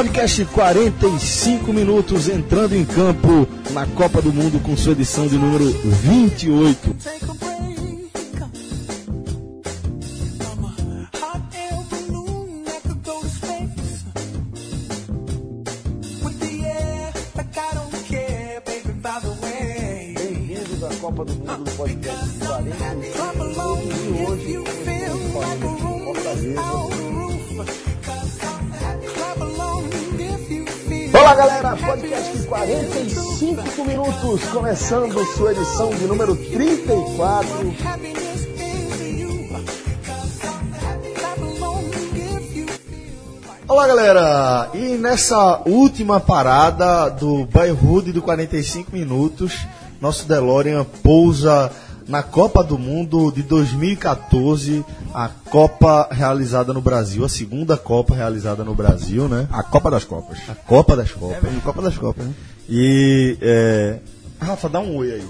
podcast 45 minutos entrando em campo na Copa do Mundo com sua edição de número 28. Começando sua edição de número 34. Olá galera, e nessa última parada do Bairrood do 45 minutos, nosso DeLorean pousa na Copa do Mundo de 2014, a Copa realizada no Brasil, a segunda Copa realizada no Brasil, né? A Copa das Copas. A Copa das Copas. É, Copa das Copas, né? E é... Rafa, dá um oi aí.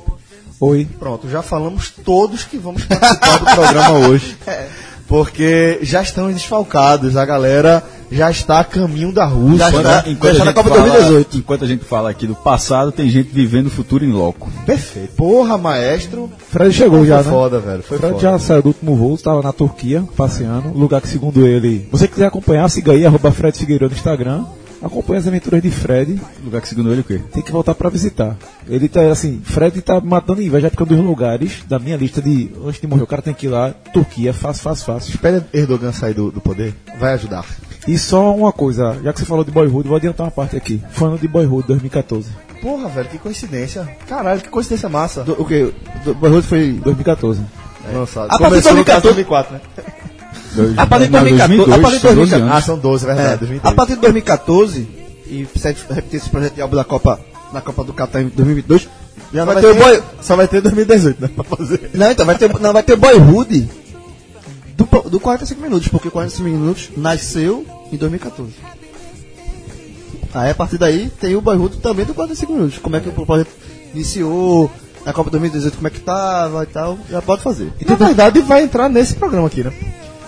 Oi. Pronto, já falamos todos que vamos participar do programa hoje. Porque já estamos desfalcados, a galera já está a caminho da Rússia. Enquanto, né? enquanto já a Copa fala, 2018. Enquanto a gente fala aqui do passado, tem gente vivendo o futuro em loco. Perfeito. Porra, maestro. Fred chegou Foi já, né? foda, velho. Foi Fred foda. já saiu do último voo, estava na Turquia, passeando. Lugar que, segundo ele. Se você quiser acompanhar, siga aí, arroba Fred Figueiredo no Instagram. Acompanhe as aventuras de Fred. Lugar que segundo ele o quê? Tem que voltar pra visitar. Ele tá assim, Fred tá matando inveja porque é um dos lugares da minha lista de. Antes de morrer, o cara tem que ir lá, Turquia, fácil, fácil, fácil. Espera Erdogan sair do, do poder. Vai ajudar. E só uma coisa, já que você falou de Boyhood, vou adiantar uma parte aqui. Fã de Boyhood 2014. Porra, velho, que coincidência. Caralho, que coincidência massa. o que? O Boyhood foi 2014. Lançado. A partir de Começou no caso 2014, 2004, né? A partir de Não, 2014, a partir de 12 2014, anos. Ah, são 12, verdade. É, 2003. a partir de 2014, e precisa repetir esse projeto de álbum da Copa, na Copa do Catar em 2022, já Só vai, vai, ter o ter, Boy... só vai ter 2018, né? Pra fazer. Não, então, vai ter, não, vai ter Boyhood do, do 45 minutos, porque 45 minutos nasceu em 2014. Aí, a partir daí, tem o Boyhood também do 45 minutos. Como é que o projeto iniciou, na Copa 2018, como é que tava e tal, já pode fazer. Na verdade, vai entrar nesse programa aqui, né?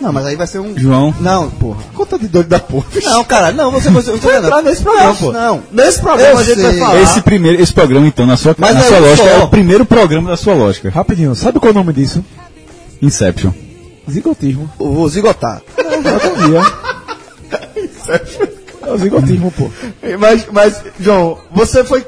Não, mas aí vai ser um... João. Não, porra. Conta de doido da porra. Não, cara, não, você, você, você Vai entrar não. nesse programa, não, pô. Não, Nesse programa Eu a gente vai sei. falar. Esse, primeiro, esse programa, então, na sua, Mas na é sua lógica, só. é o primeiro programa da sua lógica. Rapidinho, sabe qual é o nome disso? Inception. Zigotismo. Eu vou zigotar. É o zigotismo, pô. Mas, mas, João, você foi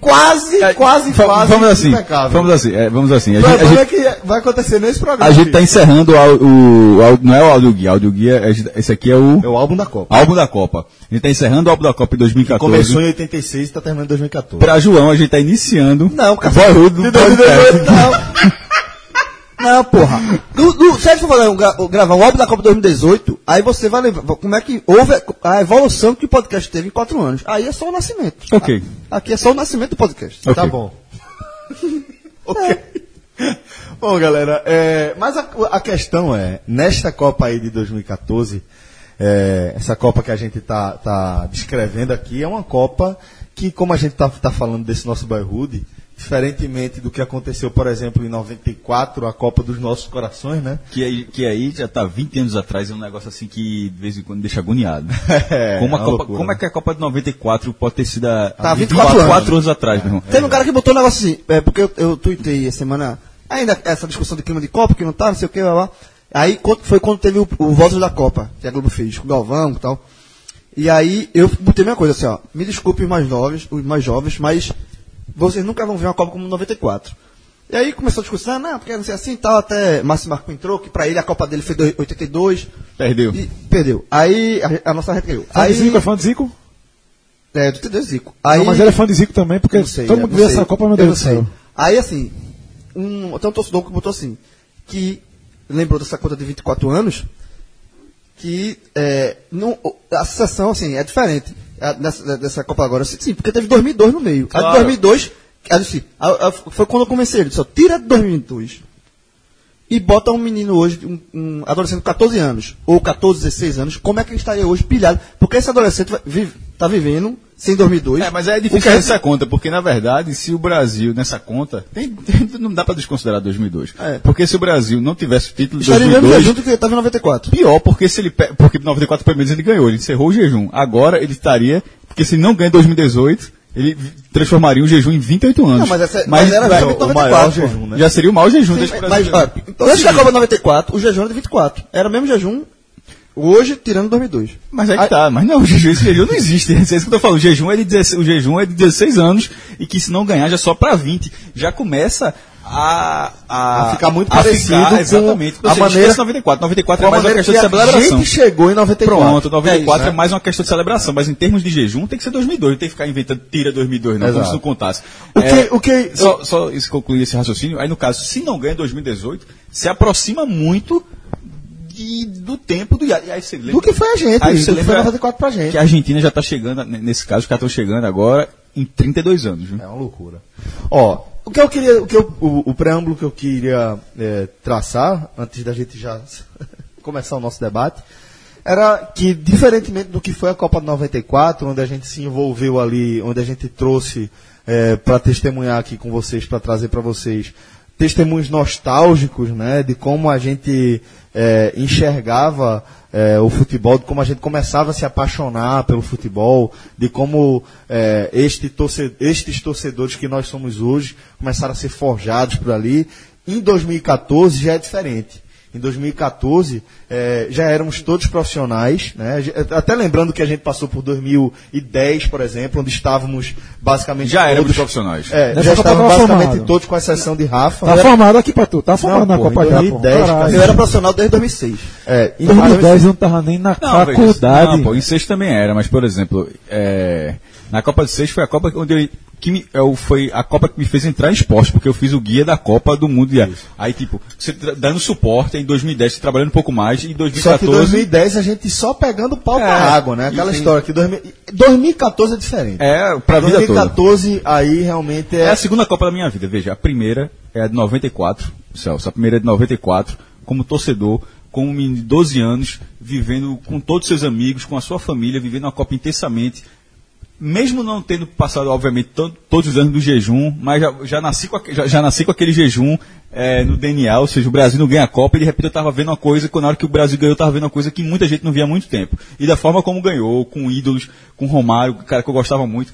quase, quase, Va- quase vamos assim. impecável. Vamos assim. é, vamos assim. A O gente, a gente, é que vai acontecer nesse programa. a gente aqui. tá encerrando o, o, não é o áudio guia, áudio guia, é- esse aqui é o É o álbum da Copa. álbum da Copa. A gente tá encerrando o álbum da Copa em 2014. Começou em 86 e tá terminando em 2014. Pra João, a gente tá iniciando Não, cara. o Boyhood do podcast. Não. Não, porra. Do, do, se a gente for fazer um gra- gravar um álbum da Copa 2018, aí você vai lembrar como é que houve a- a evolução que o podcast teve em quatro anos. Aí é só o nascimento. Ok. Aqui é só o nascimento do podcast. Ok. Tá bom. ok. Bom, galera, é, mas a, a questão é, nesta Copa aí de 2014, é, essa Copa que a gente tá, tá descrevendo aqui, é uma Copa que, como a gente tá, tá falando desse nosso boyhood, diferentemente do que aconteceu, por exemplo, em 94, a Copa dos nossos corações, né? Que aí, que aí já tá 20 anos atrás, é um negócio assim que de vez em quando deixa agoniado. É, como, a uma Copa, loucura, como é né? que a Copa de 94 pode ter sido a, Tá, há 24 anos. 24 anos atrás, meu irmão? Teve um cara que botou um negócio assim, é, porque eu, eu tuitei essa semana, ainda essa discussão de clima de Copa, que não tá, não sei o que, lá, lá. Aí foi quando teve o, o Votos da Copa, que a Globo fez, com o Galvão e tal. E aí eu botei a mesma coisa assim, ó, me desculpem os mais novos, os mais jovens, mas vocês nunca vão ver uma Copa como 94. E aí começou a discussão, ah, não, porque não sei assim e tal, até Márcio Marco entrou, que pra ele a Copa dele foi dois- 82. Perdeu. E perdeu. Aí a, a nossa. Fã Aí, Zico, é fã de Zico? é, 82 Zico. Aí, Não, mas ele é fã de Zico também, porque sei, todo mundo vê sei. essa Copa, meu Eu Deus não do sei. céu. Aí, assim, um, tem um torcedor que botou assim, que lembrou dessa conta de 24 anos, que é, não, a sensação, assim, é diferente a- dessa, dessa Copa agora. Sim, porque teve 2002 no meio. A de Claro. 2002, a, assim, a- a- foi quando eu comecei, ele disse, ó, tira de 2002 e bota um menino hoje, um, um adolescente de 14 anos, ou 14, 16 anos, como é que ele estaria hoje pilhado? Porque esse adolescente vai, vive, tá vivendo sem 2002. É, mas é O difícil que é- essa conta, porque na verdade, se o Brasil, nessa conta, tem- tem- não dá pra desconsiderar 2002. É. Porque se o Brasil não tivesse o título de Estaria no mesmo 2002, jejum que ele estava em 94. pior, porque se ele porque em 94 pelo menos ele ganhou, ele encerrou o jejum. Agora ele estaria, porque se não ganha em 2018, ele transformaria o jejum em 28 anos. Não, mas essa- mas era vai- justamente o 94, maior jejum, né? já seria o maior jejum Sim, desse mas, Brasil. olha, antes da Copa 94, o jejum era de 24. Era o mesmo jejum, hoje, tirando 2002. Mas aí que tá, mas não, o jejum, esse jejum não existe. É isso que eu tô falando. O jejum é de 16, o jejum é de 16 anos e que se não ganhar já só pra 20. Já começa a, a, A ficar muito a parecido ficar, com exatamente. a maneira- esquece 94. 94 Com é a mais uma questão que de a celebração. gente chegou em 94. Pronto, 94 é, isso, né? mais uma questão de celebração, mas em termos de jejum tem que ser 2002, não tem que ficar inventando tira 2002, não, como Exato. se não contasse. O É, que, o que, só, só isso concluir esse raciocínio. Aí, no caso, se não ganha em 2018, se aproxima muito de- do tempo do. E aí você lembra, do que foi a gente, Aí você que foi lembra 94 pra gente. que a Argentina já está chegando, n- nesse caso, os caras estão chegando agora em 32 anos. Viu? É uma loucura. Ó, o que eu queria, o, que eu, o, o preâmbulo que eu queria é, traçar, antes da gente já começar o nosso debate, era que, diferentemente do que foi a Copa de 94, onde a gente se envolveu ali, onde a gente trouxe para testemunhar aqui com vocês, para trazer para vocês testemunhos nostálgicos, né, de como a gente é, enxergava é, o futebol, de como a gente começava a se apaixonar pelo futebol, de como é, este torce- estes torcedores que nós somos hoje começaram a ser forjados por ali. Em 2014 já é diferente. Em 2014 eh, já éramos todos profissionais, né? Até lembrando que a gente passou por 2010, por exemplo, onde estávamos basicamente Já éramos todos- profissionais. É, já estávamos basicamente formado. todos, com exceção de Rafa. Tá Era- formado aqui pra tu, tá formado Não, na pô, Copa em já, pô. 2010, Caralho. Eu era profissional desde 2006. É, em Em 2010 2010 eu não tava nem na Não, faculdade. Não, pô, em sexto também era, mas por exemplo, é, na Copa de Seis foi a Copa onde eu, que me, eu, foi a Copa que me fez entrar em esporte, porque eu fiz o guia da Copa do Mundo. Aí, tipo, você dando suporte, em 2010 você trabalhando um pouco mais, e em Só que em 2014. 2010 a gente só pegando pau pra É, água, né? Aquela e história que 2000 2014 é diferente. É, pra vida toda. 2014 aí realmente É é, a segunda Copa da minha vida. Veja, a primeira é a de 94, Celso. A primeira é de 94, como torcedor, com um menino de 12 anos, vivendo com todos os seus amigos, com a sua família, vivendo uma Copa intensamente. Mesmo não tendo passado, obviamente, to- todos os anos do jejum, mas já, já nasci, com, já, já nasci com aquele jejum é, no DNA, ou seja, o Brasil não ganha a Copa e de repente eu estava vendo uma coisa, quando na hora que o Brasil ganhou, eu estava vendo uma coisa que muita gente não via há muito tempo. E da forma como ganhou, com ídolos, com Romário, cara que eu gostava muito.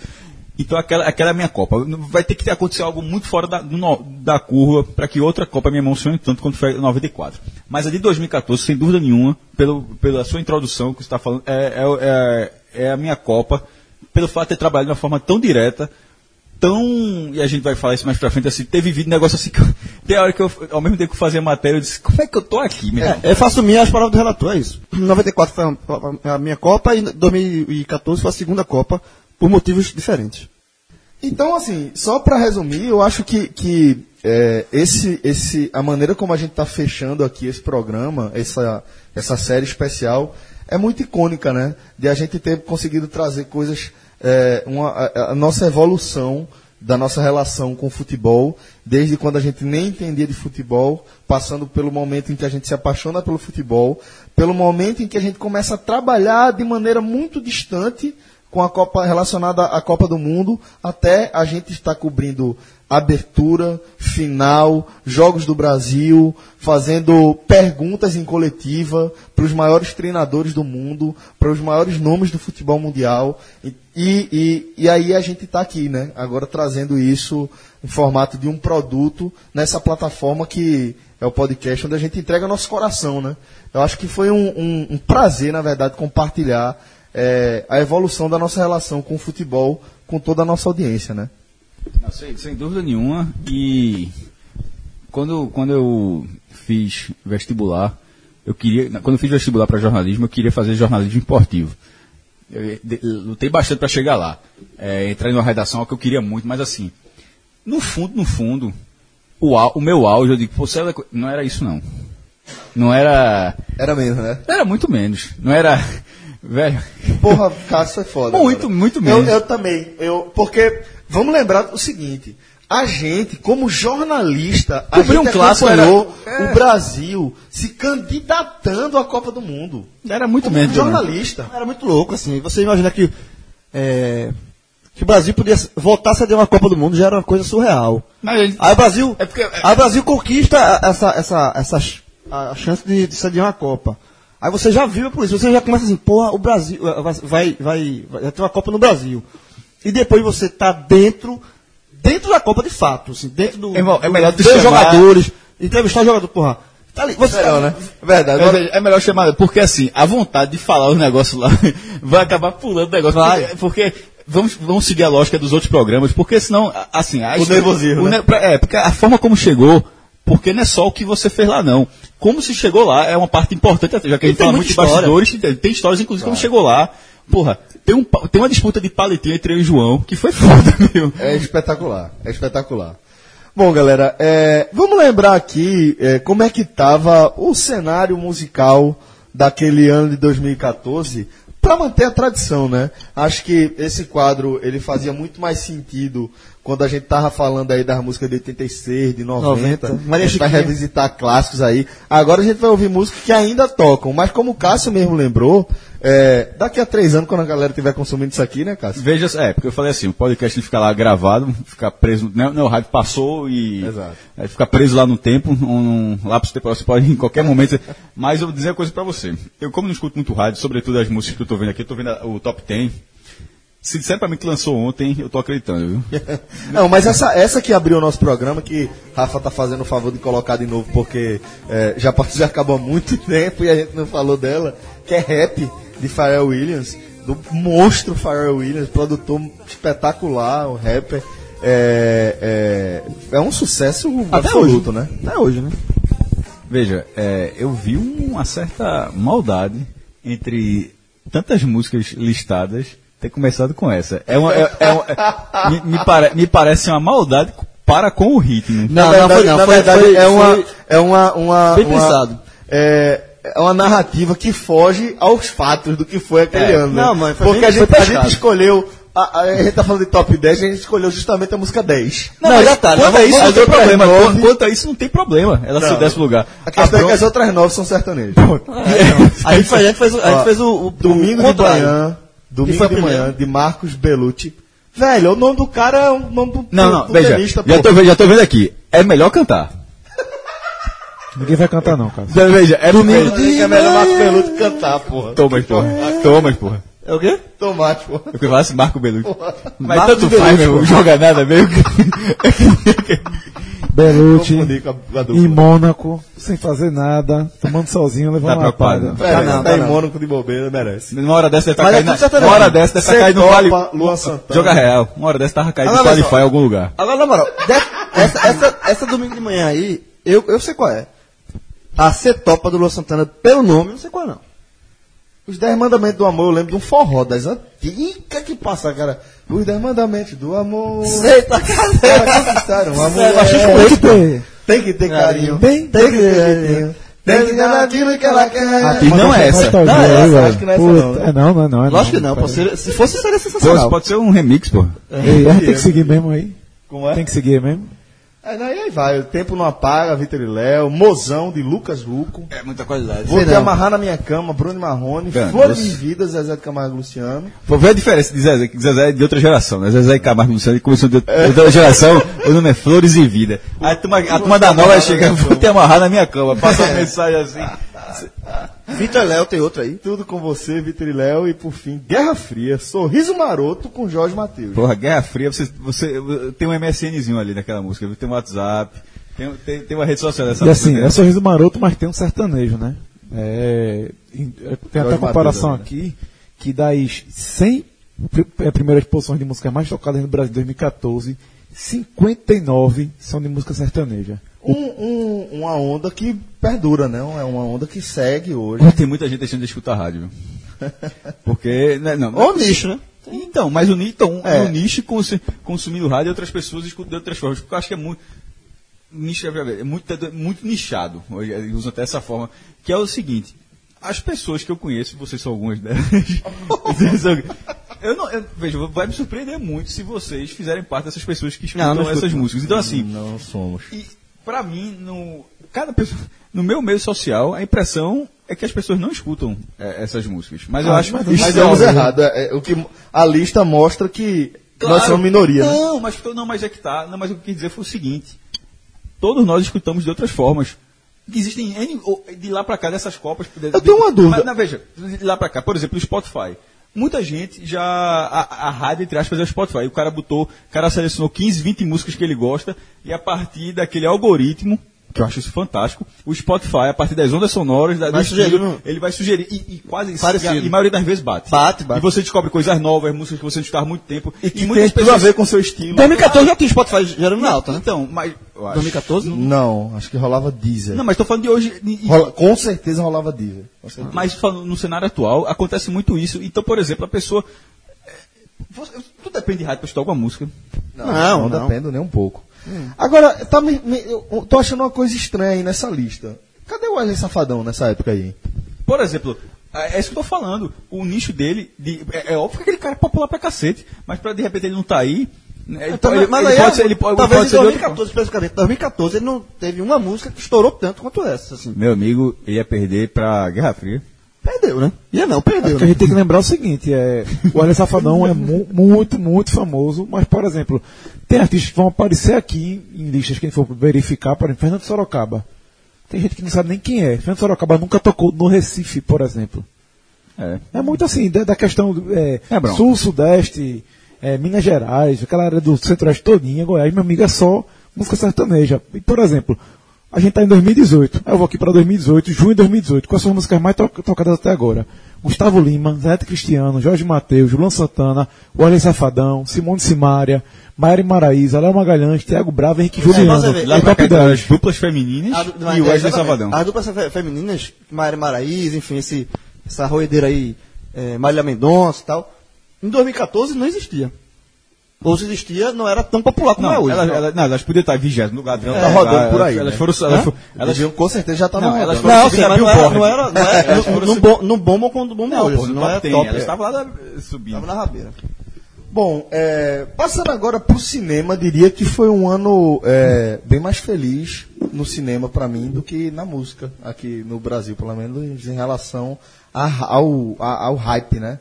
Então aquela, aquela é a minha Copa. Vai ter que acontecer algo muito fora da, no- da curva para que outra Copa me emocione tanto quanto foi a 94. Mas a de 2014, sem dúvida nenhuma, pelo, pela sua introdução que você está falando, é, é, é, é a minha Copa, pelo fato de ter trabalhado de uma forma tão direta, tão. E a gente vai falar isso mais pra frente, assim, ter vivido um negócio assim. que eu- Tem hora que eu, ao mesmo tempo que eu fazia matéria, eu disse, como é que eu tô aqui, meu? É, eu faço minhas palavras do relator, é isso. 94 foi a, a minha Copa e 2014 foi a segunda Copa, por motivos diferentes. Então, assim, só para resumir, eu acho que, que é, esse, esse, a maneira como a gente está fechando aqui esse programa, essa, essa série especial, é muito icônica, né? De a gente ter conseguido trazer coisas, é, uma, a, a nossa evolução da nossa relação com o futebol, desde quando a gente nem entendia de futebol, passando pelo momento em que a gente se apaixona pelo futebol, pelo momento em que a gente começa a trabalhar de maneira muito distante com a Copa relacionada à Copa do Mundo, até a gente estar cobrindo abertura, final, jogos do Brasil, fazendo perguntas em coletiva para os maiores treinadores do mundo, para os maiores nomes do futebol mundial. E, e, e aí a gente está aqui, né? Agora trazendo isso em formato de um produto nessa plataforma que é o podcast onde a gente entrega nosso coração, né? Eu acho que foi um, um- um prazer, na verdade, compartilhar é, a evolução da nossa relação com o futebol com toda a nossa audiência, né? Não, sem, sem dúvida nenhuma. E quando, quando eu fiz vestibular, eu queria. Quando eu fiz vestibular para jornalismo, eu queria fazer jornalismo esportivo. Eu de- lutei bastante para chegar lá. É, entrar em uma redação é o que eu queria muito, mas assim, no fundo, no fundo, o, o meu auge, eu digo, pô, Célio, não era isso não. Não era. Era mesmo, né? Era muito menos. Não era. Velho. Porra, Cássio é foda. Muito, agora. muito eu, mesmo. eu também. Eu, porque, vamos lembrar o seguinte. A gente, como jornalista, a Cobrir gente um clássico acompanhou era- é. o Brasil se candidatando à Copa do Mundo. Era muito Como menos. também. jornalista. Era muito louco, assim. Você imagina que é, que o Brasil podia voltar a ceder uma Copa do Mundo já era uma coisa surreal. Mas Aí o Brasil, É porque- aí o Brasil conquista essa, essa, essa a chance de, de ceder uma Copa. Aí você já viu por isso, você já começa assim, porra, o Brasil eh, vai, vai, vai, vai ter uma Copa no Brasil. E depois você tá dentro, dentro da Copa de fato, assim, dentro do, Irmão, é do- melhor tu ver os chamar- jogadores, entrevistar jogador, porra. Tá ali, você Melhor, né? Verdade. É, Agora, é melhor chamar, porque assim, a vontade de falar o negócio lá vai acabar pulando o negócio. Vai. Porque, vamos, vamos seguir a lógica dos outros programas, porque senão, assim, a O nervosismo, o né? É, porque a forma como chegou, porque não é só o que você fez lá, não. Como se chegou lá é uma parte importante, já que a gente fala muito de bastidores, tem, tem histórias, inclusive, como chegou lá. Porra, tem, um, tem uma disputa de palitinho entre eu e o João, que foi foda, meu. É espetacular, é espetacular. Bom, galera, é, vamos lembrar aqui é, como é que estava o cenário musical daquele ano de 2014 para manter a tradição, né? Acho que esse quadro ele fazia muito mais sentido quando a gente tava falando aí das músicas de 86, de 90. 90. Maria a gente vai revisitar clássicos aí. Agora a gente vai ouvir músicas que ainda tocam, mas como o Cássio mesmo lembrou, é, daqui a três anos, quando a galera estiver consumindo isso aqui, né, Cássio? Veja, é, porque eu falei assim, o podcast ele fica lá gravado, fica preso, não, não o rádio passou e Exato. é, fica preso lá no tempo, um, um lapso temporal, você pode em qualquer momento, mas eu vou dizer uma coisa pra você, eu como não escuto muito rádio, sobretudo as músicas que eu tô vendo aqui, eu tô vendo a- o Top 10, se disser pra mim que lançou ontem, eu tô acreditando, viu? Não, mas essa, essa que abriu o nosso programa, que Rafa tá fazendo o favor de colocar de novo, porque é, já, passou- já acabou há muito tempo e a gente não falou dela, que é Rap, de Pharrell Williams, do monstro Pharrell Williams, produtor espetacular, o rapper. É, é, é um sucesso Até absoluto, né? Até hoje, né? Veja, é, eu vi uma certa maldade entre tantas músicas listadas ter começado com essa. É uma, é, é uma- é- me, me pare- me parece uma maldade para com o ritmo. Na Não, não, verdade, foi- não, na foi- verdade foi- é, uma, foi- é uma, uma, Bem uma- pensado. É, é uma narrativa que foge aos fatos do que foi aquele É. ano. né? Não, mas foi Porque bem- a, gente, foi a gente escolheu. A, a, a gente tá falando de top 10, a gente escolheu justamente a música 10. Não, mas já tá, Quanto mas a isso, não tem problema. nove- Quanto- Quanto a isso, não tem problema. Ela Não. se décimo lugar. A questão é que bronca- as outras nove são sertanejos. A gente fez, a gente fez, o- a gente fez o, o Domingo o de contrário. Domingo de primeira? manhã, de Marcos Belucci. Velho, o nome do cara é o nome do Não, não, do veja. tenista, Já tô, vendo- já tô vendo aqui. É melhor cantar. Ninguém vai cantar não, cara. Já Veja, é Domingo de é melhor Marcos Belucci cantar, porra. Thomas, porra. Thomas, porra. É o quê? Tomate, porra. Eu falasse assim, Marco Belucci. Mas Marco tanto faz, meu. joga nada, meio que. Belucci, em Mônaco, sem fazer nada, tomando sozinho, levando Tá uma preocupado, lapada. né? É, Tá não, tá, tá em não. Mônaco de bobeira, merece. Uma hora dessa deve estar Mas é caindo. Uma hora dessa deve estar caindo no Quali. Luan Santana. Joga real. Uma hora dessa tava caindo no não, Qualify em algum lugar. Agora, na moral, essa, essa, essa domingo de manhã aí, eu, eu sei qual é. A Cetopa do Lua Santana, pelo nome, eu não sei qual é não. Os Dez Mandamentos do Amor, eu lembro de um forró das antigas que passa, cara. Os Dez Mandamentos do Amor. Sei, tá. Cara, amor É, é- Tem que ter. Tem que ter carinho. Tem, Tem que ter carinho. Tem que dar aquilo que ela quer. Não é essa. Nostalgia Não é essa, acho que não é essa não? É não, não é não. É Lógico que não, se fosse seria sensacional. pode ser um remix, pô. a gente tem que seguir mesmo aí. Como é? Tem que seguir mesmo. É, não, e aí vai. O tempo não apaga, Vitor e Léo. Mozão de Lucas Ruco. É muita qualidade. Vou Sei te não. amarrar na minha cama, Bruno Marrone. Flores você- de Vida, Zezé de Camargo e Luciano. Vou ver a diferença de Zezé, que Zezé é de outra geração, né? Zezé e Camargo Luciano começou de outra outra geração, o nome é Flores e Vida. Aí a turma, a turma da nova chega, vou te amarrar na minha cama, passa uma mensagem assim. Vitor Léo tem outro aí. Tudo com você, Vitor e Léo. E por fim, Guerra Fria, Sorriso Maroto com Jorge Matheus. Porra, Guerra Fria, você, você tem um MSNzinho ali naquela música, tem um WhatsApp, tem, tem, tem uma rede social dessa E assim, música. é sorriso maroto, mas tem um sertanejo, né? É, é, tem até comparação Mateus, aqui que das 100 pri- é, primeiras posições de música mais tocadas no Brasil em 2014, 59 são de música sertaneja. Um, um- uma onda que perdura, né? É uma onda que segue hoje. Tem muita gente deixando de escutar rádio? Porque, né, não, Ou nicho, né? Então, mas o, então, É. no nicho consu- consumindo rádio e outras pessoas escutam de outras formas. Porque eu acho que é muito. Nicho é é muito, é muito nichado. Eles usam até essa forma. Que é o seguinte: as pessoas que eu conheço, vocês são algumas delas. eu não, eu, veja, vai me surpreender muito se vocês fizerem parte dessas pessoas que escutam Não, não essas músicas. Então, assim, Não somos. e pra mim, no, cada pessoa, no meu meio social, a impressão é que as pessoas não escutam é, essas músicas. Mas eu Ah, acho mas mas é Estamos errados. É, é, o que, a lista mostra que Nós somos minoria, né? Não, mas, não, mas é que tá. Não, mas o que eu quis dizer foi o seguinte. Todos nós escutamos de outras formas. Existem de lá pra cá dessas copas. Eu tenho uma dúvida. Mas, não, veja, de lá pra cá, por exemplo, o Spotify. Muita gente já. A, a rádio, entre aspas, é o Spotify. O cara botou. O cara selecionou 15, 20 músicas que ele gosta. E a partir daquele algoritmo, que eu acho isso fantástico, o Spotify, a partir das ondas sonoras, da, Vai estilo, sugerindo- ele vai sugerir. E, e quase. Parecido. E a, e maioria das vezes bate. Bate, bate. E você descobre coisas novas, músicas que você não escutava há muito tempo. E que tem tudo a ver com o seu estilo. 2014 já tinha Spotify gerando na alta, né? Então, mas. eu acho- 2014? Não, acho que rolava Deezer. Não, mas estou falando de hoje. e- e- Rola- com certeza rolava Deezer. Certeza. Mas falando no cenário atual, acontece muito isso. Então, por exemplo, a pessoa. é, você- Tudo depende de rádio para escutar alguma música. Não, Não, não, não. depende nem um pouco. Agora, tá me- me- eu tô achando uma coisa estranha aí nessa lista. Cadê o Wesley Safadão nessa época aí? Por exemplo, é é isso que eu tô falando. O nicho dele, de- é, é óbvio que aquele cara é popular pra cacete, mas pra de repente ele não tá aí. né, Ele, Então, ele- mas ele aí, pode ser, ele pode, talvez pode em ser de outra 2014, especificamente, 2014 ele não teve uma música que estourou tanto quanto essa, assim. Meu amigo, ele ia perder pra Guerra Fria. Perdeu, né? Ia não, perdeu, a né? gente tem que lembrar o seguinte, é, o Wesley Safadão é mu- muito, muito famoso, mas, por exemplo, tem artistas que vão aparecer aqui em listas que a gente for verificar, por exemplo, Fernando Sorocaba. Tem gente que não sabe nem quem é. Fernando Sorocaba nunca tocou no Recife, por exemplo. É. É muito assim, da, da questão é, É, sul, sudeste, é, Minas Gerais, aquela área do centro-oeste todinha, Goiás, meu amigo, é só música sertaneja. E, por exemplo, a gente está em 2018, eu vou aqui para 2018, junho de 2018, quais são as músicas mais to- tocadas até agora? Gustavo Lima, Zé Cristiano, Jorge Mateus, Luan Santana, Wesley Safadão, Simone Simaria, Maíra Maraíza, Léo Magalhães, Thiago Bravo, Henrique Juliano. É top cá, 10. as duplas femininas A e o Wesley. Savadão. As duplas fe- femininas, Maíra Maraíza, enfim, esse, essa roedeira aí, é, Marília Mendonça e tal, em 2014 não existia. Ou se existia, não era tão popular como é Não, hoje. elas, elas, não, elas podiam estar vigésimo lugar. Tá estar- rodando elas- por aí, Elas né? foram. Elas, foram- Elas elas, com certeza já estavam Não, elas rodando. foram Não, sim, não era, não era, não era Elas não, foram não, subir- bom, não bombam quando bombam não, hoje, pô, assim, no não é top 10, top. Elas é. estavam lá subindo. Tava na rabeira. Bom, é, passando agora pro cinema, diria que foi um ano é, bem mais feliz no cinema para mim do que na música, aqui no Brasil, pelo menos em relação a- ao, a- ao hype, né?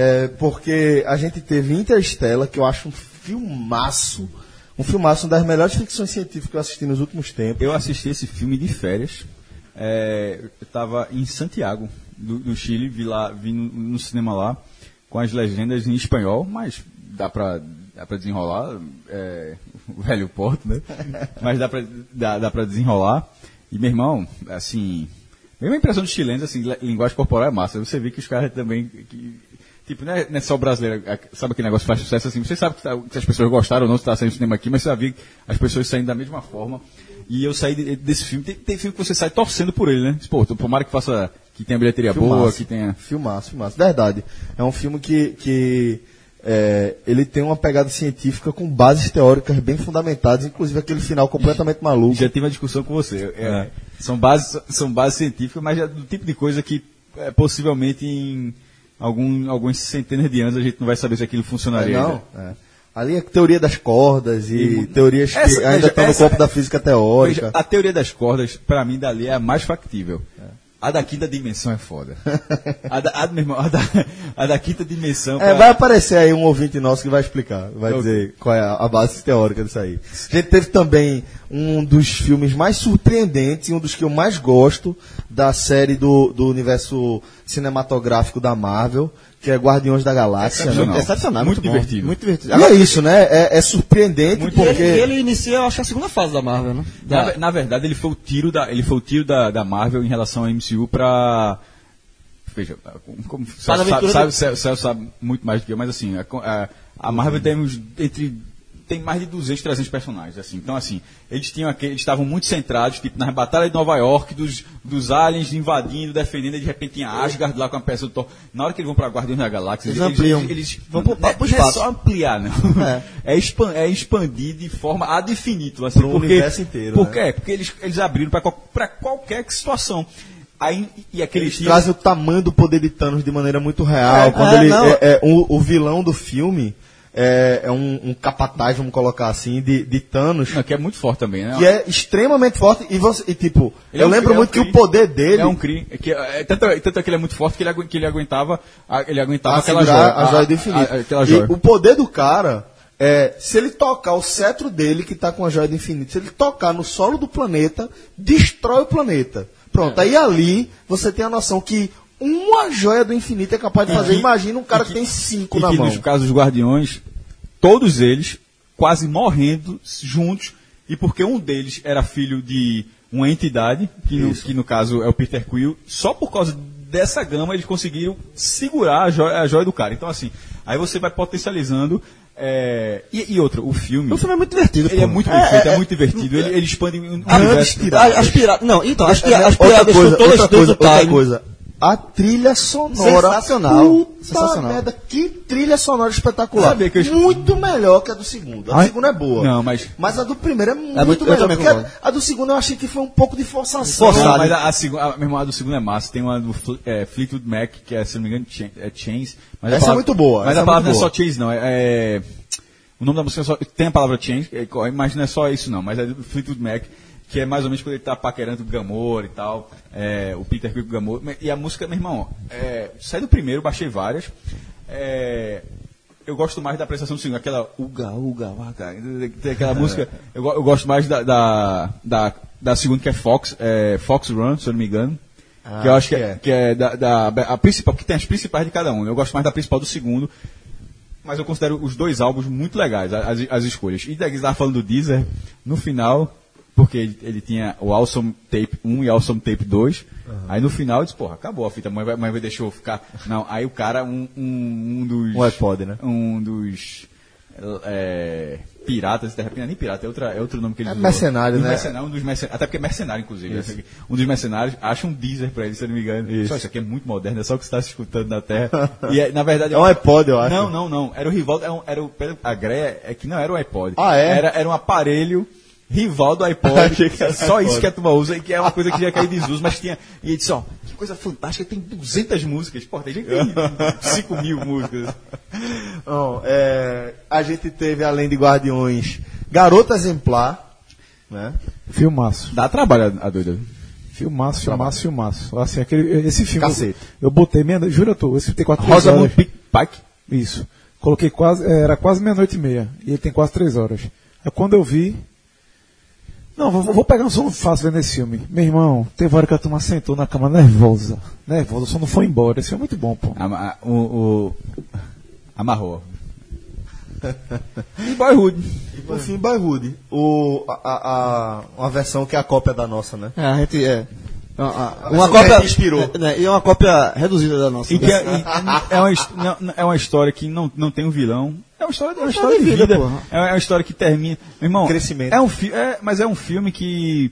É, porque a gente teve Interstellar, que eu acho um filmaço, um filmaço, uma das melhores ficções científicas que eu assisti nos últimos tempos. Eu assisti esse filme de férias. É, eu estava em Santiago, do, do Chile, vi, lá, vi no, no cinema lá, com as legendas em espanhol, mas dá pra, dá pra desenrolar. É, o velho Porto, né? Mas dá pra, dá, dá pra desenrolar. E, meu irmão, assim, mesma impressão dos chilenos, assim, li- linguagem corporal é massa. Você vê que os caras também. que- Tipo, não é, não é só o brasileiro, é- sabe aquele negócio que faz sucesso assim? Você sabe que, tá- que as pessoas gostaram ou não, se está saindo do cinema aqui, mas você vê as pessoas saindo da mesma forma. E eu saí de- desse filme, tem, tem filme que você sai torcendo por ele, né? Pô, tomara que faça, que tenha bilheteria boa, Filmaço. que tenha. Filmaço, filmaço. Verdade. É um filme que, que é, ele tem uma pegada científica com bases teóricas bem fundamentadas, inclusive aquele final completamente maluco. Já tive uma discussão com você. É, São, bases, são bases científicas, mas é do tipo de coisa que é, possivelmente em algum, algumas centenas de anos a gente não vai saber se aquilo funcionaria. É, não? É. Ali é teoria das cordas e, E- teorias que Essa- ainda estão no campo da física teórica. Veja, a teoria das cordas, pra mim, dali é a mais factível. A da quinta dimensão é foda. a, da, a, meu irmão, a, da, a da quinta dimensão. É, pra- vai aparecer aí um ouvinte nosso que vai explicar, vai Ok. dizer qual é a, base teórica disso aí. A gente teve também um dos filmes mais surpreendentes e um dos que eu mais gosto da série do, do universo cinematográfico da Marvel, que é Guardiões da Galáxia. né? Excepcional. Excepcional, Muito bom, divertido. Muito divertido. E é isso, né? É, é surpreendente E porque... ele, ele inicia, eu acho, a segunda fase da Marvel, né? Na, Da- ve- na verdade, ele foi o tiro da, ele foi o tiro da, da Marvel em relação ao MCU pra. Veja, como, Faz sabe, sabe, sabe, Celso sabe muito mais do que eu, mas assim, a, a, Marvel tem uns, entre tem mais de 200, 300 personagens, assim. Então, assim, eles tinham aquele, eles estavam muito centrados, tipo, nas batalhas de Nova York, dos, dos aliens invadindo, defendendo, e de repente tinha Asgard lá com a peça do Thor. Na hora que eles vão pra Guardiões da Galáxia, Eles ampliam. eles Vão pro- não é- pro não é espaço. só ampliar, não. É. É, expan- é expandir de forma ad infinitum, assim, Pro porque, universo inteiro, Porque, né? é, porque eles, eles abriram pra, pra qualquer situação. Aí, e aquele Eles tiro- trazem o tamanho do poder de Thanos de maneira muito real. É, quando é, ele não. é, é, o, o vilão do filme é, é um, um capataz, vamos colocar assim, de, de Thanos, Não, que é muito forte também, né? que é extremamente forte. E, você, e tipo, Ele é eu um- lembro ele é um muito que o poder dele É um Kree. é Que, é, tanto, tanto é que ele é muito forte que ele, que ele aguentava, a- ele aguentava a aquela joia. a joia do infinito. a- aquela E joia. o poder do cara É, se ele tocar o cetro dele, que tá com a joia do infinito, se ele tocar no solo do planeta, destrói o planeta. Pronto, aí ali você tem a noção que uma joia do infinito é capaz de fazer. que- Imagina um cara que, que- tem cinco na que mão. nos casos dos Guardiões, todos eles quase morrendo juntos, e porque um deles era filho de uma entidade, que no, que no caso é o Peter Quill, só por causa dessa gama eles conseguiram segurar a joia, a joia do cara. Então assim, aí você vai potencializando. é, e, e outra, o filme. O filme é muito divertido, Ele é pô. muito bem feito, é, muito divertido. Ele, ele expande Ah, universo. as- As piratas. Não, então, as, as piratas coisa, todas outra coisa, outra coisa. A trilha sonora. Sensacional. Puta Sensacional. merda, que trilha sonora espetacular. Sabia que eu- Muito melhor que a do segundo. A do segundo é boa. Não, mas- Mas a do primeiro é muito, muito- eu melhor. Porque a, a do segundo eu achei que foi um pouco de forçação. Forçado. Não, mas a, a, a, meu irmão, a do segundo é massa. Tem uma do é, Fleetwood Mac, que é, se não me engano, Ch- é Chains. Mas Essa é muito boa, Mas essa a é palavra muito não é só Chains, não. É, é- o nome da música é só, tem a palavra Chains, é, co- mas não é só isso, não. Mas é do Fleetwood Mac, que é mais ou menos quando ele tá paquerando o Gamor e tal. é, o Peter Quill Gamor. E a música, meu irmão, é, sai do primeiro, baixei várias. É, eu gosto mais da prestação do segundo, aquela Uga, Uga, Uga, aquela música. Eu, eu gosto mais da, da, da, da segunda, que é Fox, é, Fox Run, se eu não me engano. Ah, que eu acho que é, é. que é da, da a principal, que tem as principais de cada um. Eu gosto mais da principal do segundo. Mas eu considero os dois álbuns muito legais, as, as escolhas. E você estava falando do Deezer, no final, porque ele, ele tinha o Awesome Tape 1 e Awesome Tape 2. Aí no final eu disse, porra, acabou a fita, a mãe vai, a mãe vai eu ficar. Não, aí o cara, um, um, um dos. Um iPod, né? Um dos. é, piratas, não é nem pirata, é, outra, é outro nome que eles É mercenário, Um né? mercenário, um dos mercenários, até porque é mercenário, inclusive. Um dos mercenários acha um Deezer pra ele, se eu não me engano. Só isso aqui é muito moderno, é só o que você está se escutando na Terra. E é, na verdade. É um iPod, eu acho. Não, não, não. Era o rival, era, um, era o, a greia é que não era o iPod. Ah, é? Era, era um aparelho rival do iPod. Que só isso que a turma usa e que é uma coisa que já caiu em desuso, mas tinha. E ele disse, ó, que coisa fantástica, tem 200 músicas. Pô, tem gente que tem 5 mil músicas. Bom, é, a gente teve, além de Guardiões, Garota Exemplar, né? Filmaço. Dá trabalho a, doida. Filmaço, filmaço, filmaço. Assim, aquele, esse filme. Cacete. Eu, eu botei meia Jura tu, esse tem quatro Rosamund horas. Pike. Isso. Coloquei quase. Era quase meia-noite e meia. E ele tem quase três horas. Aí quando eu vi. Não, vou, vou pegar um sono fácil vendo esse filme. Meu irmão, teve hora que a turma sentou na cama nervosa. Nervosa, o sono foi embora. Esse filme é muito bom, pô. Ama- o, o- amarrou. e Boyhood. E por fim, Boyhood. O, a, a, uma versão que é a cópia da nossa, né? É, a gente é. Uma, uma que cópia. inspirou. é, né, e é uma cópia reduzida da nossa. E que é, e- é uma, não- é uma história que não, não tem um vilão. É uma história, é uma história de vida, vida. porra. É uma história que termina. Meu irmão, Crescimento. É um fi, é, mas é um filme que.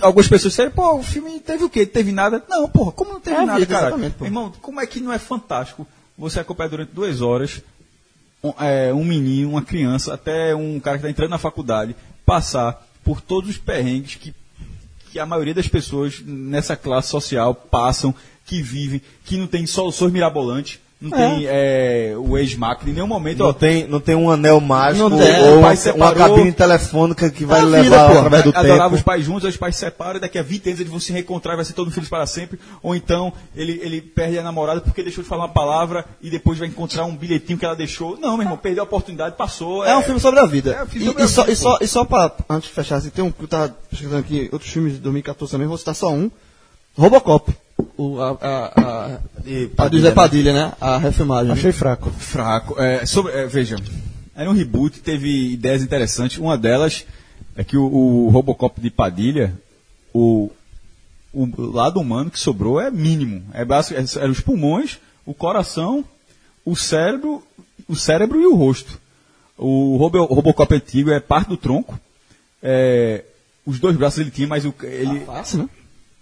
Algumas pessoas disseram, pô, o filme teve o quê? Teve nada? Não, porra, como não teve É nada, cara? Irmão, como é que não é fantástico você acompanhar durante duas horas um, é, um menino, uma criança, até um cara que está entrando na faculdade, passar por todos os perrengues que que a maioria das pessoas nessa classe social passam, que vivem, que não tem soluções mirabolantes, não tem é, o ex-máquina em nenhum momento. Não ó, tem, não tem um anel mágico Não tem, ou uma separou. cabine telefônica que vai É a levar vida, pô. através do adorava tempo. os pais juntos, os pais se separam, e daqui a 20 anos eles vão se reencontrar e vai ser todo feliz para sempre. Ou então ele, ele perde a namorada porque deixou de falar uma palavra e depois vai encontrar um bilhetinho que ela deixou. Não, meu irmão, perdeu a oportunidade, passou. É um filme sobre a vida. É um e, sobre e a só, vida, e, só, e só pra, antes de fechar, assim, tem um que eu tava pesquisando aqui, outros filmes de 2014 também, vou citar só um. Robocop. O, a, a, a, E a do Zé Padilha, né? A refilmagem. Achei fraco. fraco. É, sobre, é, veja, era um reboot, teve ideias interessantes. Uma delas é que o, o Robocop de Padilha, o, o lado humano que sobrou é mínimo. É básico, é- eram os pulmões, o coração, o cérebro, o cérebro e o rosto. O Robo- Robocop antigo é parte do tronco. É, os dois braços ele tinha, mas o, ele, Fácil, né?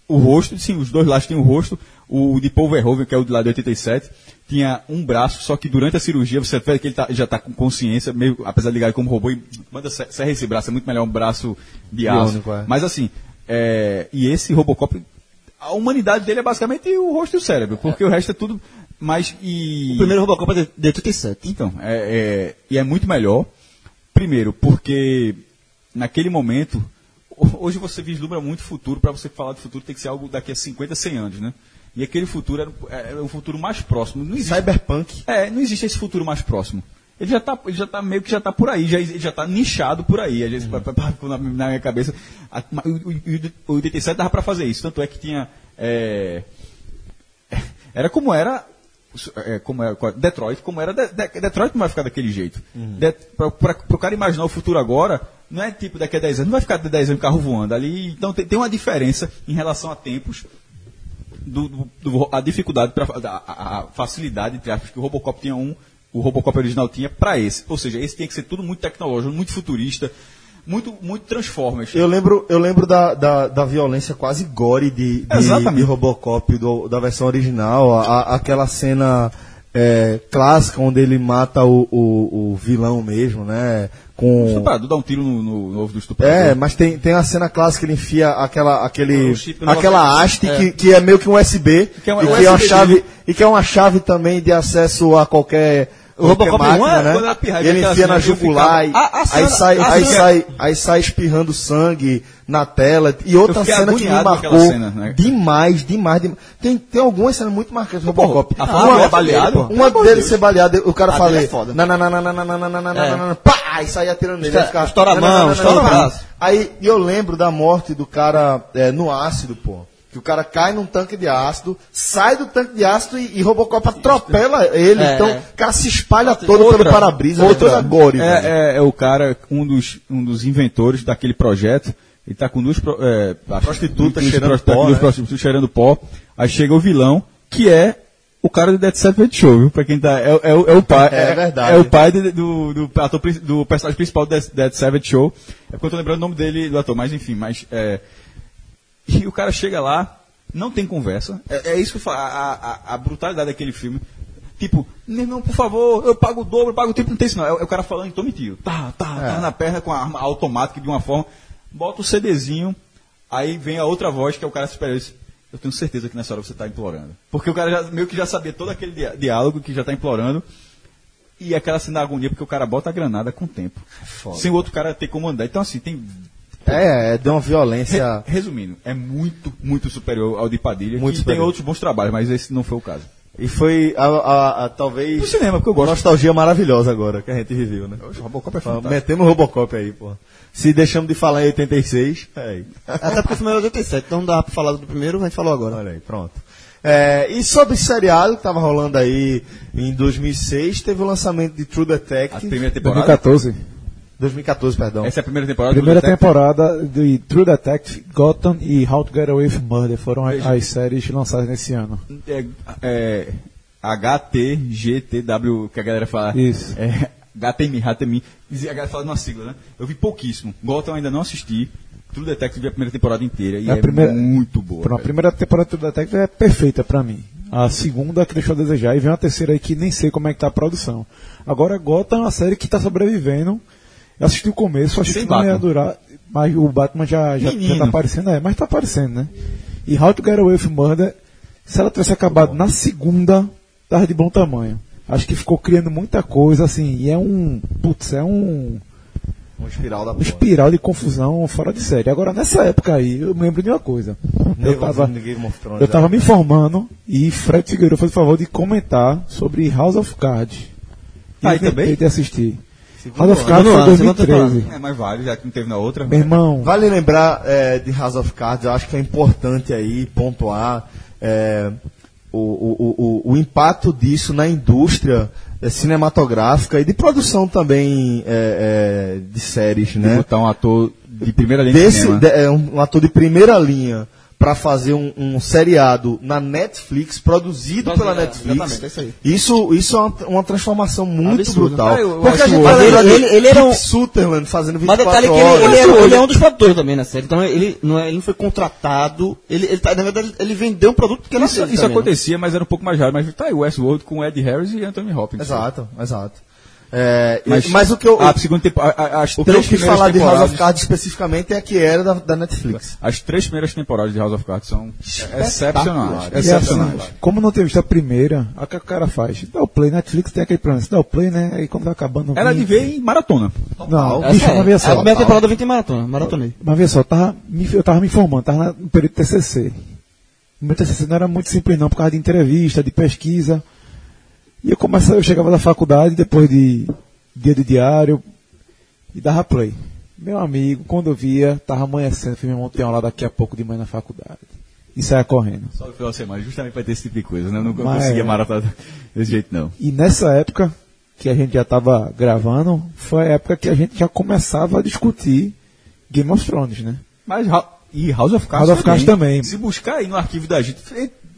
O rosto, sim, os dois lados tinham o rosto. O de Paul Verhoeven, que é o de lá de 87, tinha um braço, só que durante a cirurgia você vê que ele tá- já está com consciência, meio, apesar de ligar ele como robô, e manda se- serra esse braço, é muito melhor um braço de aço. Biônico, é. Mas assim, é, e esse Robocop, a humanidade dele é basicamente o rosto e o cérebro, porque o resto é tudo mais. E... O primeiro Robocop é de, de 87. Então, é, é- e é muito melhor. Primeiro, porque naquele momento, hoje você vislumbra muito futuro, para você falar de futuro tem que ser algo daqui a 50, 100 anos, né? E aquele futuro era, era um futuro mais próximo. Não existe, Cyberpunk. é, não existe esse futuro mais próximo. Ele já tá, ele já tá meio que já tá por aí, já, ele já tá nichado por aí. Às vezes, Uhum. na, na minha cabeça, a- o, o, o 87 dava pra fazer isso. Tanto é que tinha. é, era como era. é, como era Detroit, como era. De- De- Detroit não vai ficar daquele jeito. Uhum. Pra, pro cara imaginar o futuro agora, não é tipo daqui a 10 anos, não vai ficar de 10 anos carro voando ali. Então tem, tem uma diferença em relação a tempos do, do- do- a dificuldade, pra, a, a- facilidade, entre aspas, que o Robocop tinha um, o Robocop original tinha para esse. Ou seja, esse tinha que ser tudo muito tecnológico, muito futurista, muito, muito Transformers. Eu lembro, eu lembro da, da, da violência quase gore de, de, de Robocop do- da versão original, a- a- aquela cena é, clássica onde ele mata o, o, o vilão mesmo, né? O Com, estuprador dá um tiro no, no, no ovo do estuprador. é, mas tem, tem a cena clássica que ele enfia aquela, aquele, O no aquela haste é. Que, que é meio que um USB, Que é uma- e, um que é uma chave, e que é uma chave também de acesso a qualquer, o Robocop máquina, 1 né? quando pirraia. Ele enfia na jugular, aí, sai, sai, sai espirrando sangue na tela. E outra cena que me marcou cena, né? demais, demais, demais. Tem, tem algumas cenas muito marcantes do Robocop. A forma uma, é baleado, uma pô. dele ser baleado, o cara fala. É foda. Pá! e sai atirando nele. Estoura a mão, estoura o braço. Aí eu lembro da morte do cara no ácido, pô. Que o cara cai num tanque de ácido, sai do tanque de ácido e, e Robocop atropela ele. É, então é. o cara se espalha todo Outra- pelo para-brisa. outra- velho. é, é, é o cara, um dos, um dos inventores daquele projeto. Ele tá com duas é, Prostitutas cheirando prostitutas, pó, né? prostitutas cheirando pó. Aí chega o vilão, que é o cara do Dead Seven Show, viu? Pra quem tá. É, é o- é o pai. É verdade. É o pai de- do, do, ator do personagem principal do Dead, Dead Seven Show. É porque eu tô lembrando o nome dele, do ator, mas enfim, mas. É, e o cara chega lá, não tem conversa. É, é isso que eu falo, a, a- a brutalidade daquele filme. Tipo, meu irmão, por favor, eu pago o dobro, eu pago o triplo, não tem isso não. É, o- é o cara falando tome tio. Tá, tá, tá na perna com a arma automática de uma forma. Bota o CDzinho, aí vem a outra voz que é o cara superior eu tenho certeza que nessa hora você está implorando. Porque o cara já, meio que já sabia todo aquele diálogo que já está implorando. E aquela cena da agonia, porque o cara bota a granada com o tempo. Sem o outro cara ter como andar. Então, assim, tem É, é, deu uma violência. Re- Resumindo, é muito, muito superior ao de Padilha. Muito que superior. tem outros bons trabalhos, mas esse não foi o caso. E foi a, a- a- talvez. No cinema, porque eu gosto. Nostalgia maravilhosa agora que a gente viveu, né? O Robocop é fantástico. Metemos o Robocop aí, pô. Se deixamos de falar em 86, é aí. Até porque o filme é 87, então não dá pra falar do primeiro, a gente falou agora. Olha aí, pronto. É, e sobre seriado que tava rolando aí em 2006, teve o lançamento de True A Detective. primeira temporada. 2014. 2014, perdão. Essa é a primeira temporada Primeira do temporada de True Detective, Gotham e How to Get Away with Murder foram as, as séries lançadas nesse ano. É, é, HTGTW, que a galera fala. Isso. É, HTMI, HTMI. A galera fala numa sigla, né? Eu vi pouquíssimo. Gotham eu ainda não assisti. True Detective vi a primeira temporada inteira e A é primeira- muito boa. Pronto, a primeira temporada de True Detective é perfeita pra mim. A segunda que deixou a desejar e vem uma terceira aí que nem sei como é que tá a produção. Agora Gotham é uma série que tá sobrevivendo. Eu assisti o começo, achei Sem que não ia durar, mas o Batman já, já, Menino. já tá aparecendo, é, mas tá aparecendo, né? E How to Get Away with Murder, se ela tivesse acabado na segunda, tava de bom tamanho. Acho que ficou criando muita coisa, assim, e é um, putz, é um, Uma espiral da uma porra. espiral de confusão fora de série. Agora, nessa época aí, eu me lembro de uma coisa. Eu tava, eu tava né? me informando e Fred Figueiredo fez o favor de comentar sobre House of Cards. E Ah, e eu também? de assistir. House of. Cards foi ano, segunda 2013. É, mas vale, já que não teve na outra. Meu irmão, Vale lembrar é, de House of Cards, eu acho que é importante aí pontuar é, o, o, o, o impacto disso na indústria é, cinematográfica e de produção também é, é, de séries, De né? botar um ator de primeira linha de Desse, de- é, um, um ator de primeira linha para fazer um, um seriado na Netflix, produzido Produzido, pela é, Netflix. exatamente, é isso aí. Isso, isso é uma, uma transformação muito Absurdo. brutal. Ah, eu- eu Porque a gente Mas lembrar ele- ele- ele era um- Sutherland fazendo Mas 24 detalhe que ele, horas. ele, era- ele é um dos produtores também na série. Então ele não, é, ele não foi contratado. Ele, ele tá- na verdade, ele vendeu um produto que era Isso, isso também, né? acontecia, mas era um pouco mais raro. Mas tá aí, Westworld com Ed Harris e Anthony Hopkins. Exato, exato. É, Mas, mas, o que eu, A segunda tempo, a- a- as o que eu quis falar de House of Cards especificamente é que era da, da Netflix. As três primeiras temporadas de House of Cards são excepcionais. E e Excepcionais. assim, como não teve visto a primeira, o que o cara faz? Dá o play, Netflix tem aquele plano, se dá o play, né? Aí quando vai acabando. Era vem- de ver em maratona. Não, bicho, é, veja a só. primeira temporada eu vi em maratona, maratonei. Mas veja só, eu tava, me- eu tava me informando, tava no período de TCC. O meu TCC não era muito simples não, por causa de entrevista, de pesquisa. E eu comecei, eu chegava da faculdade, depois de dia de diário e dava play. Meu amigo, quando eu via, tava amanhecendo, falei, meu irmão, tem aula daqui a pouco de manhã na faculdade. E saia correndo. Só no final de semana, justamente para ter esse tipo de coisa, né? Eu nunca Mas conseguia é. maratonar desse jeito, não. E nessa época que a gente já estava gravando, foi a época que a gente já começava a discutir Game of Thrones, né? Mas e House of Cards House of Cards também. Se buscar aí no arquivo da gente,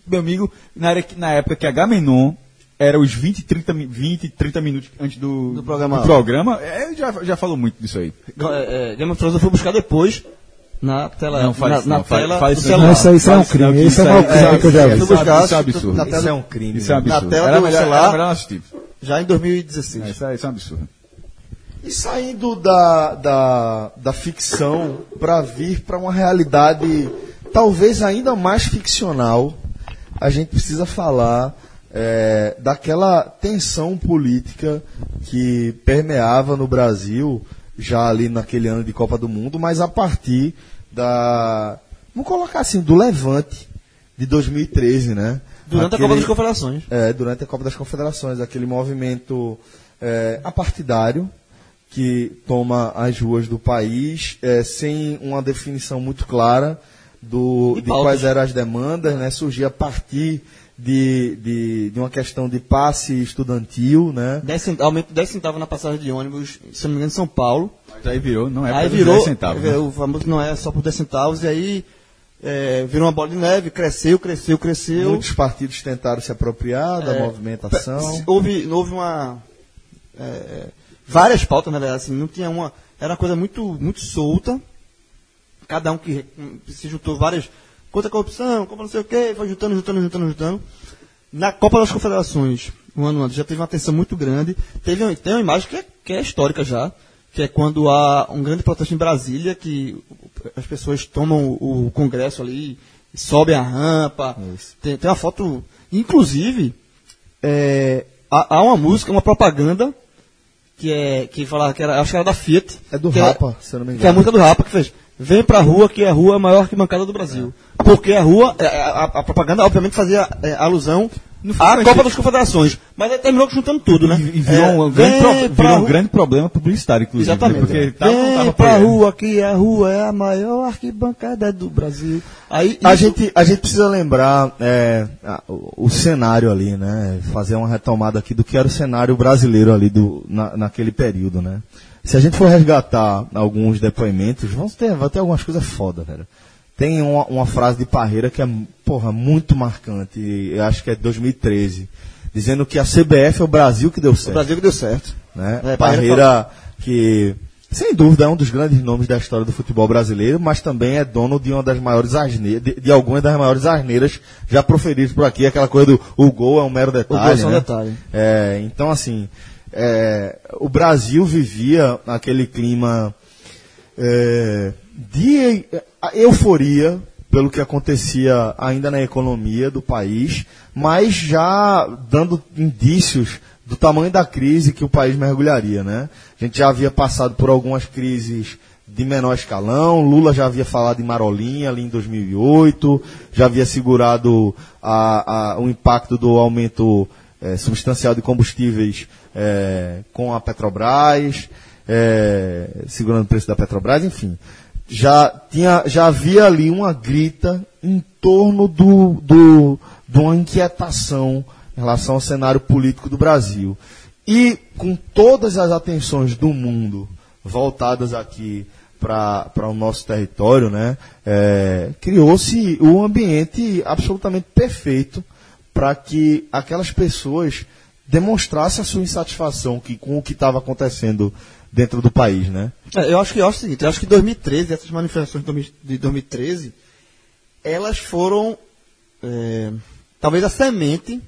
meu amigo, na, era que- na época que Agamenon era os 20, 30, mi- 20, 30 minutos antes do, Do programa. programa, é, já, já falou muito disso aí. É, é, Game of Thrones eu fui buscar depois na tela, Não, faz na, isso na não, faz- tela faz do isso celular. Não, isso aí isso é um Faz crime. Isso é isso crime que eu já é, vi. Isso é isso é absurdo. na Isso tela- é um crime. Isso é um absurdo. tela era do melhor, celular- era melhor assistir. Já em 2016. É, isso, é, isso é um absurdo. E saindo da, da, da ficção para vir para uma realidade talvez ainda mais ficcional, a gente precisa falar é, daquela tensão política que permeava no Brasil já ali naquele ano de Copa do Mundo, mas a partir da. Vamos colocar assim, do levante de 2013, né? Durante a Aquele- Copa das Confederações. é, durante a Copa das Confederações, aquele movimento é, apartidário que toma as ruas do país é, sem uma definição muito clara do, E de pautas. quais eram as demandas, né? surgia a partir de, de, de uma questão de passe estudantil, né? 10 cent- aumento de 10 centavos na passagem de ônibus, se não me engano, em São Paulo. Mas aí virou, não é aí por virou, 10 centavos. né? é, o famoso não é só por 10 centavos, e aí é, virou uma bola de neve, cresceu, cresceu, cresceu. Muitos partidos tentaram se apropriar da É, movimentação. Houve, houve uma. é, várias pautas, na verdade, assim, não tinha uma. Era uma coisa muito, muito solta. Cada um que se juntou várias. Contra a corrupção, contra não sei o quê, foi juntando, juntando, juntando, juntando. Na Copa das Confederações, um ano antes, já teve uma tensão muito grande. Teve, tem uma imagem que é, que é histórica já, que é quando há um grande protesto em Brasília, que as pessoas tomam o, o Congresso ali, sobem a rampa. Tem, tem uma foto. Inclusive, é, há, há uma música, uma propaganda que é que falava que era, acho que era da Fiat. É do que Rapa, se eu não me Que é a engano. música do Rapa que fez. Vem pra rua que a rua é a maior arquibancada do Brasil. Porque a rua, é, a, a- a propaganda obviamente fazia é, alusão à Copa das Confederações. Mas aí terminou juntando tudo, né? E, e virou, É, um, grande pro- virou um grande problema publicitário, inclusive. né? Exatamente. Porque tava, não Vem tava pra rua que a rua é a maior arquibancada do Brasil. Aí, A isso- gente, a gente precisa lembrar é, o, o cenário ali, né? Fazer uma retomada aqui do que era o cenário brasileiro ali do, na, naquele período, né? Se a gente for resgatar alguns depoimentos, vão ter, vai ter algumas coisas foda, velho. Tem uma, uma frase de Parreira que é, porra, muito marcante, eu acho que é de 2013, dizendo que a CBF é o Brasil que deu o certo Brasil que deu certo. né? É, Parreira que, sem dúvida, é um dos grandes nomes da história do futebol brasileiro, mas também é dono de uma das maiores asneiras, de, de algumas das maiores asneiras já proferidas por aqui, aquela coisa do o gol é um mero detalhe. gol é só um né? detalhe. É, então, assim, é, o Brasil vivia aquele clima é, de a euforia pelo que acontecia ainda na economia do país, mas já dando indícios do tamanho da crise que o país mergulharia, né? A gente já havia passado por algumas crises de menor escalão, Lula já havia falado em Marolinha ali em 2008, já havia segurado a- a- o impacto do aumento eh, substancial de combustíveis eh, com a Petrobras, eh, segurando o preço da Petrobras, enfim. Já, tinha, já havia ali uma grita em torno do, do, de uma inquietação em relação ao cenário político do Brasil. E com todas as atenções do mundo voltadas aqui para o nosso território, né, eh, criou-se um ambiente absolutamente perfeito para que aquelas pessoas demonstrassem a sua insatisfação que, com o que estava acontecendo dentro do país, né? É, eu acho que eu acho o seguinte, eu acho que 2013, essas manifestações de 2000 de 2013, elas foram é, talvez a semente,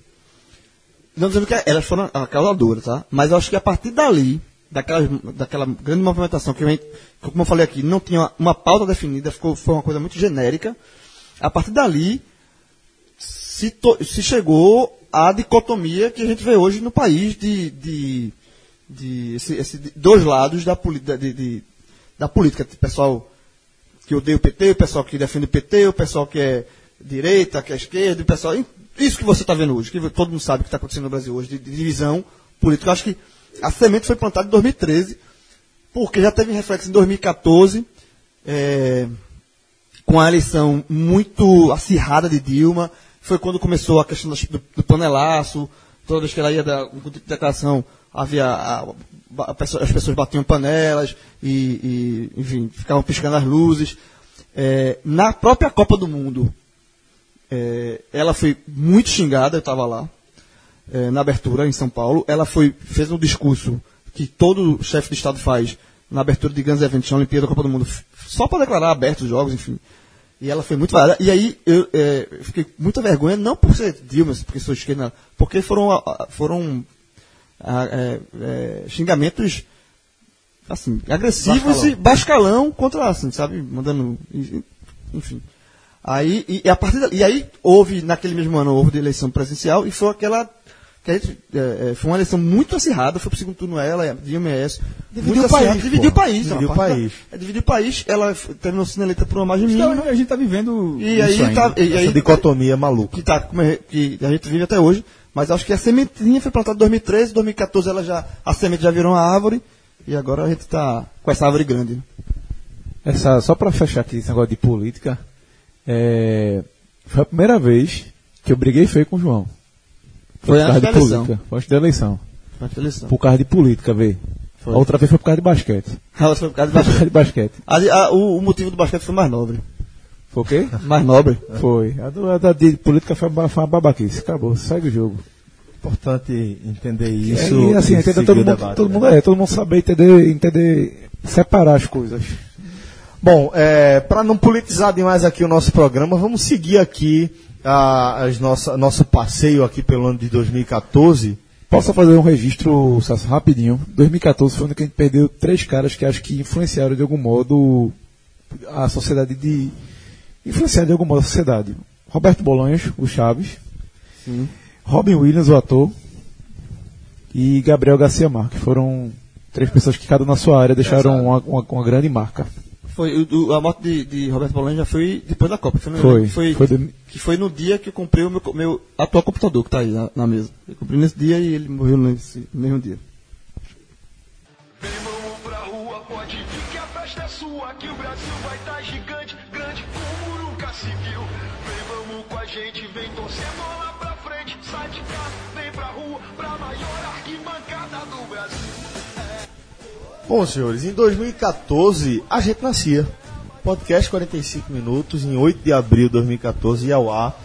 não dizendo que elas foram a causadora, tá? Mas eu acho que a partir dali, daquela, daquela grande movimentação que, gente, como eu falei aqui, não tinha uma pauta definida, ficou, foi uma coisa muito genérica. A partir dali, se, to- se chegou à dicotomia que a gente vê hoje no país de, de, de esse, esse dois lados da, de- de- da política. O pessoal que odeia o PT, o pessoal que defende o PT, o pessoal que é direita, que é esquerda, o pessoal. Isso que você está vendo hoje, que todo mundo sabe o que está acontecendo no Brasil hoje, de, de divisão político. Eu acho que a semente foi plantada em 2013, porque já teve reflexo em 2014, é, com a eleição muito acirrada de Dilma. Foi quando começou a questão do, do panelaço, toda vez que ela ia dar um tipo de declaração, havia a- a as pessoas batiam panelas e, e, enfim, ficavam piscando as luzes. É, na própria Copa do Mundo, é, ela foi muito xingada, eu estava lá, é, na abertura em São Paulo. Ela foi, fez um discurso que todo chefe de Estado faz na abertura de grandes eventos na Olimpíada da Copa do Mundo, só para declarar abertos os jogos, enfim. E ela foi muito vaiada. E aí eu é, fiquei com muita vergonha, não por ser Dilma, porque sou esquerda, porque foram, foram é, é, xingamentos assim, agressivos e bascalão contra, assim, sabe, mandando, enfim. Aí, e, e a partir da- e aí houve, naquele mesmo ano, houve de eleição presidencial e foi aquela, gente, é, é, foi uma eleição muito acirrada, foi pro segundo turno ela, Dilma e S. Dividiu o país, Dividiu o país. Dividiu uma o país. da- é, dividiu o país, ela terminou sendo eleita por uma margem Então, mínima. a gente está vivendo E aí, ainda. tá, e Essa aí dicotomia maluca. que, tá, é- que a gente vive até hoje, mas acho que a sementinha foi plantada em 2013, 2014 ela já, a semente já virou uma árvore, e agora a gente está com essa árvore grande. né? Essa, só para fechar aqui esse negócio de política, é, foi a primeira vez que eu briguei feio com o João. Foi por causa antes da de eleição. política. Foi antes da eleição. Foi a eleição. Por causa de política, vê. Foi. A outra vez foi por causa de basquete. Ela foi por causa de basquete. A- a- o, o motivo do basquete foi mais nobre. Foi o quê? Mais nobre. Foi. A, do, a da de política foi, uma- foi uma babaquice. Acabou, segue o jogo. Importante entender isso. É, e assim, e entender todo o mundo, debate, todo né? mundo é, todo mundo saber entender, entender, separar as coisas. Bom, é, para não politizar demais aqui o nosso programa, vamos seguir aqui a, as nossa, nosso passeio aqui pelo ano de 2014. Posso fazer um registro, Sasso, rapidinho? 2014 foi onde que a gente perdeu três caras que acho que influenciaram de algum modo a sociedade de. Influenciaram de algum modo a sociedade. Roberto Bolanhos, o Chaves. Robin Williams, o ator. E Gabriel Garcia Marques. Foram três pessoas que cada na sua área deixaram uma, uma, uma grande marca. Foi, o- a morte de, de Roberto Bolanho já foi depois da Copa. Foi, no- Foi, foi, foi do- que foi no dia que eu comprei o meu, meu atual computador que está aí na, na mesa. Eu comprei nesse dia e ele morreu nesse mesmo dia. Vem, vamos pra rua, pode vir que a festa é sua. Que o Brasil vai tá gigante, com a gente, vem torcer bola pra frente. Sai de casa, vem pra rua, pra maior arquibancada do Brasil. Bom, senhores, em 2014 a gente nascia. Podcast 45 minutos, em 8 de abril de 2014, ia ao ar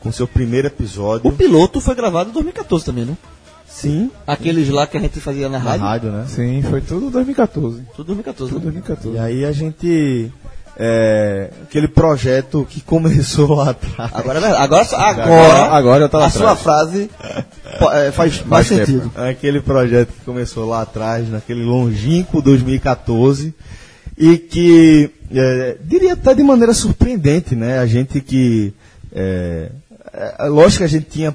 com seu primeiro O episódio. piloto foi gravado em 2014 também, né? Sim, Aqueles lá que a gente fazia na na rádio. rádio, né? Sim, foi tudo 2014. Tudo 2014. Tudo né? 2014. E aí a gente. É, aquele projeto que começou lá atrás. Agora. Agora, agora, Agora- eu lá a atrás. sua frase é, faz mais tempo. sentido. Aquele projeto que começou lá atrás, naquele longínquo 2014, e que, é, diria até de maneira surpreendente, né? A gente que. É, é, lógico que a gente tinha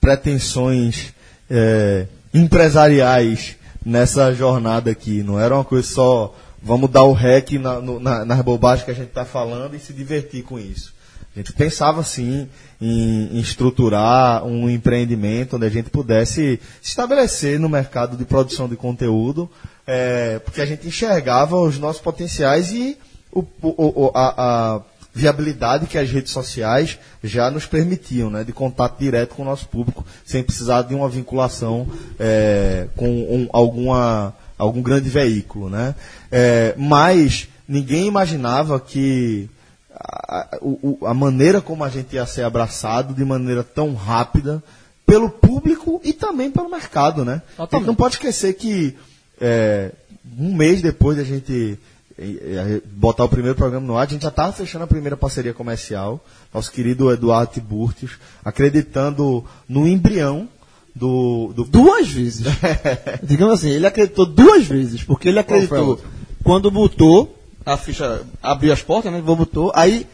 pretensões é, empresariais nessa jornada aqui, não era uma coisa só. Vamos dar o rec na, na- nas bobagens que a gente está falando e se divertir com isso. A gente pensava sim em, em estruturar um empreendimento onde a gente pudesse se estabelecer no mercado de produção de conteúdo, eh, porque a gente enxergava os nossos potenciais e o- o- a, a viabilidade que as redes sociais já nos permitiam, né, de contato direto com o nosso público, sem precisar de uma vinculação eh, com um- alguma algum grande veículo, né? Eh, mas ninguém imaginava que a, a- a maneira como a gente ia ser abraçado de maneira tão rápida pelo público e também pelo mercado, né? A gente não pode esquecer que é, um mês depois da gente eh, eh, botar o primeiro programa no ar, a gente já estava fechando a primeira parceria comercial. Nosso querido Eduardo Tiburtius, acreditando no embrião do, do Duas vezes. Digamos assim, ele acreditou duas vezes, porque ele acreditou quando botou a ficha, abriu as portas, né? Botou, aí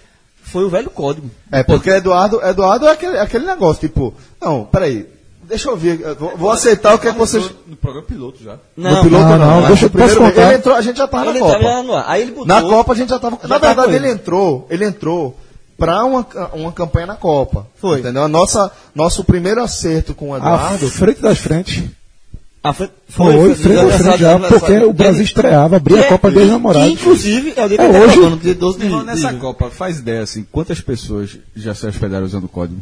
foi o velho código. É, porque Eduardo, Eduardo é aquele, aquele negócio, tipo, não, peraí, deixa eu ver, eu vou, vou aceitar o que é que vocês. No programa piloto já. no piloto não, não, não, deixa eu- primeiro contar? ele entrou, a gente já tava ele na Copa. tava no ar. Aí ele botou. Na Copa a gente já tava. Já Na verdade, ele. entrou, ele entrou pra uma, uma campanha na Copa. Foi. Entendeu? A nossa, nosso primeiro acerto com o Eduardo. frente das frentes. A frente, Foi, foi, frente a frente já, porque o Brasil estreava, abria a Copa dos Namorados. Inclusive, é o dia que É hoje? gravando, dia 12 de, Irmão, nessa de- Copa, faz ideia assim, quantas pessoas já se hospedaram usando o código?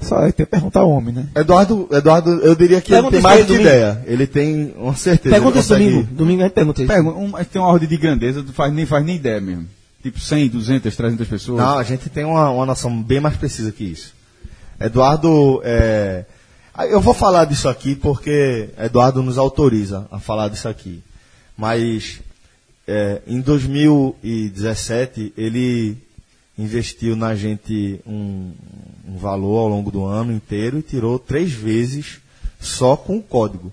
Só aí tem que perguntar ao homem, né? Eduardo, Eduardo, eu diria que Pergunta ele tem mais de ideia. Ele tem uma certeza. Pergunta isso consegue- domingo. Domingo a gente pergunta isso. Pergunta, um, tem uma ordem de grandeza, tu faz, nem faz nem ideia mesmo. Tipo 100, 200, 300 pessoas. Não, a gente tem uma, uma noção bem mais precisa que isso. Eduardo, é, eu vou falar disso aqui porque Eduardo nos autoriza a falar disso aqui. Mas é, em 2017 ele investiu na gente um, um valor ao longo do ano inteiro e tirou três vezes só com o código.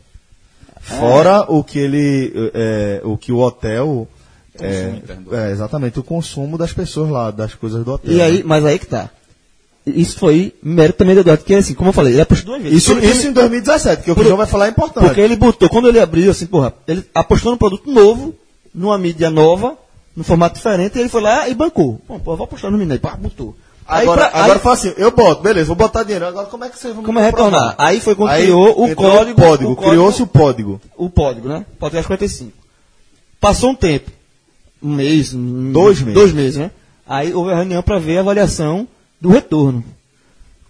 Fora o que ele, é, o que o hotel é, é, exatamente o consumo das pessoas lá, das coisas do hotel. E aí, mas aí que tá. Isso foi mérito também do Eduardo, que assim, como eu falei, ele apostou duas vezes. Isso, isso em 2017, que o que o João vai falar é importante. Porque ele botou, quando ele abriu, assim, porra, ele apostou num produto novo, numa mídia nova, num formato diferente, e ele foi lá e bancou. Bom, pô, vou apostar no Mineiro, pá, botou. Aí, agora, pra- agora aí- fala assim, eu boto, beleza, vou botar dinheiro. Agora como é que vocês vão Como é retornar? Aí foi quando Aí criou o entrou código. o código, o código- criou-se o código. o código, né? Podcast 45. Passou um tempo, um mês, um- Dois meses. dois meses, né? Aí houve a reunião para ver a avaliação do retorno.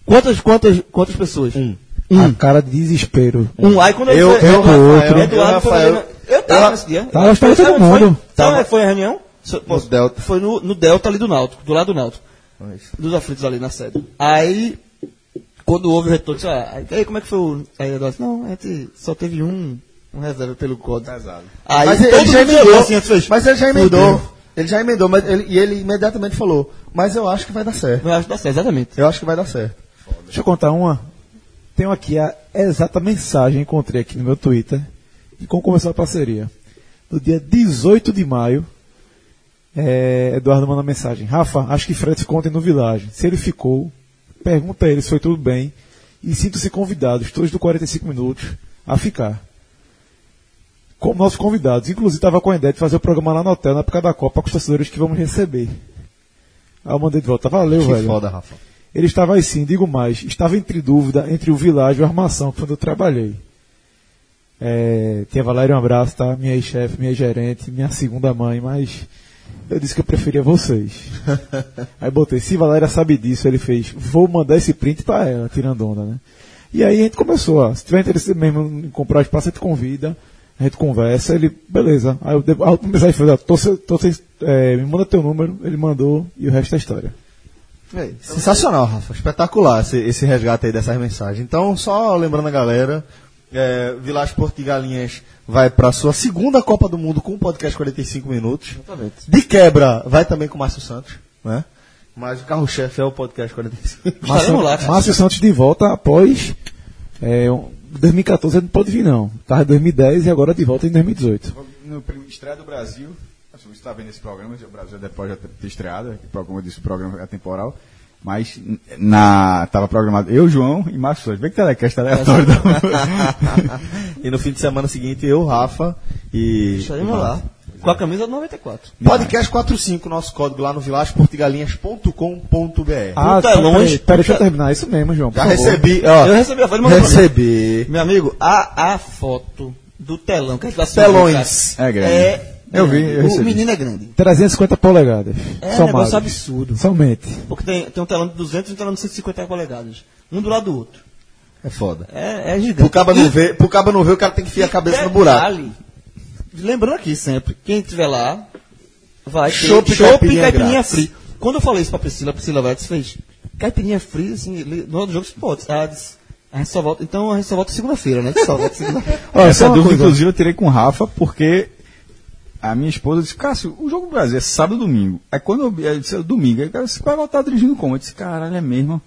Quantas, quantas, quantas pessoas? Um. A cara de desespero. Um. Aí quando ele Eu, foi, eu, outro. Rafael, eu, Eduardo foi Rafael, na- Eu tava nesse dia. Tava, estava Sabe todo foi? mundo. Sabe Tava. onde foi a reunião? So- posso- Delta. Foi no, no Delta ali do Náutico, do lado do Náutico. Dos aflitos ali na sede. Aí, quando houve o retorno, disse, ah, aí, como é que foi o. Aí Eduardo disse, não, a gente só teve um, um reserva pelo código. Pesado. Aí mas todo ele já emendou, assim, antes fez, mas ele já emendou, Fudeu. ele já emendou, mas ele, e ele imediatamente falou, mas eu acho que vai dar certo. Eu acho que dá certo, exatamente. Eu acho que vai dar certo. Deixa eu contar uma. Tenho aqui a exata mensagem, encontrei aqui no meu Twitter, de como começou a parceria. No dia 18 de maio, é, Eduardo manda mensagem. Rafa, acho que Fred ficou ontem no Village. Se ele ficou, pergunta a ele se foi tudo bem. E sinto-se convidados, todos do 45 minutos, a ficar. Como nossos convidados. Inclusive, estava com a ideia de fazer o programa lá no hotel, na época da Copa, com os torcedores que vamos receber. Aí eu mandei de volta. Valeu, Que velho. foda, Rafa. Ele estava assim, digo mais, estava entre dúvida entre o Village e a Armação, onde eu trabalhei. É, tinha Valério um abraço, tá? Minha ex-chefe, minha gerente, minha segunda mãe, mas eu disse que eu preferia vocês. aí botei, se Valéria sabe disso, ele fez, vou mandar esse print pra ela, tirando onda, né? E aí a gente começou, ó, se tiver interesse mesmo em comprar o espaço, a gente convida, a gente conversa, ele, beleza. Aí eu, a última mensagem foi, tô, sem- tô sem- é, me manda teu número, ele mandou, e o resto é história. Sensacional, Rafa. Espetacular esse, esse resgate aí dessas mensagens. Então, só lembrando a galera, é, Village Porto de Galinhas vai para sua segunda Copa do Mundo com o podcast 45 minutos. De quebra, vai também com o Márcio Santos, né? Mas o carro-chefe é o podcast 45 Márcio, Estaremos lá, cara. Márcio Santos de volta após. É, um- 2014 ele não pode vir, não. Estava em 2010 e agora de volta em 2018. No estreia do Brasil, se você está vendo esse programa, o Brasil depois já ter estreado, que como eu disse, o programa é temporal. Mas na tava programado eu, João e Márcio Souza. Vê que telecast aleatório. E no fim de semana seguinte, eu, Rafa e. Estaremos lá. Com a camisa do 94. Podcast 45, nosso código lá no vilageportigalinhas.com.br. Ah, Puta, é tá, longe. Peraí, deixa eu terminar isso mesmo, João. Já favor. recebi, ó. Eu recebi a foto. Recebi. Meu amigo, a, a foto do telão que a gente tá Telões. É grande. É, Eu vi, eu o recebi. menino é grande. 350 polegadas. É um somados. negócio absurdo. Somente. Porque tem, tem um telão de 200 e um telão de 150 polegadas. Um do lado do outro. É foda. É, é gigante. Pro caba não ver, pro caba não ver, o cara tem que enfiar a cabeça no buraco. Lembrando aqui sempre, quem estiver lá, vai ter Chopp chopp e caipirinha free. Quando eu falei isso pra Priscila, a Priscila Vetes fez caipirinha free, assim, no outro jogo, pode. Ela disse, a gente só volta, então a gente só volta segunda-feira, né? A gente só volta segunda-feira. Essa uma dúvida, coisa. inclusive, eu tirei com o Rafa, porque a minha esposa disse, Cássio, o jogo do Brasil é sábado e domingo. Aí quando eu, eu disse, domingo, aí cara, você vai voltar dirigindo como? Eu disse, caralho, é mesmo.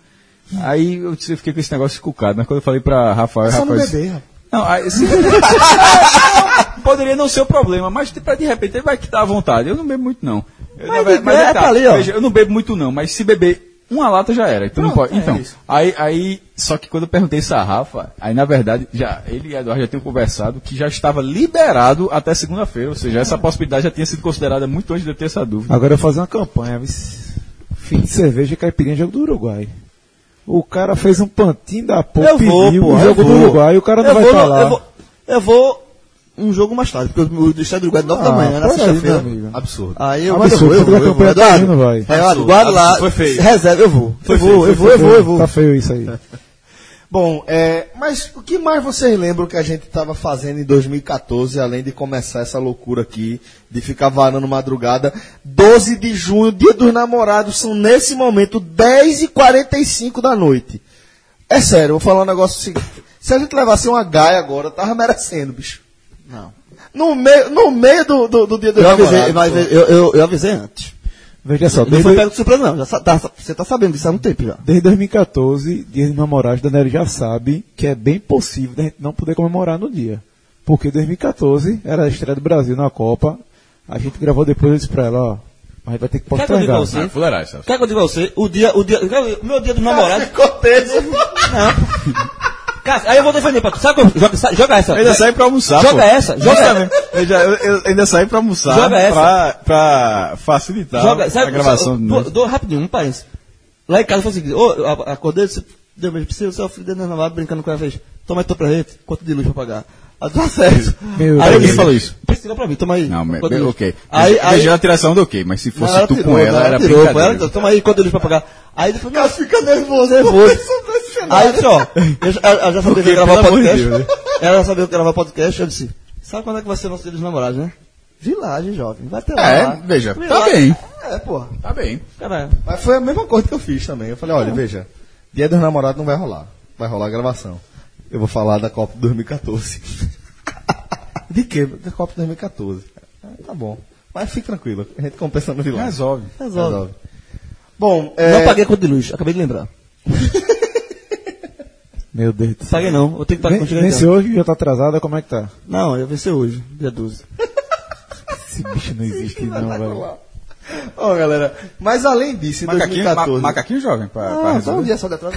Aí eu, disse, eu fiquei com esse negócio escucado, mas quando eu falei pra Rafael, Só no Rafael disse, bebê, rapaz. Não, aí, se- poderia não ser o problema, mas de, de repente ele vai quitar à vontade. Eu não bebo muito, não. Eu, Mas ver- de- é, aí tá ali, ó. veja, eu não bebo muito, não, mas se beber uma lata já era. Então Pronto, pode. é Então, aí, aí, só que quando eu perguntei isso a Rafa, aí na verdade, já, ele e Eduardo já tinham conversado que já estava liberado até segunda-feira, ou seja, essa possibilidade já tinha sido considerada muito antes de eu ter essa dúvida. Agora eu vou fazer uma campanha. Fim de cerveja e caipirinha jogo do Uruguai. O cara fez um pantinho da porra, Eu vou, pediu o eu jogo do vou. Uruguai e o cara não Eu vai vou estar no- lá. eu vou- Eu vou um jogo mais tarde, porque o do Estado do Uruguai é 9 da Ah, manhã, na aí, sexta-feira. Absurdo. Aí eu, Ah, eu absurdo, vou, eu vou, eu vou. tá Eduardo, vai. Eduardo, lá. Reserva, eu vou. Foi eu feio, vou, eu foi vou, eu vou, eu vou. Tá feio isso aí. Bom, é, mas o que mais vocês lembram que a gente estava fazendo em 2014, além de começar essa loucura aqui, de ficar varando madrugada? 12 de junho, dia dos namorados, são nesse momento 10h45 da noite. É sério, eu vou falar um negócio seguinte. Se a gente levasse uma gaia agora, tava merecendo, bicho. Não. No meio, no meio do, do, do dia dos Eu avisei, namorados. mas pô. eu, eu, eu avisei antes. Veja só, Não foi pego de surpresa, não. Já sa- tá- você tá sabendo disso há um tempo já. desde 2014, dia dos namorados, Daniel já sabe que é bem possível da gente não poder comemorar no dia. Porque 2014 era a estreia do Brasil na Copa. A gente gravou depois eu disse pra ela, ó, a gente vai ter que Quer que eu diga a você? Ah, fuleiragem. Quer que eu diga a você? O dia, o dia, o meu dia dos namorados. Ficou tenso. Cássio, aí eu vou defender pra tu. Sabe eu, joga, joga essa. Eu ainda saí pra almoçar, Joga pô. essa, joga Justamente. Eu, já, eu, eu ainda saí pra almoçar Joga essa. pra, pra facilitar Joga, sabe, a gravação do dou, dou rapidinho, um parênteses. Lá em casa foi o seguinte, ô, a- acordei, você deu um beijo pra você, o seu filho dentro da brincando com ela, fez, toma aí teu presente, quanto de luz pra pagar? Aí tá certo. Meu aí disse, falou isso? Precisa pra mim, toma aí. Não, me, me- ok. Aí, aí, Veja a tiração do ok, mas se fosse ela tu tirou, com ela, não, era tirou, pô, ela, brincadeira. então, toma aí, quanto de luz pra pagar? Aí depois, não, Fica nervoso. nervoso. Aí disse, ó, eu, já- eu já sabia que ia gravar podcast. Deus, né? Ela já sabia que ia gravar podcast, eu disse, sabe quando é que vai ser o nosso dia dos namorados, né? Vilagem, jovem, vai ter lá. É, veja, tá lá. bem. É, porra. Tá bem. Caralho. Mas foi a mesma coisa que eu fiz também. Eu falei, olha, veja, dia dos namorados não vai rolar. Vai rolar a gravação. Eu vou falar da Copa de 2014. de quê? Da Copa de 2014. Ah, tá bom. Mas fique tranquilo, a gente compensa no vilão. Resolve. Resolve. Bom, é, Não paguei a conta de luz, acabei de lembrar. Meu Deus do céu. Paguei não, eu tenho que pagar casa. se hoje já tá atrasada, como é que tá? Não, eu vencer hoje, dia 12. Esse bicho não existe não, velho. Ó, galera, mas além disso, em Macaquinho, 2014... ma, macaquinho jovem, pra, pra Ah, só um resolver. dia só de atraso.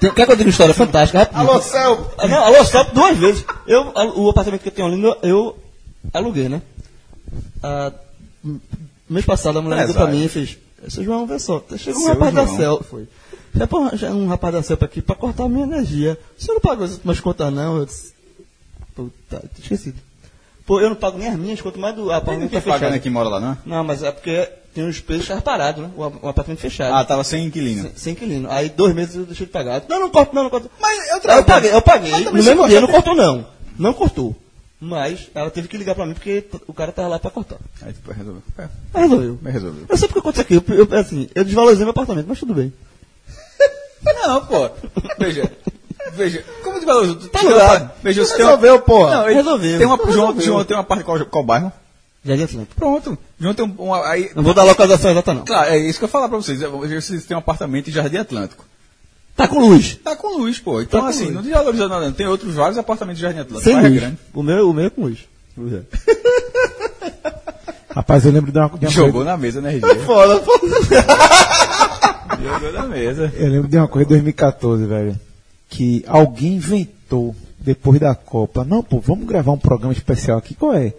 Tem- Quer que eu diga uma história fantástica? Rapidinho. Alô, Céu! Ah, Não, alô, stop duas vezes. Eu, o apartamento que eu tenho ali, eu, aluguei, né? Ah, mês passado a mulher ligou pra Empresário. mim e fez, seu João, vê só, chegou um Seu rapaz da João. Cel, foi. Chegou um- um rapaz da Cel aqui pra cortar a minha energia. O senhor não pagou últimas contas não? Eu disse, puta, esquecido. Pô, eu não pago nem as minhas, quanto mais do Não apartamento tá fechado. pagando aqui mora lá, não? Não, mas é porque tem os preços parados, né? O, o apartamento fechado. Ah, tava sem inquilino. Sem, sem inquilino. Aí dois meses eu deixei de pagar. Não, não corto, não, não corto. Mas eu trago. eu paguei, eu paguei. No mesmo dia, não cortou não. Não cortou. Mas ela teve que ligar pra mim porque o cara tava lá pra cortar. Aí tipo, resolveu. É, Mas resolveu. mas resolveu. Eu sei porque aconteceu aqui. Eu, eu, assim, eu desvalorizei meu apartamento, mas tudo bem. Não, pô. Veja. Veja, como desvalorizou? Tu Tá ligado. Veja, você tem uma- Resolveu, porra. Não, ele- Resolveu. Tem uma, João, Resolveu. João tem uma parte qual, qual bairro? Jardim Atlântico. Pronto. João tem um, uma, aí, Não vou dar localização exata não. Claro, é isso que eu ia falar pra vocês. Veja, Vocês têm um apartamento em Jardim Atlântico. Tá com luz. Tá com luz, pô. Então, Tá assim, luz. não desvaloriza nada. não. Tem outros vários apartamentos de Jardim Atlântico. Sem é luz. grande. O meu, o meu é com luz. Rapaz, eu lembro de uma, de uma Jogou coisa, na mesa a energia. Foda, foda. Jogou na mesa. eu lembro de uma coisa de 2014, velho, que alguém inventou depois da Copa. Não, pô, vamos gravar um programa especial aqui, qual é?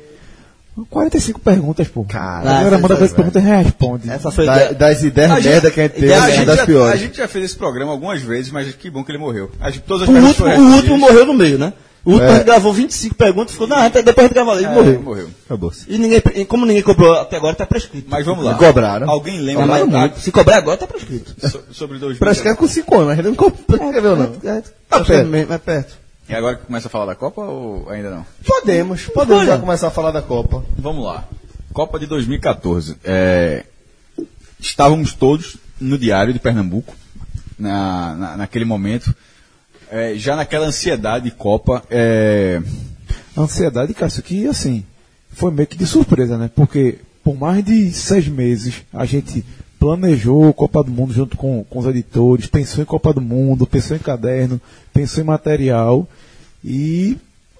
45 perguntas, pô. Cara, a galera manda 45 perguntas e responde. Essa foi a Da- ideia. das ideias merda que a gente teve, a é gente das já- A piores. gente já fez esse programa algumas vezes, mas que bom que ele morreu. A gente, todas as O último, o último morreu no meio, né? O último É. a gente gravou 25 perguntas e ficou, não, depois a gente grava ele É, morreu. morreu. Acabou. E ninguém, e como ninguém cobrou até agora, tá prescrito. Mas vamos lá. Cobraram. Alguém lembra mas, se cobrar agora, tá prescrito. so- sobre 2000? Prescreve com 5 anos, gente não prescreveu, não. É, Tá tá perto. É perto. E agora que começa a falar da Copa ou ainda não? Podemos, podemos Olha. já começar a falar da Copa. Vamos lá. Copa de 2014. É, estávamos todos no Diário de Pernambuco, na, na- naquele momento. É, já naquela ansiedade de Copa. é, ansiedade, Cássio, que assim, foi meio que de surpresa, né? Porque por mais de seis meses a gente planejou Copa do Mundo junto com, com os editores, pensou em Copa do Mundo, pensou em caderno, pensou em material e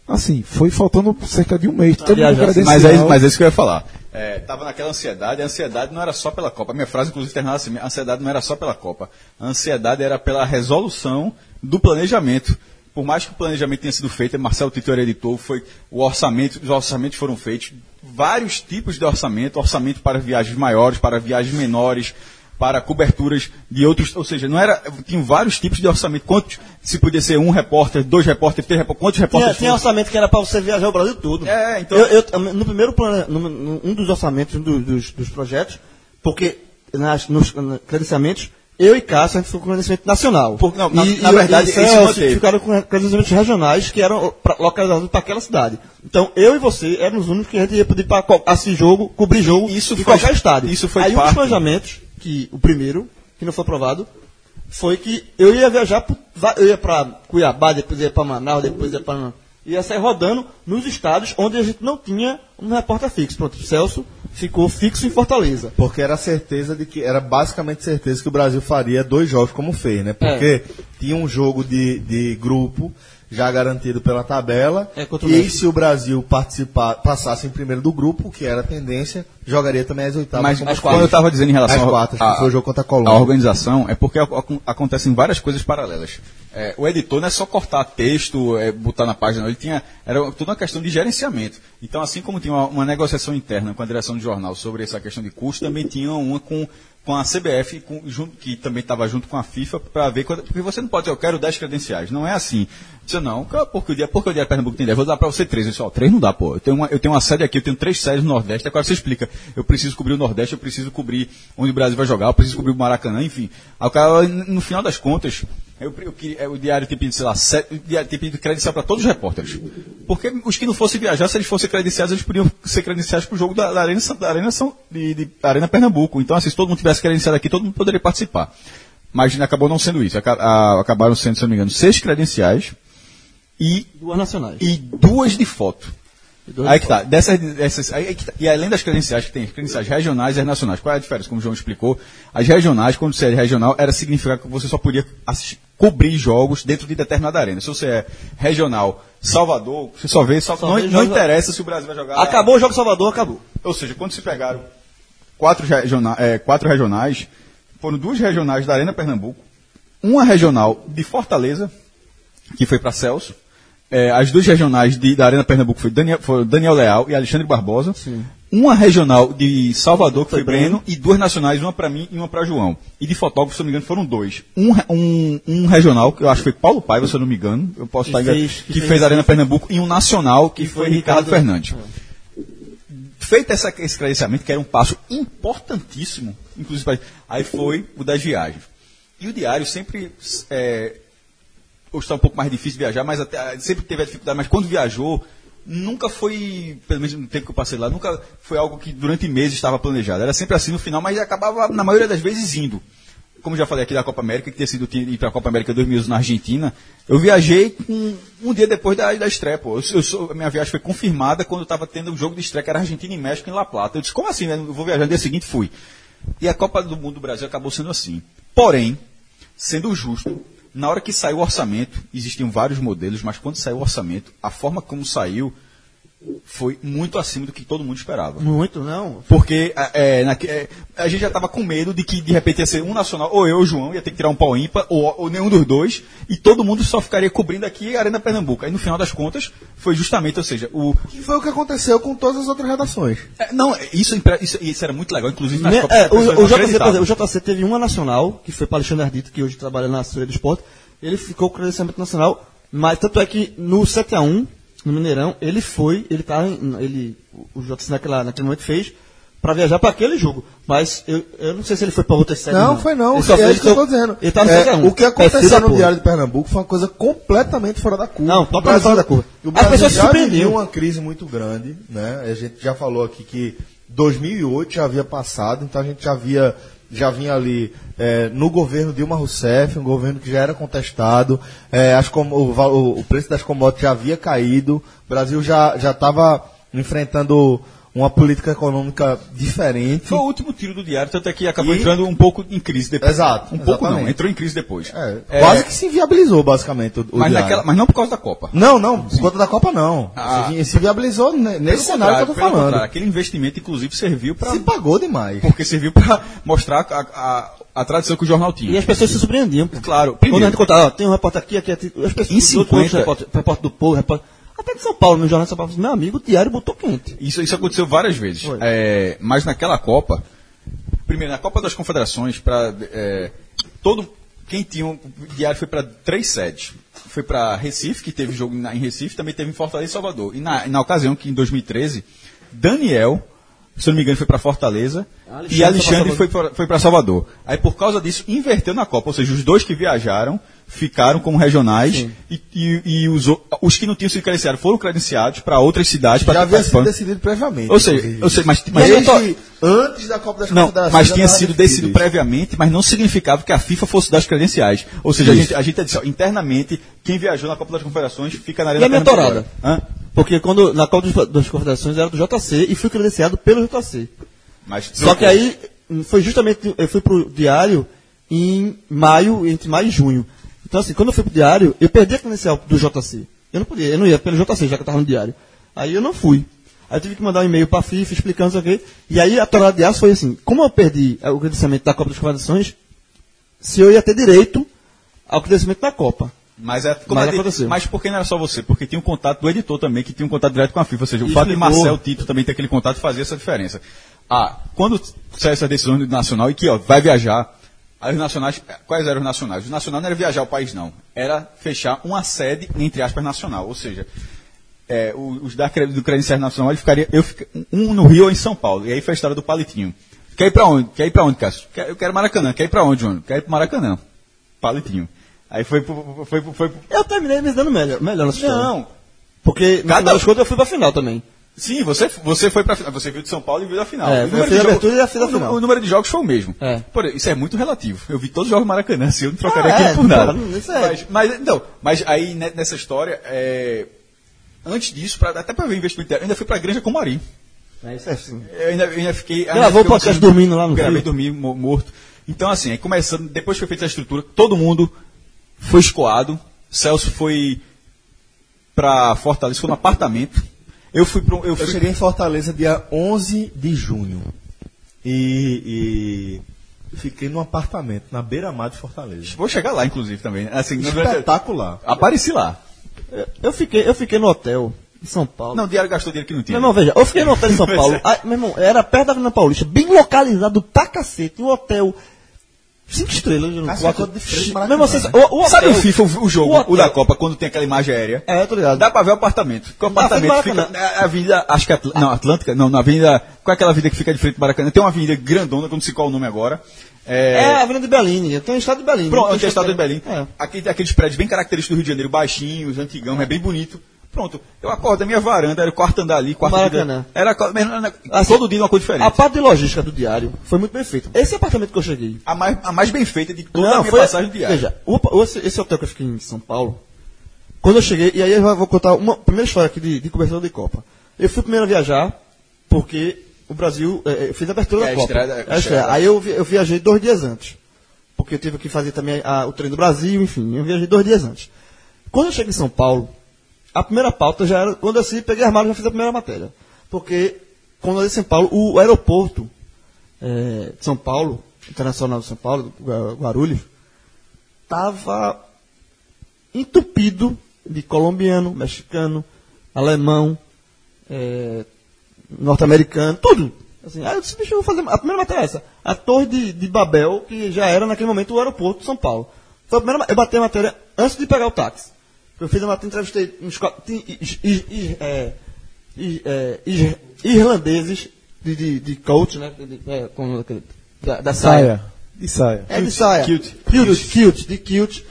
assim, foi faltando cerca de um mês. Todo Aliás, mundo mas, é, mas é isso que eu ia falar. É, tava naquela ansiedade, a ansiedade não era só pela Copa. A minha frase, inclusive, terminava assim: a ansiedade não era só pela Copa. A ansiedade era pela resolução do planejamento. Por mais que o planejamento tenha sido feito, Marcelo Tito era editor, foi o orçamento, os orçamentos foram feitos, vários tipos de orçamento, orçamento para viagens maiores, para viagens menores, para coberturas de outros, ou seja, não era, tinham vários tipos de orçamento. Quantos, se podia ser um repórter, dois repórteres, três repórteres, quantos Tinha, repórteres? tinha fossem? orçamento que era pra você viajar o Brasil todo. É, então- Eu, eu- no primeiro plano, no, no- um dos orçamentos, um dos, dos, dos projetos, porque nas, nos na- credenciamentos, eu e Cássio, a gente ficou com credenciamento nacional. Por- não, na- e, na verdade, e Celso ficaram com credenciamentos regionais que eram localizados para aquela cidade. Então, eu e você éramos os únicos que a gente ia pedir para assistir jogo, cobrir jogo Isso em faz- qualquer estádio. isso foi Aí um parte- dos planejamentos, que o primeiro, que não foi aprovado, foi que eu ia viajar, pro- eu ia para Cuiabá, depois ia para Manaus, depois ia para. Ia sair rodando nos estados onde a gente não tinha um repórter fixo. Pronto, o Celso ficou fixo em Fortaleza. Porque era certeza de que, era basicamente certeza que o Brasil faria dois jogos como fez, né? Porque tinha um jogo de, de grupo já garantido pela tabela. É, e se o Brasil participar, passasse em primeiro do grupo, que era a tendência, jogaria também as oitavas. Mas, mas quando eu estava dizendo em relação quartas, a- que foi o jogo contra a Colômbia. A organização é porque ac- ac- acontecem várias coisas paralelas. É, o editor não é só cortar texto, é, botar na página, ele tinha era tudo uma questão de gerenciamento. Então, assim como tinha uma, uma negociação interna com a direção do jornal sobre essa questão de custo, também tinha uma com com a CBF, com- junto- que também estava junto com a FIFA, para ver. quando- porque você não pode dizer, eu quero 10 credenciais. Não é assim. Disse, não, porque o dia, porque o dia Pernambuco tem 10, vou dar para você 3. Eu disse, ó, 3 não dá, pô. Eu tenho, uma, eu tenho uma sede aqui, eu tenho três sedes no Nordeste. Agora você explica, eu preciso cobrir o Nordeste, eu preciso cobrir onde o Brasil vai jogar, eu preciso cobrir o Maracanã, enfim. Aí o cara, no final das contas, eu, eu queria- o diário tinha pedido, sei lá, sete, o diário tinha pedido credencial para todos os repórteres. Porque os que não fossem viajar, se eles fossem credenciados, eles podiam ser credenciados para o jogo da, da Arena, da Arena, São, de, de- Arena Pernambuco. Então, assim, se todo mundo tivesse credenciado aqui, todo mundo poderia participar. Mas acabou não sendo isso. Acabaram sendo, se não me engano, seis credenciais e, Duas nacionais. e duas de foto. Aí que tá. Dessas, dessas, aí que tá. E além das credenciais que tem, as credenciais regionais e as nacionais. Qual é a diferença? Como o João explicou, as regionais, quando você é regional, era significar que você só podia assistir- cobrir jogos dentro de determinada arena. Se você é regional Salvador, você só vê, só, Só não, vê não interessa se o Brasil vai jogar. Acabou o jogo Salvador, acabou. Ou seja, quando se pegaram quatro, regiona- eh, quatro regionais, foram duas regionais da Arena Pernambuco, uma regional de Fortaleza, que foi para Celso, eh, as duas regionais de- da Arena Pernambuco foi Daniel, foi Daniel Leal e Alexandre Barbosa, uma regional de Salvador, que foi Breno, e duas nacionais, uma para mim e uma para João. E de fotógrafo, se eu não me engano, foram dois. Um, um, um regional, que eu acho que foi Paulo Paiva, se eu não me engano, eu posso estar fez- que, que fez, fez- Arena Pernambuco, e um nacional, que, Que foi, foi Ricardo, Ricardo- Fernandes feito essa, esse credenciamento, que era um passo importantíssimo, inclusive, pra- aí foi o das viagens. E o diário sempre, é, hoje está um pouco mais difícil viajar, mas até, sempre teve a dificuldade, mas quando viajou, nunca foi, pelo menos no tempo que eu passei lá, nunca foi algo que durante meses estava planejado. Era sempre assim no final, mas acabava, na maioria das vezes, indo. Como já falei aqui da Copa América, que tinha sido ir para a Copa América 2011 na Argentina, eu viajei com- um dia depois da, da estreia, pô. Eu, eu minha viagem foi confirmada quando estava tendo o jogo de estreia, que era Argentina e México em La Plata. Eu disse, como assim? né? Eu vou viajar no dia seguinte, fui. E a Copa do Mundo do Brasil acabou sendo assim. Porém, sendo justo, na hora que saiu o orçamento, existiam vários modelos, mas quando saiu o orçamento, a forma como saiu foi muito acima do que todo mundo esperava. Muito, não. Porque é, naque- é, a gente já estava com medo de que de repente ia ser um nacional, ou eu ou o João, ia ter que tirar um pau ímpar, ou, ou nenhum dos dois, e todo mundo só ficaria cobrindo aqui a Arena Pernambuco. Aí no final das contas, foi justamente, ou seja, o. Que foi o que aconteceu com todas as outras redações. é, não, isso, isso, isso era muito legal, inclusive nas Copas é, o, o, JC, exemplo, o JC teve uma nacional, que foi para Alexandre Ardito, que hoje trabalha na assessoria do esporte. Ele ficou com o credenciamento nacional, mas tanto é que no 7x1, no Mineirão, ele foi, ele em- ele, o JC naquela, naquele momento fez para viajar para aquele jogo. Mas eu, eu não sei se ele foi para outra sede. Não, foi não. Ele só é fez isso que eu tô dizendo. Ele tá no É, 7x1. o que aconteceu no. Diário de Pernambuco foi uma coisa completamente fora da curva. Não, totalmente Brasil- fora da curva. O As Brasil pessoas se já viveu uma crise muito grande, né? A gente já falou aqui que 2008 já havia passado, então a gente já via já vinha ali é, no governo Dilma Rousseff, um governo que já era contestado, é, as o, o- o preço das commodities já havia caído, o Brasil já estava enfrentando uma política econômica diferente. Foi o último tiro do diário, tanto é que acabou E- entrando um pouco em crise depois. Exato, Um pouco não, exatamente. entrou em crise depois. É, É, quase que se inviabilizou, basicamente, o, o mas, naquela, mas não por causa da Copa. Não, não, por conta da Copa não. Ah. se, se viabilizou nesse cenário que eu tô pelo falando. aquele investimento, inclusive, serviu para. Se pagou demais. Porque serviu para mostrar a, a, a tradição que o jornal tinha. E as pessoas se surpreendiam. Claro, Quando primeiro- a gente contava, ó, tem um repórter aqui, aqui, aqui as pessoas, Em os outros 50. repórter, repórter do Povo, repórter, até de São Paulo, no Jornal de São Paulo, meu amigo, o diário botou quente. Isso, isso aconteceu várias vezes. É, mas naquela Copa, primeiro, na Copa das Confederações, para todo quem tinha um diário foi para três sedes. Foi para Recife, que teve jogo em Recife, também teve em Fortaleza e Salvador. E na, na ocasião que em 2013, Daniel, se eu não me engano, foi para Fortaleza e Alexandre foi para foi para Salvador. Aí por causa disso inverteu na Copa, ou seja, os dois que viajaram ficaram como regionais e, e- e os, os que não tinham sido credenciados foram credenciados para outras cidades para Já havia sido decidido previamente. Ou seja, eu sei, mas, mas Desde antes da Copa das não, Confederações. mas tinha sido decidido isso. previamente, mas não significava que a FIFA fosse dar as credenciais. Ou seja, a gente, a gente disse, ó, internamente, quem viajou na Copa das Confederações fica na E Arena a minha Pernambucana. torada? Hã? Porque quando, na Copa dos- das Confederações era do JC e fui credenciado pelo JC. Mas, Só que aí foi justamente, eu fui pro diário em maio, entre maio e junho. Então assim, quando eu fui pro diário, eu perdi a credencial do JC. Eu não podia, eu não ia pelo JC, já que eu estava no diário. Aí eu não fui. Aí eu tive que mandar um e-mail para a FIFA explicando isso aqui. E aí a torada de aço foi assim, como eu perdi eh, o credenciamento da Copa das Confederações, se eu ia ter direito ao credenciamento da Copa. Mas, é, como Mas disse, aconteceu. mas por que não era só você? Porque tinha um contato do editor também, que tinha um contato direto com a FIFA. Ou seja, o E fato de. Marcel Tito também ter aquele contato fazia essa diferença. Ah, quando saiu essa decisão do Nacional e que ó, vai viajar, aí os nacionais, quais eram os nacionais? O nacional não era viajar ao país, não. Era fechar uma sede, entre aspas, nacional. Ou seja, é, o- os da, do credenciais nacional, ele ficaria, eu um no Rio ou em São Paulo. E aí foi a história do palitinho. Quer ir pra onde? Quer ir pra onde, Cássio? Eu quero Maracanã. Quer ir pra onde, João? Quer ir pro Maracanã. Palitinho. Aí foi pro, foi, pro- foi, pro- Eu terminei me dando melhor, melhor nessa. Não. Porque, no Cada- final das contas, eu fui pra final também. Sim, você, você foi final. Você viu de São Paulo e viu da final. É, O número de a jogos- abertura já fiz a final. O número de jogos foi o mesmo. É. Por- isso é muito relativo. Eu vi todos os jogos do Maracanã, assim, eu não trocaria Ah, aquilo é, por nada. não, é- Mas, mas, então, mas aí ne- nessa história, é, antes disso, pra, até para ver investimento, eu ainda fui pra Granja Comari. É isso é assim. Eu ainda, eu ainda fiquei. Gravou o podcast dormindo lá no Gravei Rio? dormir mo- morto. Então, assim, começando, depois que foi feita a estrutura, todo mundo foi escoado. Celso foi pra Fortaleza, foi no apartamento. Eu fui pro. Eu Eu fui, cheguei em Fortaleza dia 11 de junho. E, e fiquei num apartamento na beira-mar de Fortaleza. Vou chegar lá, inclusive, também. Assim, Espetacular. Apareci lá. Eu fiquei, eu fiquei no hotel em São Paulo. Não, o diário gastou dinheiro que não tinha. Meu irmão, veja, eu fiquei no hotel em São Paulo. é. Ah, meu irmão, era perto da Avenida Paulista, bem localizado pra cacete. Um hotel. Cinco estrelas, no Cássio quatro. de frente Maracanã, vocês- o, o Sabe o FIFA, o, o jogo, o o, da Copa, quando tem aquela imagem aérea? É, tô ligado. Dá pra ver o apartamento. Porque o apartamento fica na avenida, acho que é Atl- não, Atlântica, não, na avenida, qual é aquela avenida que fica de frente do Maracanã? Tem uma avenida grandona, que eu não sei qual é o nome agora. É, É, a Avenida de Belém. Eu tenho o estado de Belém. Pronto, Não onde é o estado de Belém. É. Aqui, aqueles prédios bem característicos do Rio de Janeiro, baixinhos, antigão, é bem bonito. Pronto, eu acordo da minha varanda, era o quarto andar ali, quarto Maracanã. andar. Era, era- Assim, todo dia uma coisa diferente. A parte de logística do diário foi muito bem feita. Esse apartamento que eu cheguei. A, mais, a mais bem feita de toda a minha passagem diária. Veja, o- esse, esse hotel que eu fiquei em São Paulo, quando eu cheguei, e aí eu vou contar uma primeira história aqui de, de conversão de Copa. Eu fui primeiro a viajar, porque o Brasil, eh, eu fiz a abertura É, da a Copa. estreia da- É, a estreia estreia. da- Aí eu, eu viajei dois dias antes. Porque eu tive que fazer também a- o treino do Brasil, enfim, eu viajei dois dias antes. Quando eu cheguei em São Paulo, a primeira pauta já era, quando eu assim, peguei malas já fiz a primeira matéria. Porque, quando eu em São Paulo, o aeroporto eh, de São Paulo, Internacional de São Paulo, Gua- Guarulhos, estava entupido de colombiano, mexicano, alemão, eh, norte-americano, tudo. Assim, aí eu disse, bicho, eu vou fazer. A primeira matéria é essa. A Torre de, de Babel, que já era naquele momento o aeroporto de São Paulo. Foi a primeira, eu bati a matéria antes de pegar o táxi. Eu fiz a matéria, entrevistei uns is- is- is- é, é, irlandeses de, de, de coach, né? De, é, aquele- da, da saia. De saia. É de saia. Kilt. Kilt, kilt, de kilt.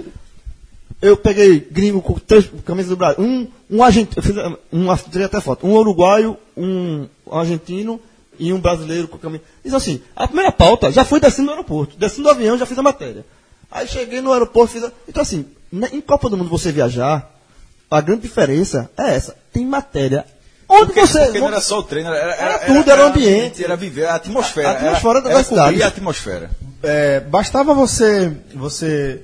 Eu peguei gringo com três camisas do Brasil. Um, um argentino, eu fiz um, tirei até foto. Um uruguaio, um argentino e um brasileiro com camisa. Isso assim, a primeira pauta já foi descendo no aeroporto. Descendo do avião, já fiz a matéria. Aí cheguei no aeroporto, fiz a... Então assim, em Copa do Mundo você viajar, a grande diferença é essa. Tem matéria. Onde Porque, você... porque não era só o treino, era, Era tudo, era o ambiente. Era viver a atmosfera. A atmosfera era, da era cidade. a atmosfera. É, bastava você, você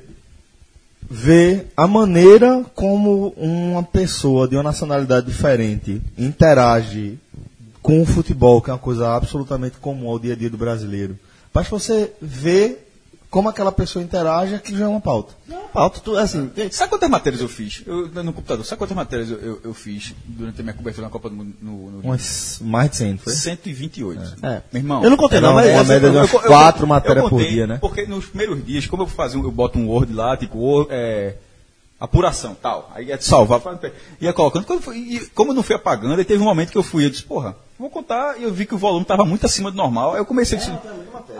ver a maneira como uma pessoa de uma nacionalidade diferente interage com o futebol, que é uma coisa absolutamente comum ao dia a dia do brasileiro. Basta você ver como aquela pessoa interage, aquilo já é uma pauta. Não, pauta, tu, assim, tem- Sabe quantas matérias eu fiz? Eu, no computador, sabe quantas matérias eu, eu, eu fiz durante a minha cobertura na Copa do Mundo no, no? Umas mais de 100, não foi? 128. É. Meu irmão. Eu não contei, Era não, uma- mas. uma assim, média de umas eu- eu- quatro eu matérias por dia, né? Porque nos primeiros dias, como eu fazia, eu boto um Word lá, tipo, é, apuração, tal. Aí ia salvar, ia colocando. Foi- e como eu não fui apagando, aí teve um momento que eu fui, eu disse, porra, vou contar, e eu vi que o volume estava muito acima do normal. Aí eu comecei a dizer,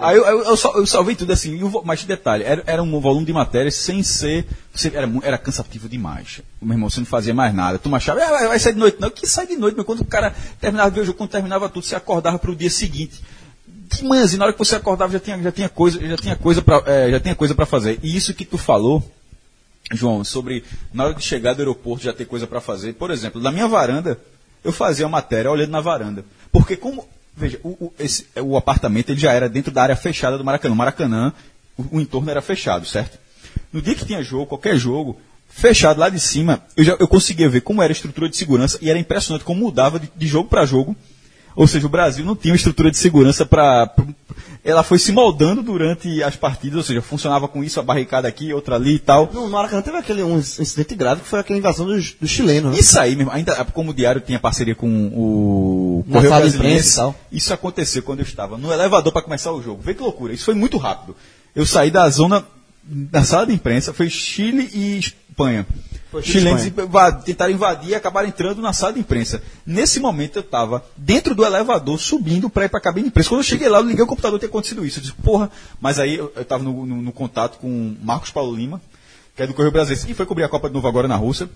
Aí eu, eu, eu, sal- eu salvei tudo assim, o mas detalhe, era, era um volume de matérias sem ser. era, era cansativo demais. Meu irmão, você não fazia mais nada. Tu achava, "Ah, vai, sair de noite. Não, que sai de noite, mas quando o cara terminava de ver o jogo, quando terminava tudo, você acordava para o dia seguinte. De manhãzinha, na hora que você acordava, já tinha, já tinha coisa, já tinha coisa para já tinha coisa para fazer. E isso que tu falou, João, sobre na hora de chegar do aeroporto já ter coisa para fazer. Por exemplo, na minha varanda, eu fazia a matéria olhando na varanda. Porque como, veja, o, o- esse- o apartamento ele já era dentro da área fechada do Maracanã. O Maracanã, o, o entorno era fechado, certo? No dia que tinha jogo, qualquer jogo, fechado lá de cima, eu, já, eu conseguia ver como era a estrutura de segurança e era impressionante como mudava de, de jogo para jogo. Ou seja, o Brasil não tinha uma estrutura de segurança para. Ela foi se moldando durante as partidas, ou seja, funcionava com isso, a barricada aqui, outra ali e tal. No Maracanã teve aquele um incidente grave que foi aquela invasão dos, dos chilenos, né? Isso aí mesmo, ainda como o Diário tinha parceria com o Correio e tal. isso aconteceu quando eu estava no elevador para começar o jogo. Vê que loucura, isso foi muito rápido. Eu saí da zona da sala de imprensa, foi Chile e Espanha. Chilenos tentaram invadir e acabaram entrando na sala de imprensa. Nesse momento eu estava dentro do elevador, subindo para ir para a cabine de imprensa. Quando eu cheguei lá, eu liguei o computador, tinha acontecido isso. Eu disse, porra, mas aí eu estava no, no- no contato com Marcos Paulo Lima, que é do Correio Brasileiro, e foi cobrir a Copa de novo agora na Rússia.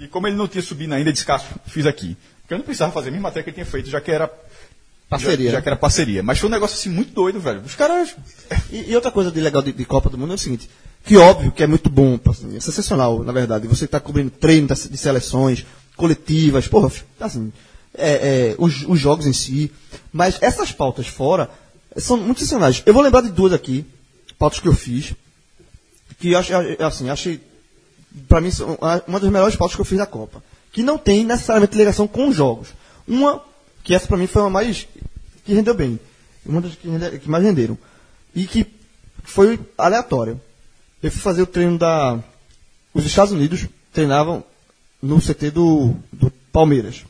E como ele não tinha subido ainda, ele disse, Cássio, fiz aqui. Porque eu não precisava fazer a mesma matéria que ele tinha feito, já que era Parceria. Já, já que era parceria. Mas foi um negócio assim muito doido, velho. Os caras. E, e outra coisa de legal de, de Copa do Mundo é o seguinte, que óbvio que é muito bom, assim, é sensacional, na verdade. Você está cobrindo treino de seleções, coletivas, porra, assim, é, é, os, os jogos em si. Mas essas pautas fora são muito sensacionais. Eu vou lembrar de duas aqui, pautas que eu fiz, que eu acho, assim, achei, para mim, uma das melhores pautas que eu fiz da Copa. Que não tem necessariamente ligação com os jogos. Uma, que essa para mim foi uma mais, que rendeu bem. Uma das que, rende- que mais renderam. E que foi aleatória. Eu fui fazer o treino da. Os Estados Unidos treinavam no CT do, do Palmeiras.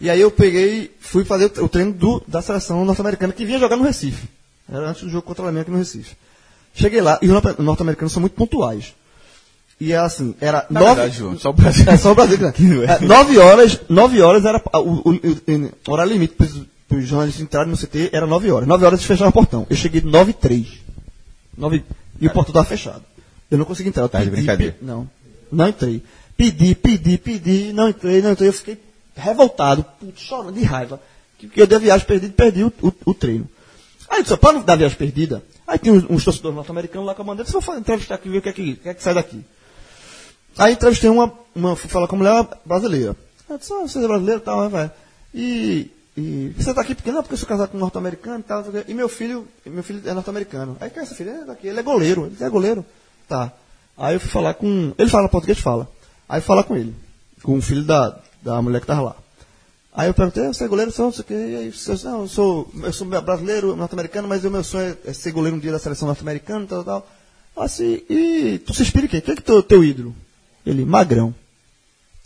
E aí eu peguei, fui fazer o treino do, da seleção norte-americana que vinha jogar no Recife. Era antes do jogo contra o Flamengo aqui no Recife. Cheguei lá, e os norte- norte-americanos são muito pontuais. E era assim, era Na nove. verdade, João, só o Brasil. É só o Brasil, né? É, nove horas, nove horas era o, o, o, horário limite para os jornalistas entrarem no CT era nove horas. Nove horas eles fechavam o portão. Eu cheguei nove e três. Nove, e o portão estava fechado. Eu não consegui entrar. Eu Tá de pedi, brincadeira. pe- não, não entrei. Pedi, pedi, pedi, não entrei, não entrei. Eu fiquei revoltado, puto, chorando de raiva. Que, eu dei a viagem perdida e perdi o, o, o treino. Aí eu disse, para não dar viagem perdida, aí tem uns, uns torcedores norte-americanos lá com a bandeira, disse, vou fa- entrevistar aqui, ver o que é que, o que, é que sai daqui. Aí entrevistei uma, uma fui falar com uma mulher brasileira. Ela disse, ah, você é brasileiro e tal, velho? E, e você tá aqui porque não, porque eu sou casado com um norte-americano e tal, e meu filho, meu filho é norte-americano. Aí quem é esse filho? Ele é daqui, ele é goleiro, ele é goleiro. Tá. Aí eu fui falar com. Ele fala português, fala. Aí eu falar com ele, com o filho da, da mulher que tava lá. Aí eu perguntei, você é goleiro, sou, não sei o quê. E aí, não, eu sou, eu sou brasileiro, norte-americano, mas o meu sonho é, é ser goleiro um dia da seleção norte-americana, tal, tal. Assim, e tu se inspira em quem? Quem é que teu, teu ídolo? Ele, magrão.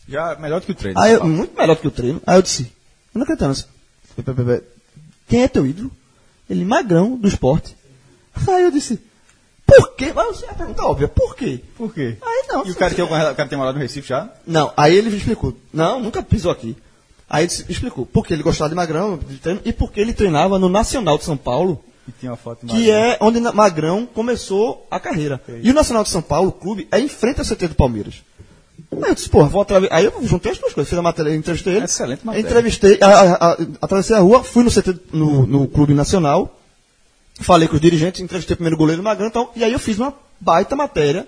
Já melhor do que o treino. Aí eu, muito melhor do que o treino. Aí eu disse, eu não acredito. Quem é teu ídolo? Ele, magrão, do esporte. Aí eu disse, por quê? Mas é a pergunta óbvia, por quê? Por quê? Aí não. E o cara, tem, alguma- o cara tem morado no Recife já? Não, aí ele me explicou. Não, nunca pisou aqui. Aí ele explicou porque ele gostava de Magrão de treino, e porque ele treinava no Nacional de São Paulo, E tem uma foto que é onde Magrão começou a carreira. E o Nacional de São Paulo, o clube, é em frente ao CT do Palmeiras. Aí eu disse, porra, vou atravessar. Aí eu juntei as duas coisas, fiz a matéria, entrevistei ele. Excelente matéria. Entrevistei, a, a- a- atravessei a rua, fui no CT, no, no Clube Nacional, falei com os dirigentes, entrevistei primeiro o goleiro Magrão, então, e aí eu fiz uma baita matéria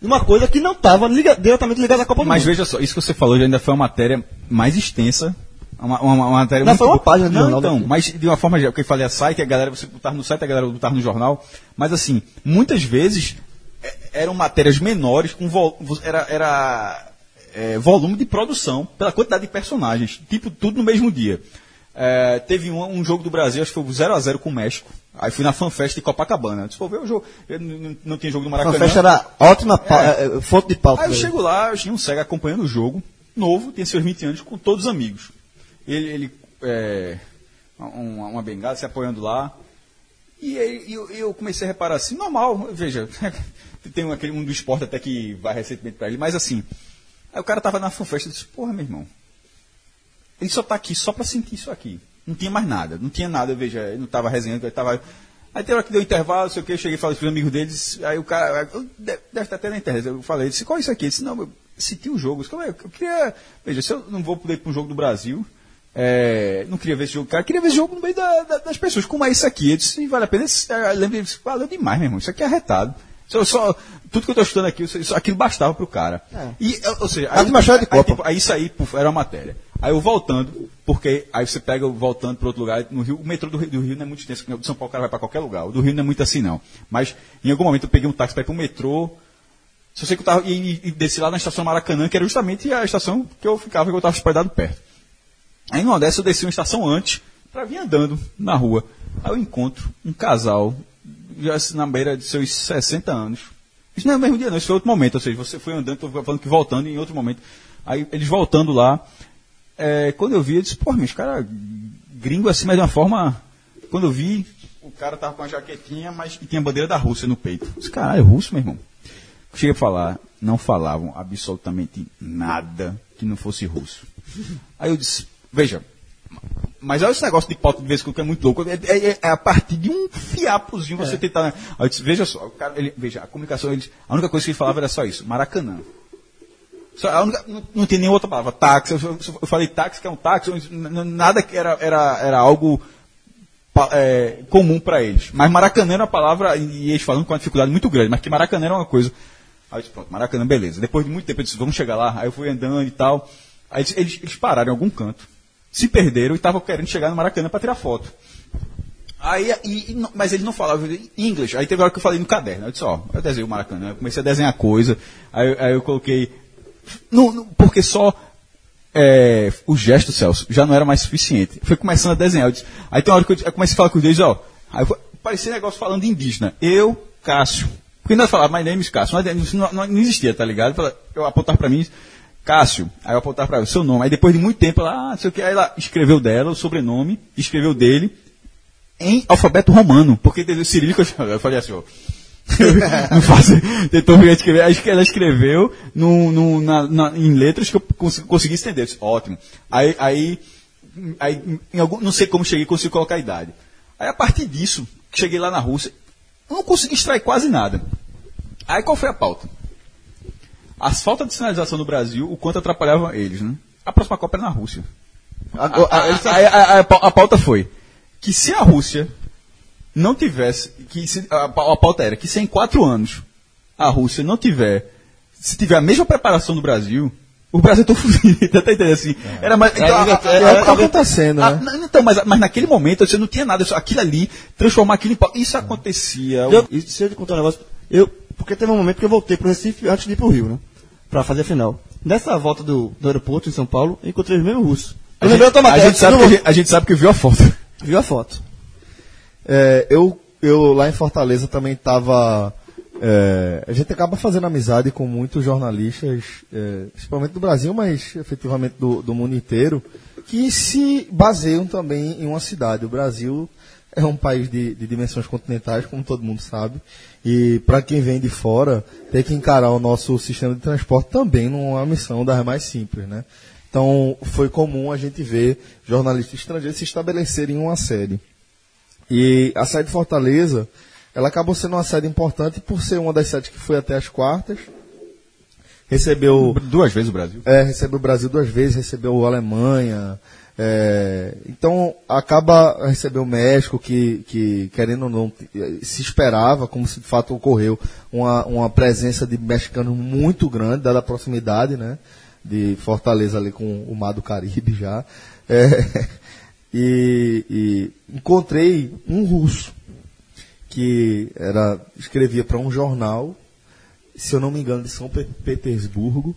de uma coisa que não estava diretamente ligada à Copa do Mas Mundo. veja só, isso que você falou já ainda foi uma matéria mais extensa. Uma, uma, uma matéria Não, muito foi uma página de Não, jornal então, mas de uma forma geral, porque eu falei a site, a galera, você botar no site, a galera botar no jornal. Mas assim, muitas vezes é, eram matérias menores, com vol, era, era é, volume de produção, pela quantidade de personagens, tipo, tudo no mesmo dia. É, teve um, um jogo do Brasil, acho que foi 0x0 com o México. Aí fui na FanFest de Copacabana. Disse, ver o jogo. Não, não- tinha jogo do A Maracanã. festa era ótima pa- é, é, fonte de pauta. Aí eu chego lá, eu tinha um cego acompanhando o jogo, novo, tinha seus 20 anos, com todos os amigos. Ele, ele é, uma, uma bengala, se apoiando lá. E aí eu, eu comecei a reparar assim, normal, veja, tem um, aquele um do esporte até que vai recentemente pra ele, mas assim, aí o cara tava na fanfest e disse, porra, meu irmão, ele só tá aqui só pra sentir isso aqui. Não tinha mais nada, não tinha nada, veja, ele não tava resenhando, ele tava. Aí tem hora que deu intervalo, não sei o que, eu cheguei e falei pros amigos deles, aí o cara, deve estar até na internet, eu falei, disse, qual é isso aqui? Ele disse, não, eu senti o jogo, eu, disse, "Como é? eu queria, veja, se eu não vou poder ir para um jogo do Brasil, é, não queria ver esse jogo, cara, queria ver esse jogo no meio da- da- das pessoas, como é isso aqui? Eu disse, vale a pena, aí ele disse, valeu demais, meu irmão, isso aqui é arretado. Só, só- tudo que eu estou estudando aqui, isso, aquilo bastava pro cara. E, ou seja, A última chave de aí, Copa. tipo, aí isso aí puf, era uma matéria. Aí eu voltando, porque aí você pega voltando para outro lugar, no Rio, o metrô do Rio, do Rio não é muito extenso, o de São Paulo o cara vai para qualquer lugar. O do Rio não é muito assim não. Mas em algum momento eu peguei um táxi para ir para o metrô. Só sei que eu tava e, e desci lá na estação Maracanã, que era justamente a estação que eu ficava, que eu estava hospedado perto. Aí numa dessa eu desci uma estação antes para vir andando na rua. Aí eu encontro um casal, já na beira de seus 60 anos. Isso não é o mesmo dia, não, isso foi outro momento. Ou seja, você foi andando, estou falando que voltando em outro momento. Aí eles voltando lá, é, quando eu vi, eu disse, pô, meus caras gringo assim, mas de uma forma. Quando eu vi, o cara tava com a jaquetinha, mas e tinha a bandeira da Rússia no peito. Eu disse, caralho, é russo, meu irmão. Cheguei a falar, não falavam absolutamente nada que não fosse russo. Aí eu disse, veja, mas olha esse negócio de pauta de vez em quando que é muito louco. É, é- é a partir de um fiapozinho você tentar. Né? Aí disse, veja só, o cara, ele, veja, a comunicação, ele, a única coisa que ele falava era só isso, Maracanã. Só a única- não, não tem nenhuma outra palavra. Táxi, eu, eu- falei táxi, que é um táxi, nada que era, era, era algo é, comum para eles. Mas Maracanã era uma palavra, e eles falando com uma dificuldade muito grande, mas que Maracanã era uma coisa. Aí eu disse, pronto, Maracanã, beleza. Depois de muito tempo eu disse, vamos chegar lá. Aí eu fui andando e tal. Aí eles, eles pararam em algum canto, se perderam e estavam querendo chegar no Maracanã para tirar foto. Aí, e- e não- mas eles não falavam inglês. Aí teve hora que eu falei no caderno. Eu disse, ó, eu desenhei o Maracanã. Eu comecei a desenhar coisa. Aí, aí eu coloquei. Não, não, porque só é, o gesto, Celso, já não era mais suficiente. Foi começando a desenhar. Eu disse- aí tem uma hora que eu, eu comecei a falar com dois, ó. Aí foi- parecia negócio falando indígena. Eu, Cássio. Porque nós falava, my name is Cássio. Mas isso não, não, não existia, tá ligado? Eu falava- Eu apontava pra mim, Cássio. Aí eu apontava pra ela, seu nome. Aí depois de muito tempo, ela, ah, sei o que. Aí ela escreveu dela, o sobrenome, escreveu dele, em alfabeto romano. Porque entendeu, cirílico, eu falei assim, ó. não faço, tentou ver escrever, que ela escreveu no, no, na, na- em letras que eu consegui, consegui entender. Disse, Ótimo. Aí, aí, aí algum, não sei como cheguei, consegui colocar a idade. Aí a partir disso, cheguei lá na Rússia, não consegui extrair quase nada. Aí qual foi a pauta? As faltas de sinalização no Brasil, o quanto atrapalhava eles, né? A próxima Copa era na Rússia. A, a- a- a- a- a pauta foi que se a Rússia não tivesse, que se- a, a pauta era que se em quatro anos a Rússia não tiver, se tiver a mesma preparação do Brasil, o Brasil tá fudido, tá entendendo assim? Era mais, então, a- a- é, é a- o que acontecendo, a- né? não, Então, mas, mas naquele momento você não tinha nada, aquilo ali, transformar aquilo em. Isso acontecia. Eu, e se eu te contar um negócio, eu, porque teve um momento que eu voltei pro Recife antes de ir pro Rio, né? Pra fazer a final. Nessa volta do, do aeroporto em São Paulo, encontrei os mesmos russos. A gente, a matéria, gente sabe que, a gente- a gente sabe que viu a foto. viu a foto. É, eu, eu lá em Fortaleza também estava. a gente acaba fazendo amizade com muitos jornalistas, é, principalmente do Brasil, mas efetivamente do, do mundo inteiro, que se baseiam também em uma cidade. O Brasil é um país de, de dimensões continentais, como todo mundo sabe, e para quem vem de fora, ter que encarar o nosso sistema de transporte também não é uma missão das mais simples, né? Então, foi comum a gente ver jornalistas estrangeiros se estabelecerem em uma sede. E a sede de Fortaleza, ela acabou sendo uma sede importante por ser uma das sedes que foi até as quartas. Recebeu, Duas vezes o Brasil. é, recebeu o Brasil duas vezes, recebeu a Alemanha. É, então acaba recebeu o México, que, que querendo ou não, se esperava, como se de fato ocorreu, uma, uma presença de mexicanos muito grande, dada a proximidade, né? De Fortaleza ali com o Mar do Caribe já. É, e, e encontrei um russo que era escrevia para um jornal, se eu não me engano, de São Pe- Petersburgo,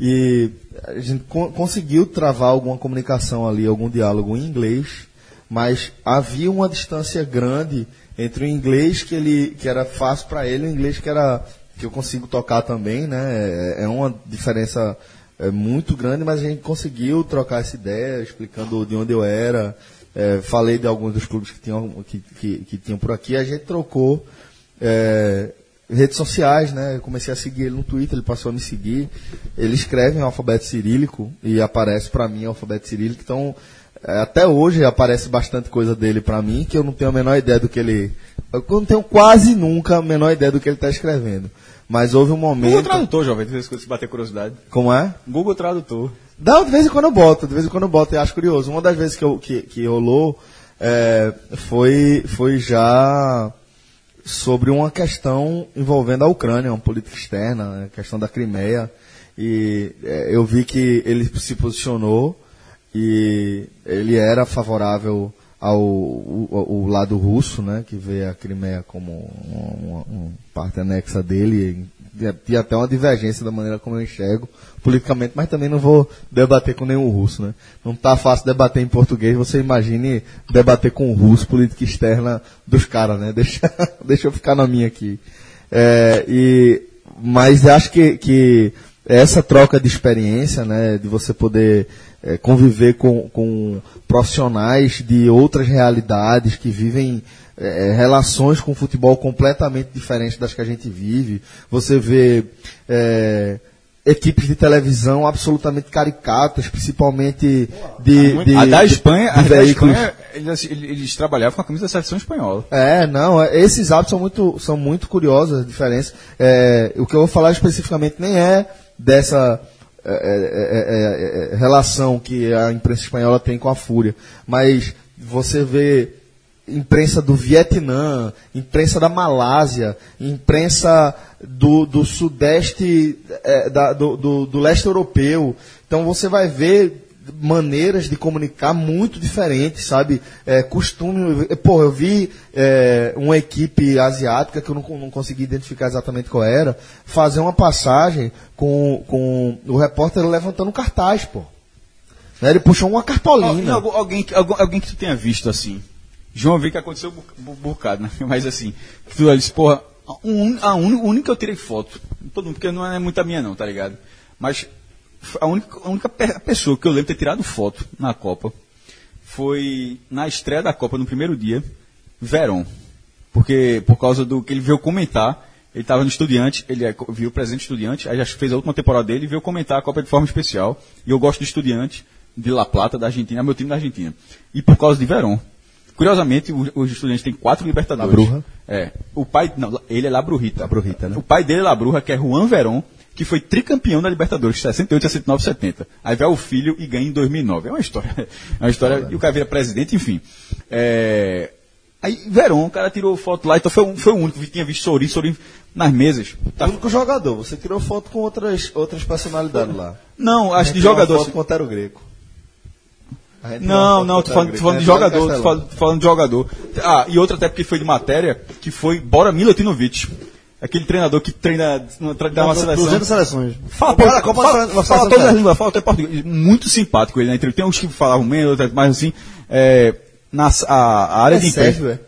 E a gente co- conseguiu travar alguma comunicação ali, algum diálogo em inglês, mas havia uma distância grande entre o inglês que ele que era fácil para ele e o inglês que era que eu consigo tocar também, né? É, é uma diferença é, muito grande, mas a gente conseguiu trocar essa ideia, explicando de onde eu era, é, falei de alguns dos clubes que tinham que, que, que tinham por aqui, a gente trocou é, redes sociais, né? Eu comecei a seguir ele no Twitter, ele passou a me seguir. Ele escreve em alfabeto cirílico e aparece para mim em alfabeto cirílico. Então, é, até hoje aparece bastante coisa dele para mim que eu não tenho a menor ideia do que ele. Eu não tenho quase nunca a menor ideia do que ele está escrevendo. Mas houve um Google momento. Tradutor, jovem, de vez em quando se bater curiosidade. Como é? Google Tradutor. Dá, de vez em quando eu boto, de vez em quando eu boto e acho curioso. Uma das vezes que, eu, que, que rolou é, foi, foi já sobre uma questão envolvendo a Ucrânia, uma política externa, né, a questão da Crimeia. E é, eu vi que ele se posicionou e ele era favorável ao, o- o lado russo, né, que vê a Crimeia como uma- uma parte anexa dele. Tinha até uma divergência da maneira como eu enxergo politicamente, mas também não vou debater com nenhum russo, né? Não tá fácil debater em português, você imagine debater com o russo, política externa dos caras, né? Deixa, deixa eu ficar na minha aqui. É, e, mas acho que, que essa troca de experiência, né, de você poder é, conviver com, com profissionais de outras realidades que vivem é, relações com o futebol completamente diferentes das que a gente vive. Você vê é, equipes de televisão absolutamente caricatas, principalmente de, de a da de- Espanha, de a da veículos. Espanha eles, eles trabalhavam com a camisa da seleção espanhola. É, não, é, esses hábitos são muito, são muito curiosos, as diferenças. É, o que eu vou falar especificamente nem é dessa é, é, é, é, relação que a imprensa espanhola tem com a Fúria, mas você vê imprensa do Vietnã, imprensa da Malásia, imprensa do, do sudeste, é, da- do, do, do leste europeu. Então você vai ver maneiras de comunicar muito diferentes, sabe? É, costume. Pô, eu vi é, uma equipe asiática que eu não, não consegui identificar exatamente qual era, fazer uma passagem com, com o repórter levantando cartaz, pô. Né, Ele puxou uma cartolina. Al- alguém, alguém que tu tenha visto assim. João, vi que aconteceu um bocado, né? Mas assim, tu disse, porra, a única, que eu tirei foto, todo mundo, porque não é muita minha não, tá ligado? Mas a única, a única pe- pessoa que eu lembro de ter tirado foto na Copa foi na estreia da Copa, no primeiro dia, Verón. Porque, por causa do que ele veio comentar, ele estava no Estudiante, ele é viu o presente Estudiante, aí já fez a última temporada dele e veio comentar a Copa de forma especial. E eu gosto do Estudiante, de La Plata, da Argentina, é meu time da Argentina. E por causa de Verón. Curiosamente, os estudantes têm quatro Libertadores. Labrurra? É. O pai, não, ele é Labrurrita. Labrurrita, né? O pai dele é Labrurra, que é Juan Verón, que foi tricampeão da Libertadores, 68, 69, 70. Aí vai o filho e ganha em 2009. É uma história. É uma história. E o cara vira presidente, enfim. É, aí Verón, o cara tirou foto lá, então foi, um- foi o único que tinha visto Sorin, Sorin nas mesas. Tá- O único jogador, você tirou foto com outras, outras personalidades lá. Não, acho de jogador. foto com o Otero Greco. Não, não, o tô falando, tô falando de jogador, tô Castelão. falando, tô falando de jogador. Ah, e outra até porque foi de matéria, que foi Bora Milutinovic. Aquele treinador que treina, dá uma seleção. 200 seleções. Fala, pô, fala, vai fala fazer todas as línguas, fala até português. Muito simpático ele na entrevista. Tem uns que falavam menos, outros mais assim. É, na, a, a área É de imprensa. Sérvio, é?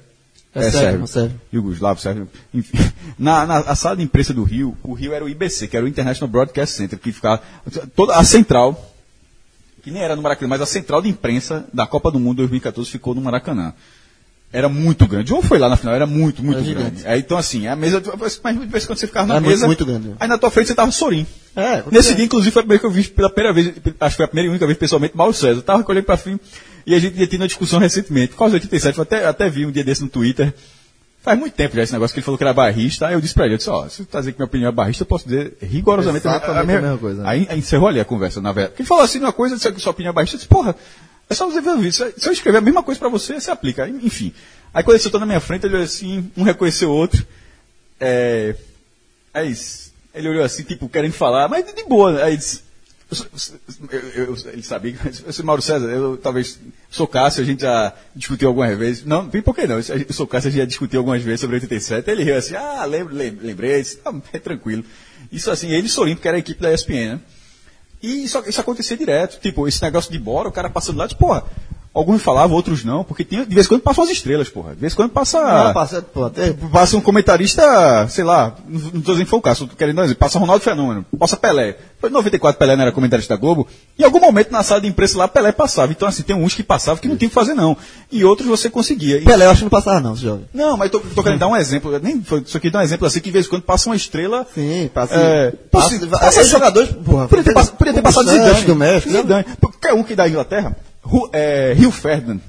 É, É sério, sérvio. é sério. Yugoslavo, sérvio. Enfim. Na, na a sala de imprensa do Rio, o Rio era o IBC, que era o International Broadcast Center, que ficava. Toda a central, que nem era no Maracanã, mas a central de imprensa da Copa do Mundo 2014 ficou no Maracanã. Era muito grande. João foi lá na final, era muito, muito Era grande. Aí, então, assim, a mesa. Mas de vez em quando você ficava na Era muito- mesa. muito grande. Aí na tua frente você tava Sorim. É, Nesse dia, inclusive, foi a primeira que eu vi pela primeira vez, acho que foi a primeira e única vez pessoalmente, Mauro César. Eu tava olhando pra fim e a gente tinha tido uma discussão recentemente. Do 87, eu até, até vi um dia desse no Twitter. Faz muito tempo já esse negócio que ele falou que era barrista. Aí eu disse pra ele, eu disse, ó, se tu tá dizendo que minha opinião é barrista, eu posso dizer rigorosamente Exatamente a mesma coisa, né? Aí, aí encerrou ali a conversa, na verdade. Porque ele falou assim, uma coisa, disse que sua opinião é barrista, eu disse, porra, é só você ver o vídeo. Se eu escrever a mesma coisa pra você, você aplica. Enfim. Aí quando ele sentou na minha frente, ele olhou assim, um reconheceu o outro. É, é isso. Ele olhou assim, tipo, querendo falar, mas de boa. Aí disse, eu eu- ele sabia, que- Mauro César, eu talvez sou a gente já discutiu algumas vezes. Não, vem por que não? Eu sou a gente já discutiu algumas vezes sobre 87. Ele riu assim, ah, lembro, lembrei, ah, é tranquilo. Isso assim, ele e Sorim, porque era a equipe da ESPN, né? E isso, isso acontecia direto. Tipo, esse negócio de bora, o cara passando lá, tipo, porra, alguns falavam, outros não, porque tinha, de vez em quando passam as estrelas, porra. De vez em quando passa. Ah, passa, pô, Passa um comentarista, sei lá, não não tô dizendo que foi o caso, tô querendo dizer, passa Ronaldo Fenômeno, passa Pelé. Foi em 94 Pelé não era comentarista da Globo. Em algum momento na sala de imprensa lá, Pelé passava. Então, assim, tem uns que passavam que não tinha o que fazer, não. E outros você conseguia. E- Pelé eu acho que não passava não, jovem. Não, mas tô, tô querendo dar um exemplo. Nem, foi- só queria dar um exemplo assim, que de vez em quando passa uma estrela. Sim, passa. É, passa, passa, passa- esses jogadores, porra. Podia ter, podia ter passado Zidane. do México. né? Zidane. Qualquer um que da Inglaterra. É, Rio Ferdinand.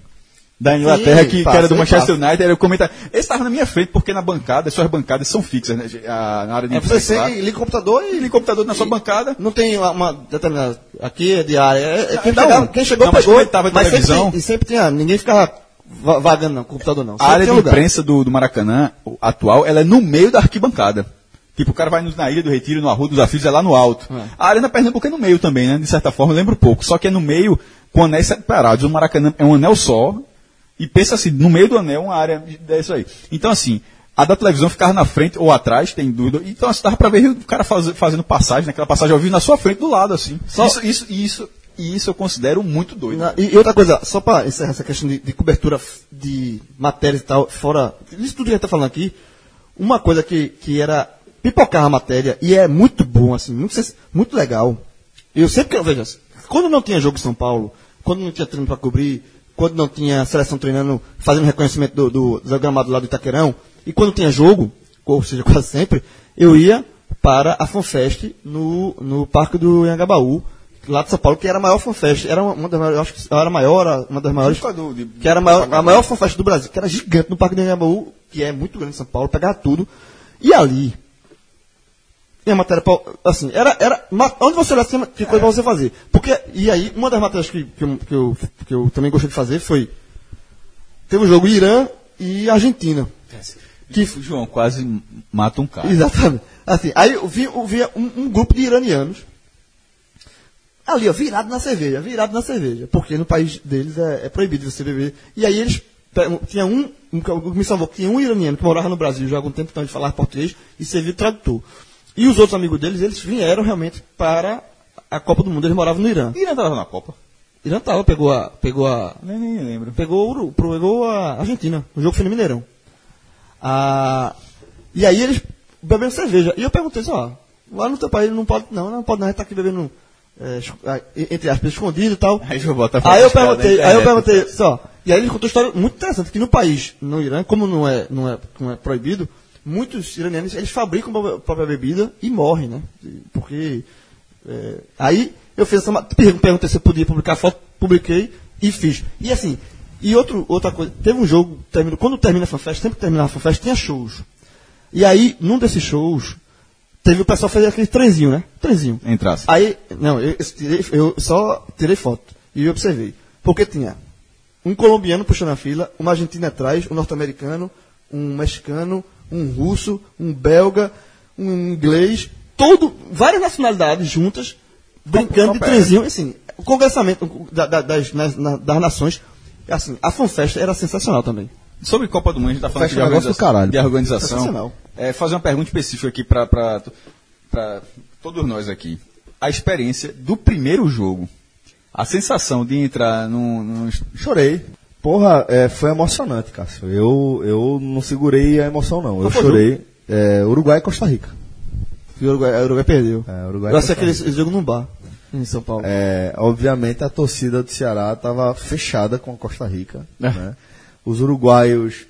Da Inglaterra, Sim, que, que passa, era do Manchester passa. United, era o comentário. Esse estava na minha frente, porque na bancada, as suas bancadas são fixas, né? A- na área de É, você liga o computador e liga o computador na sua bancada. Não tem uma, determinada. Aqui é diária. É, é quem, Não, pegava- quem chegou não, mas pegou. ele tava mas sempre, televisão- tem- e sempre tinha. Ninguém ficava va- vagando não, computador não. A Sempre área de lugar. imprensa do, do Maracanã, atual, ela é no meio da arquibancada. Tipo, o cara vai na Ilha do Retiro, no Arroio dos Aflitos, é lá no alto. A Arena Pernambuco é no meio também, né? De certa forma, lembro pouco. Só que é no meio, com anéis separados. O Maracanã é um anel só. E pensa assim, no meio do anel, uma área isso aí. Então, assim, a da televisão ficava na frente ou atrás, tem dúvida. Então, assim, dava pra ver o cara faz- fazendo passagem, naquela passagem ao vivo na sua frente, do lado, assim. Isso, isso, isso, e isso eu considero muito doido. Na- E, e outra coisa, só para encerrar essa questão de, de cobertura de matérias e tal, fora. Isso tudo que a gente tá falando aqui, uma coisa que, que era pipocar a matéria, e é muito bom, assim, muito, muito legal. Eu sempre que veja, quando não tinha jogo em São Paulo, quando não tinha treino para cobrir, quando não tinha seleção treinando, fazendo reconhecimento do, do, do gramado lá do Itaquerão, e quando tinha jogo, ou seja, quase sempre, eu ia para a FanFest no, no Parque do Anhangabaú, lá de São Paulo, que era a maior FanFest. Era uma, uma das maiores, acho que era a maior, uma das maiores. Jogador de- Que era a maior, a maior FanFest do Brasil, que era gigante no Parque do Anhangabaú, que é muito grande em São Paulo, pegava tudo. E ali, tinha matéria pra, assim, era, era, onde você olhasse tinha tinha coisa pra você fazer. Porque, e aí, uma das matérias que, que, eu, que, eu, que eu também gostei de fazer foi, teve o jogo Irã e Argentina. Que, O João quase mata um cara. Exatamente. Assim, aí eu vi, eu via um, um grupo de iranianos ali, ó, virado na cerveja, virado na cerveja. Porque no país deles é, é proibido você beber. E aí eles. Tinha um, um que me salvou, que tinha um iraniano que morava no Brasil já há algum tempo, então ele falava português e servia de tradutor. E os outros amigos deles, eles vieram realmente para a Copa do Mundo, eles moravam no Irã. Irã tava na Copa. Irã tava, pegou a. Pegou a. Nem, nem lembro. Pegou, pegou a Argentina. O jogo foi no Mineirão. Ah, e aí eles bebendo cerveja. E eu perguntei assim, ó, lá no teu país não pode, não, não pode não, a gente tá aqui bebendo, é, entre aspas, escondido e tal. Aí João bota Aí eu perguntei, aí eu internet. perguntei, só, e aí ele contou uma história muito interessante, que no país, no Irã, como não é, não é, não é proibido, muitos iranianos, eles fabricam a própria bebida e morrem, né? Porque, é, aí eu fiz essa, ma- per- perguntei se eu podia publicar foto, publiquei e fiz. E assim, e outro, outra coisa, teve um jogo, terminou, quando termina a FanFest, sempre que terminava a FanFest, tinha shows. E aí, num desses shows, teve o pessoal fazer aquele trenzinho, né? Trenzinho. Entrasse. Aí, não, eu, eu tirei- eu só tirei foto e observei. Porque tinha um colombiano puxando a fila, uma argentina atrás, um norte-americano, um mexicano, um russo, um belga, um inglês, todo, várias nacionalidades juntas, brincando de é. trenzinho, assim, o congressamento da- da- das, nas- na- das nações, assim, a FanFest era sensacional também. Sobre Copa do Mundo, a gente está falando de, o negócio organização, do caralho. de organização. É, fazer uma pergunta específica aqui para todos nós aqui. A experiência do primeiro jogo. A sensação de entrar num. num Chorei. Porra, é, foi emocionante, Cássio. Eu, eu não segurei a emoção, não. Eu chorei. É, Uruguai e Costa Rica. E o Uruguai, o Uruguai perdeu. É, Uruguai esse jogo num bar, em São Paulo. É, obviamente a torcida do Ceará estava fechada com a Costa Rica. né? Os uruguaios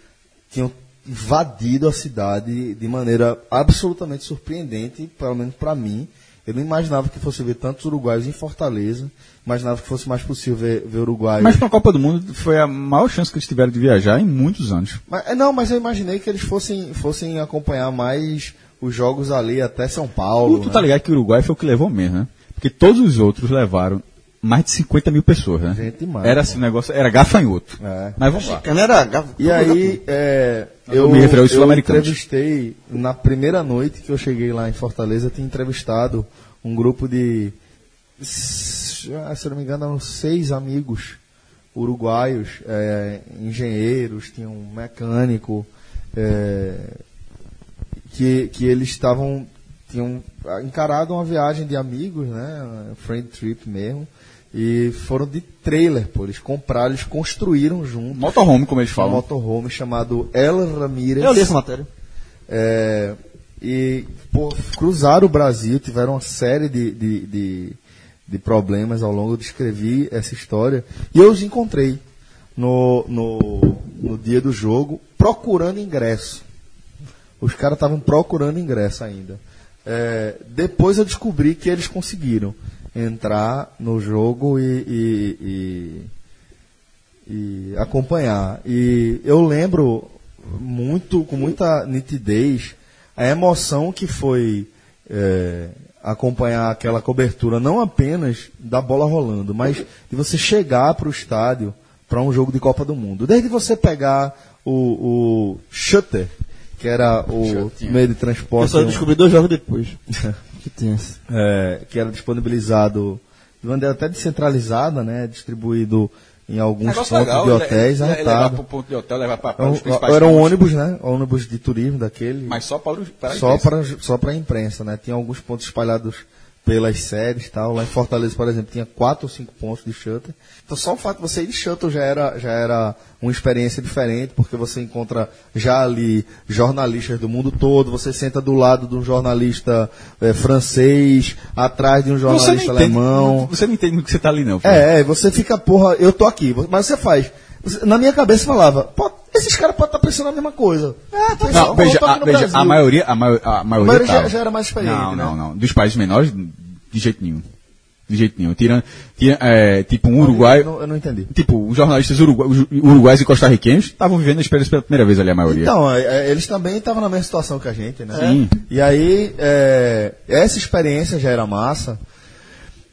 tinham invadido a cidade de maneira absolutamente surpreendente, pelo menos para mim. Eu não imaginava que fosse ver tantos uruguaios em Fortaleza. Imaginava que fosse mais possível ver, ver uruguaios. Mas para a Copa do Mundo foi a maior chance que eles tiveram de viajar em muitos anos. Mas, é, não, mas eu imaginei que eles fossem, fossem acompanhar mais os jogos ali até São Paulo. Tu né? tá ligado que o Uruguai foi o que levou mesmo, né? Porque todos os outros levaram mais de 50 mil pessoas, né? Gente demais, Era assim, o negócio, era gafanhoto. É. Mas vamos lá. Era gaf- E aí, é, Eu eu, me referi aos eu entrevistei, na primeira noite que eu cheguei lá em Fortaleza, eu tinha entrevistado um grupo de, se eu não me engano, eram seis amigos uruguaios, é, engenheiros, tinha um mecânico, é, que, que eles estavam tinham encarado uma viagem de amigos, né? Friend trip mesmo. E foram de trailer, pô. Eles compraram, eles construíram juntos Motorhome, como eles um falam. motorhome chamado El Ramirez. Eu li essa matéria. É, e pô, cruzaram o Brasil, tiveram uma série de, de, de, de problemas ao longo de escrever essa história. E eu os encontrei no, no, no dia do jogo, procurando ingresso. Os caras estavam procurando ingresso ainda. É, depois eu descobri que eles conseguiram entrar no jogo e, e- e- e acompanhar. E eu lembro muito, com muita nitidez, a emoção que foi é, acompanhar aquela cobertura, não apenas da bola rolando, mas de você chegar para o estádio para um jogo de Copa do Mundo. Desde você pegar o, o shutter, que era o meio de Eu transporte só descobri dois jogos depois. que tinha esse. é, que era disponibilizado de maneira até descentralizada, né, distribuído em alguns pontos legal, de hotéis, ele levar arretado. pro ponto de hotel, levar para, Era os um- principais Era um pontos. ônibus, né? Ônibus de turismo daquele. Mas só para, para a só imprensa. para só para a imprensa, né? Tinha alguns pontos espalhados pelas séries e tal. Lá em Fortaleza, por exemplo, tinha quatro ou cinco pontos de shuttle. Então só o fato de você ir de shuttle já era, já era uma experiência diferente, porque você encontra já ali jornalistas do mundo todo, você senta do lado de um jornalista eh, francês, atrás de um Você jornalista entende, alemão. você não entende no que você tá ali, não. É, é, você fica, porra, eu tô aqui, mas você faz. Você- Na minha cabeça falava, pô, esses caras podem estar pensando a mesma coisa. É, tá Não, veja, tô aqui a, veja, a maioria, a, maio- a maioria, maioria já- já era mais experiente, Não, né? não, não. Dos países menores, de jeito nenhum. De jeito nenhum. Tirando, tira, é, tipo um Uruguai, Eu não, eu não entendi. tipo, os jornalistas uruguai, os uruguais e costarriquenhos estavam vivendo a experiência pela primeira vez ali, a maioria. Então, é, é, eles também estavam na mesma situação que a gente, né? Sim. E aí, é, essa experiência já era massa.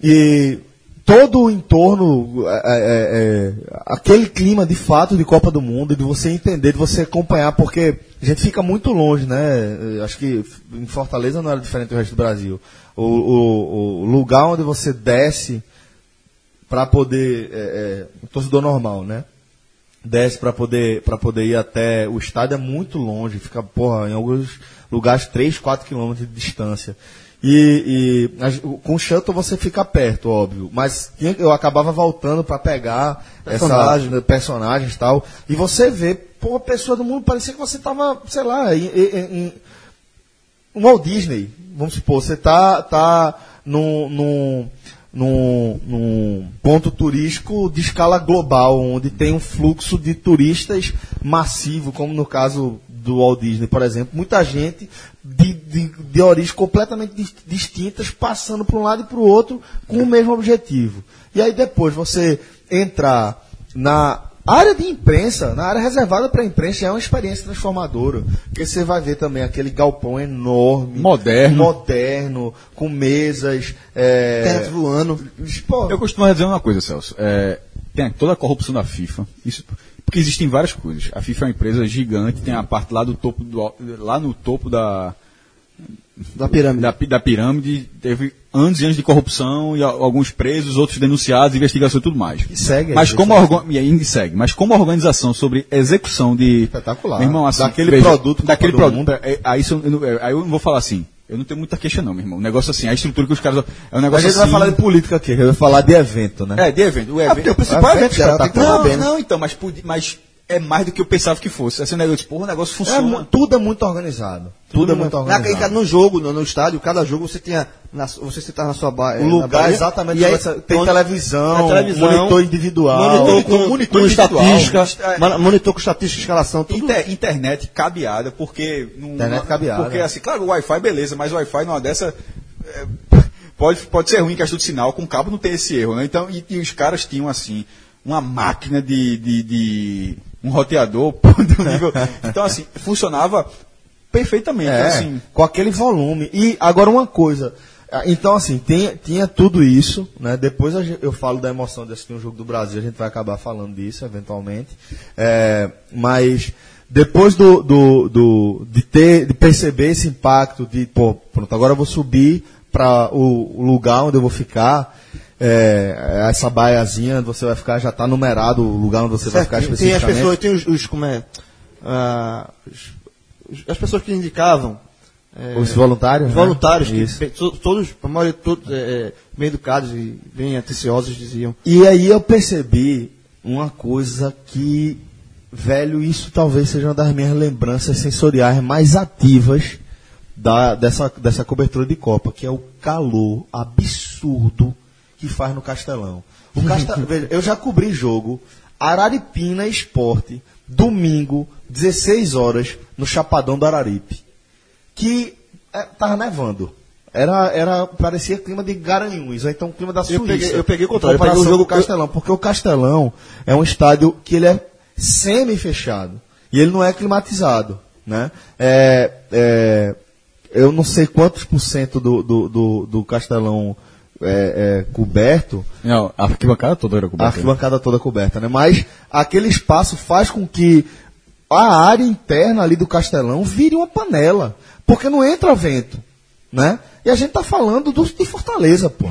E todo o entorno, é, aquele clima de fato de Copa do Mundo, de você entender, de você acompanhar, porque a gente fica muito longe, né? Acho que em Fortaleza não era diferente do resto do Brasil. O, o- o lugar onde você desce para poder. É, é, um torcedor normal, né? desce para poder para poder ir até o estádio é muito longe, fica porra, em alguns lugares 3, 4 quilômetros de distância. E, e com o shuttle você fica perto, óbvio, mas eu acabava voltando para pegar Personagem. essa personagens e tal. E você vê, pô, pessoa do mundo parecia que você tava, sei lá, em, em- em um Walt Disney, vamos supor, você tá, tá num, num, num, num ponto turístico de escala global, onde tem um fluxo de turistas massivo, como no caso do Walt Disney, por exemplo, muita gente de, de, de origens completamente dis- distintas, passando para um lado e para o outro com o mesmo objetivo. E aí depois você entrar na área de imprensa, na área reservada para a imprensa, é uma experiência transformadora. Porque você vai ver também aquele galpão enorme, Moderno. moderno com mesas. É, Teto voando. Pô, Eu costumo dizer uma coisa, Celso. É, tem toda a corrupção da FIFA. Isso, porque existem várias coisas. A FIFA é uma empresa gigante, tem a parte lá do topo do, lá no topo da Da pirâmide. da, da pirâmide, teve anos e anos de corrupção e a- alguns presos, outros denunciados, investigação e tudo mais. E segue Mas como e ainda segue, mas como organização sobre execução de Espetacular. Meu irmão, assim, Daquele produto Copa daquele produto, Mundo. é, aí, eu é, aí eu não vou falar assim. Eu não tenho muita queixa não, meu irmão. O negócio assim, a estrutura que os caras é um a negócio gente assim. vai falar de política aqui, a gente vai falar de evento, né? É, de evento. O É, evento o principal evento evento não, bem. não, então, mas, podia- mas é mais do que eu pensava que fosse. Assim, o negócio, porra, o negócio É funciona. mu- tudo é muito organizado. Tudo, é muito Na- organizado. no jogo, no, no estádio, cada jogo você tinha. Na, você sentava na sua ba- O na lugar baia, exatamente e aí, ser- tem quando- televisão, na televisão, monitor individual, monitor com, monitor com individual. estatística, É. monitor com estatística, escalação, tudo. Inter- internet cabeada, porque. Não, Internet cabeada. Porque, assim, claro, o Wi-Fi, beleza, mas o Wi-Fi numa dessa. é, pode, pode ser ruim em questão de sinal, com cabo não tem esse erro, né? Então, e, e os caras tinham, assim, uma máquina de. de, de- um roteador. Então, assim, funcionava perfeitamente. É, assim, com aquele volume. E agora uma coisa. ah, Então, assim, tinha, tinha tudo isso, né? Depois eu falo da emoção de assistir um jogo do Brasil, a gente vai acabar falando disso, eventualmente. É, mas depois do, do, do- de ter, de perceber esse impacto de, pô, pronto, agora eu vou subir para o, o lugar onde eu vou ficar. É, essa baiazinha você vai ficar já está numerado o lugar onde você vai ficar Certo, tem as especificamente. pessoas, tem os, os- como é, ah, os- as pessoas que indicavam Os voluntários? Os né? voluntários, que bem- to- todos, a maioria, todos, é, é, bem educados e bem atenciosos, diziam. E aí eu percebi uma coisa que, velho, isso talvez seja uma das minhas lembranças sensoriais mais ativas da, dessa, dessa cobertura de Copa, que é o calor absurdo que faz no Castelão. O veja, eu já cobri jogo Araripina Esporte, domingo, 16 horas, no Chapadão do Araripe. Que é, tava nevando. Era, era, parecia clima de Garanhuns, ou então clima da Suíça. peguei- eu peguei o contrário, eu peguei o jogo- com o Castelão, porque o Castelão é um estádio que ele é semi-fechado e ele não é climatizado, né? É, é, eu não sei quantos por cento do, do, do, do Castelão é, é coberto, Não, a arquibancada toda era a coberta. arquibancada toda coberta, né? Mas aquele espaço faz com que a área interna ali do Castelão vire uma panela, porque não entra vento, né? E a gente tá falando do, de Fortaleza, pô.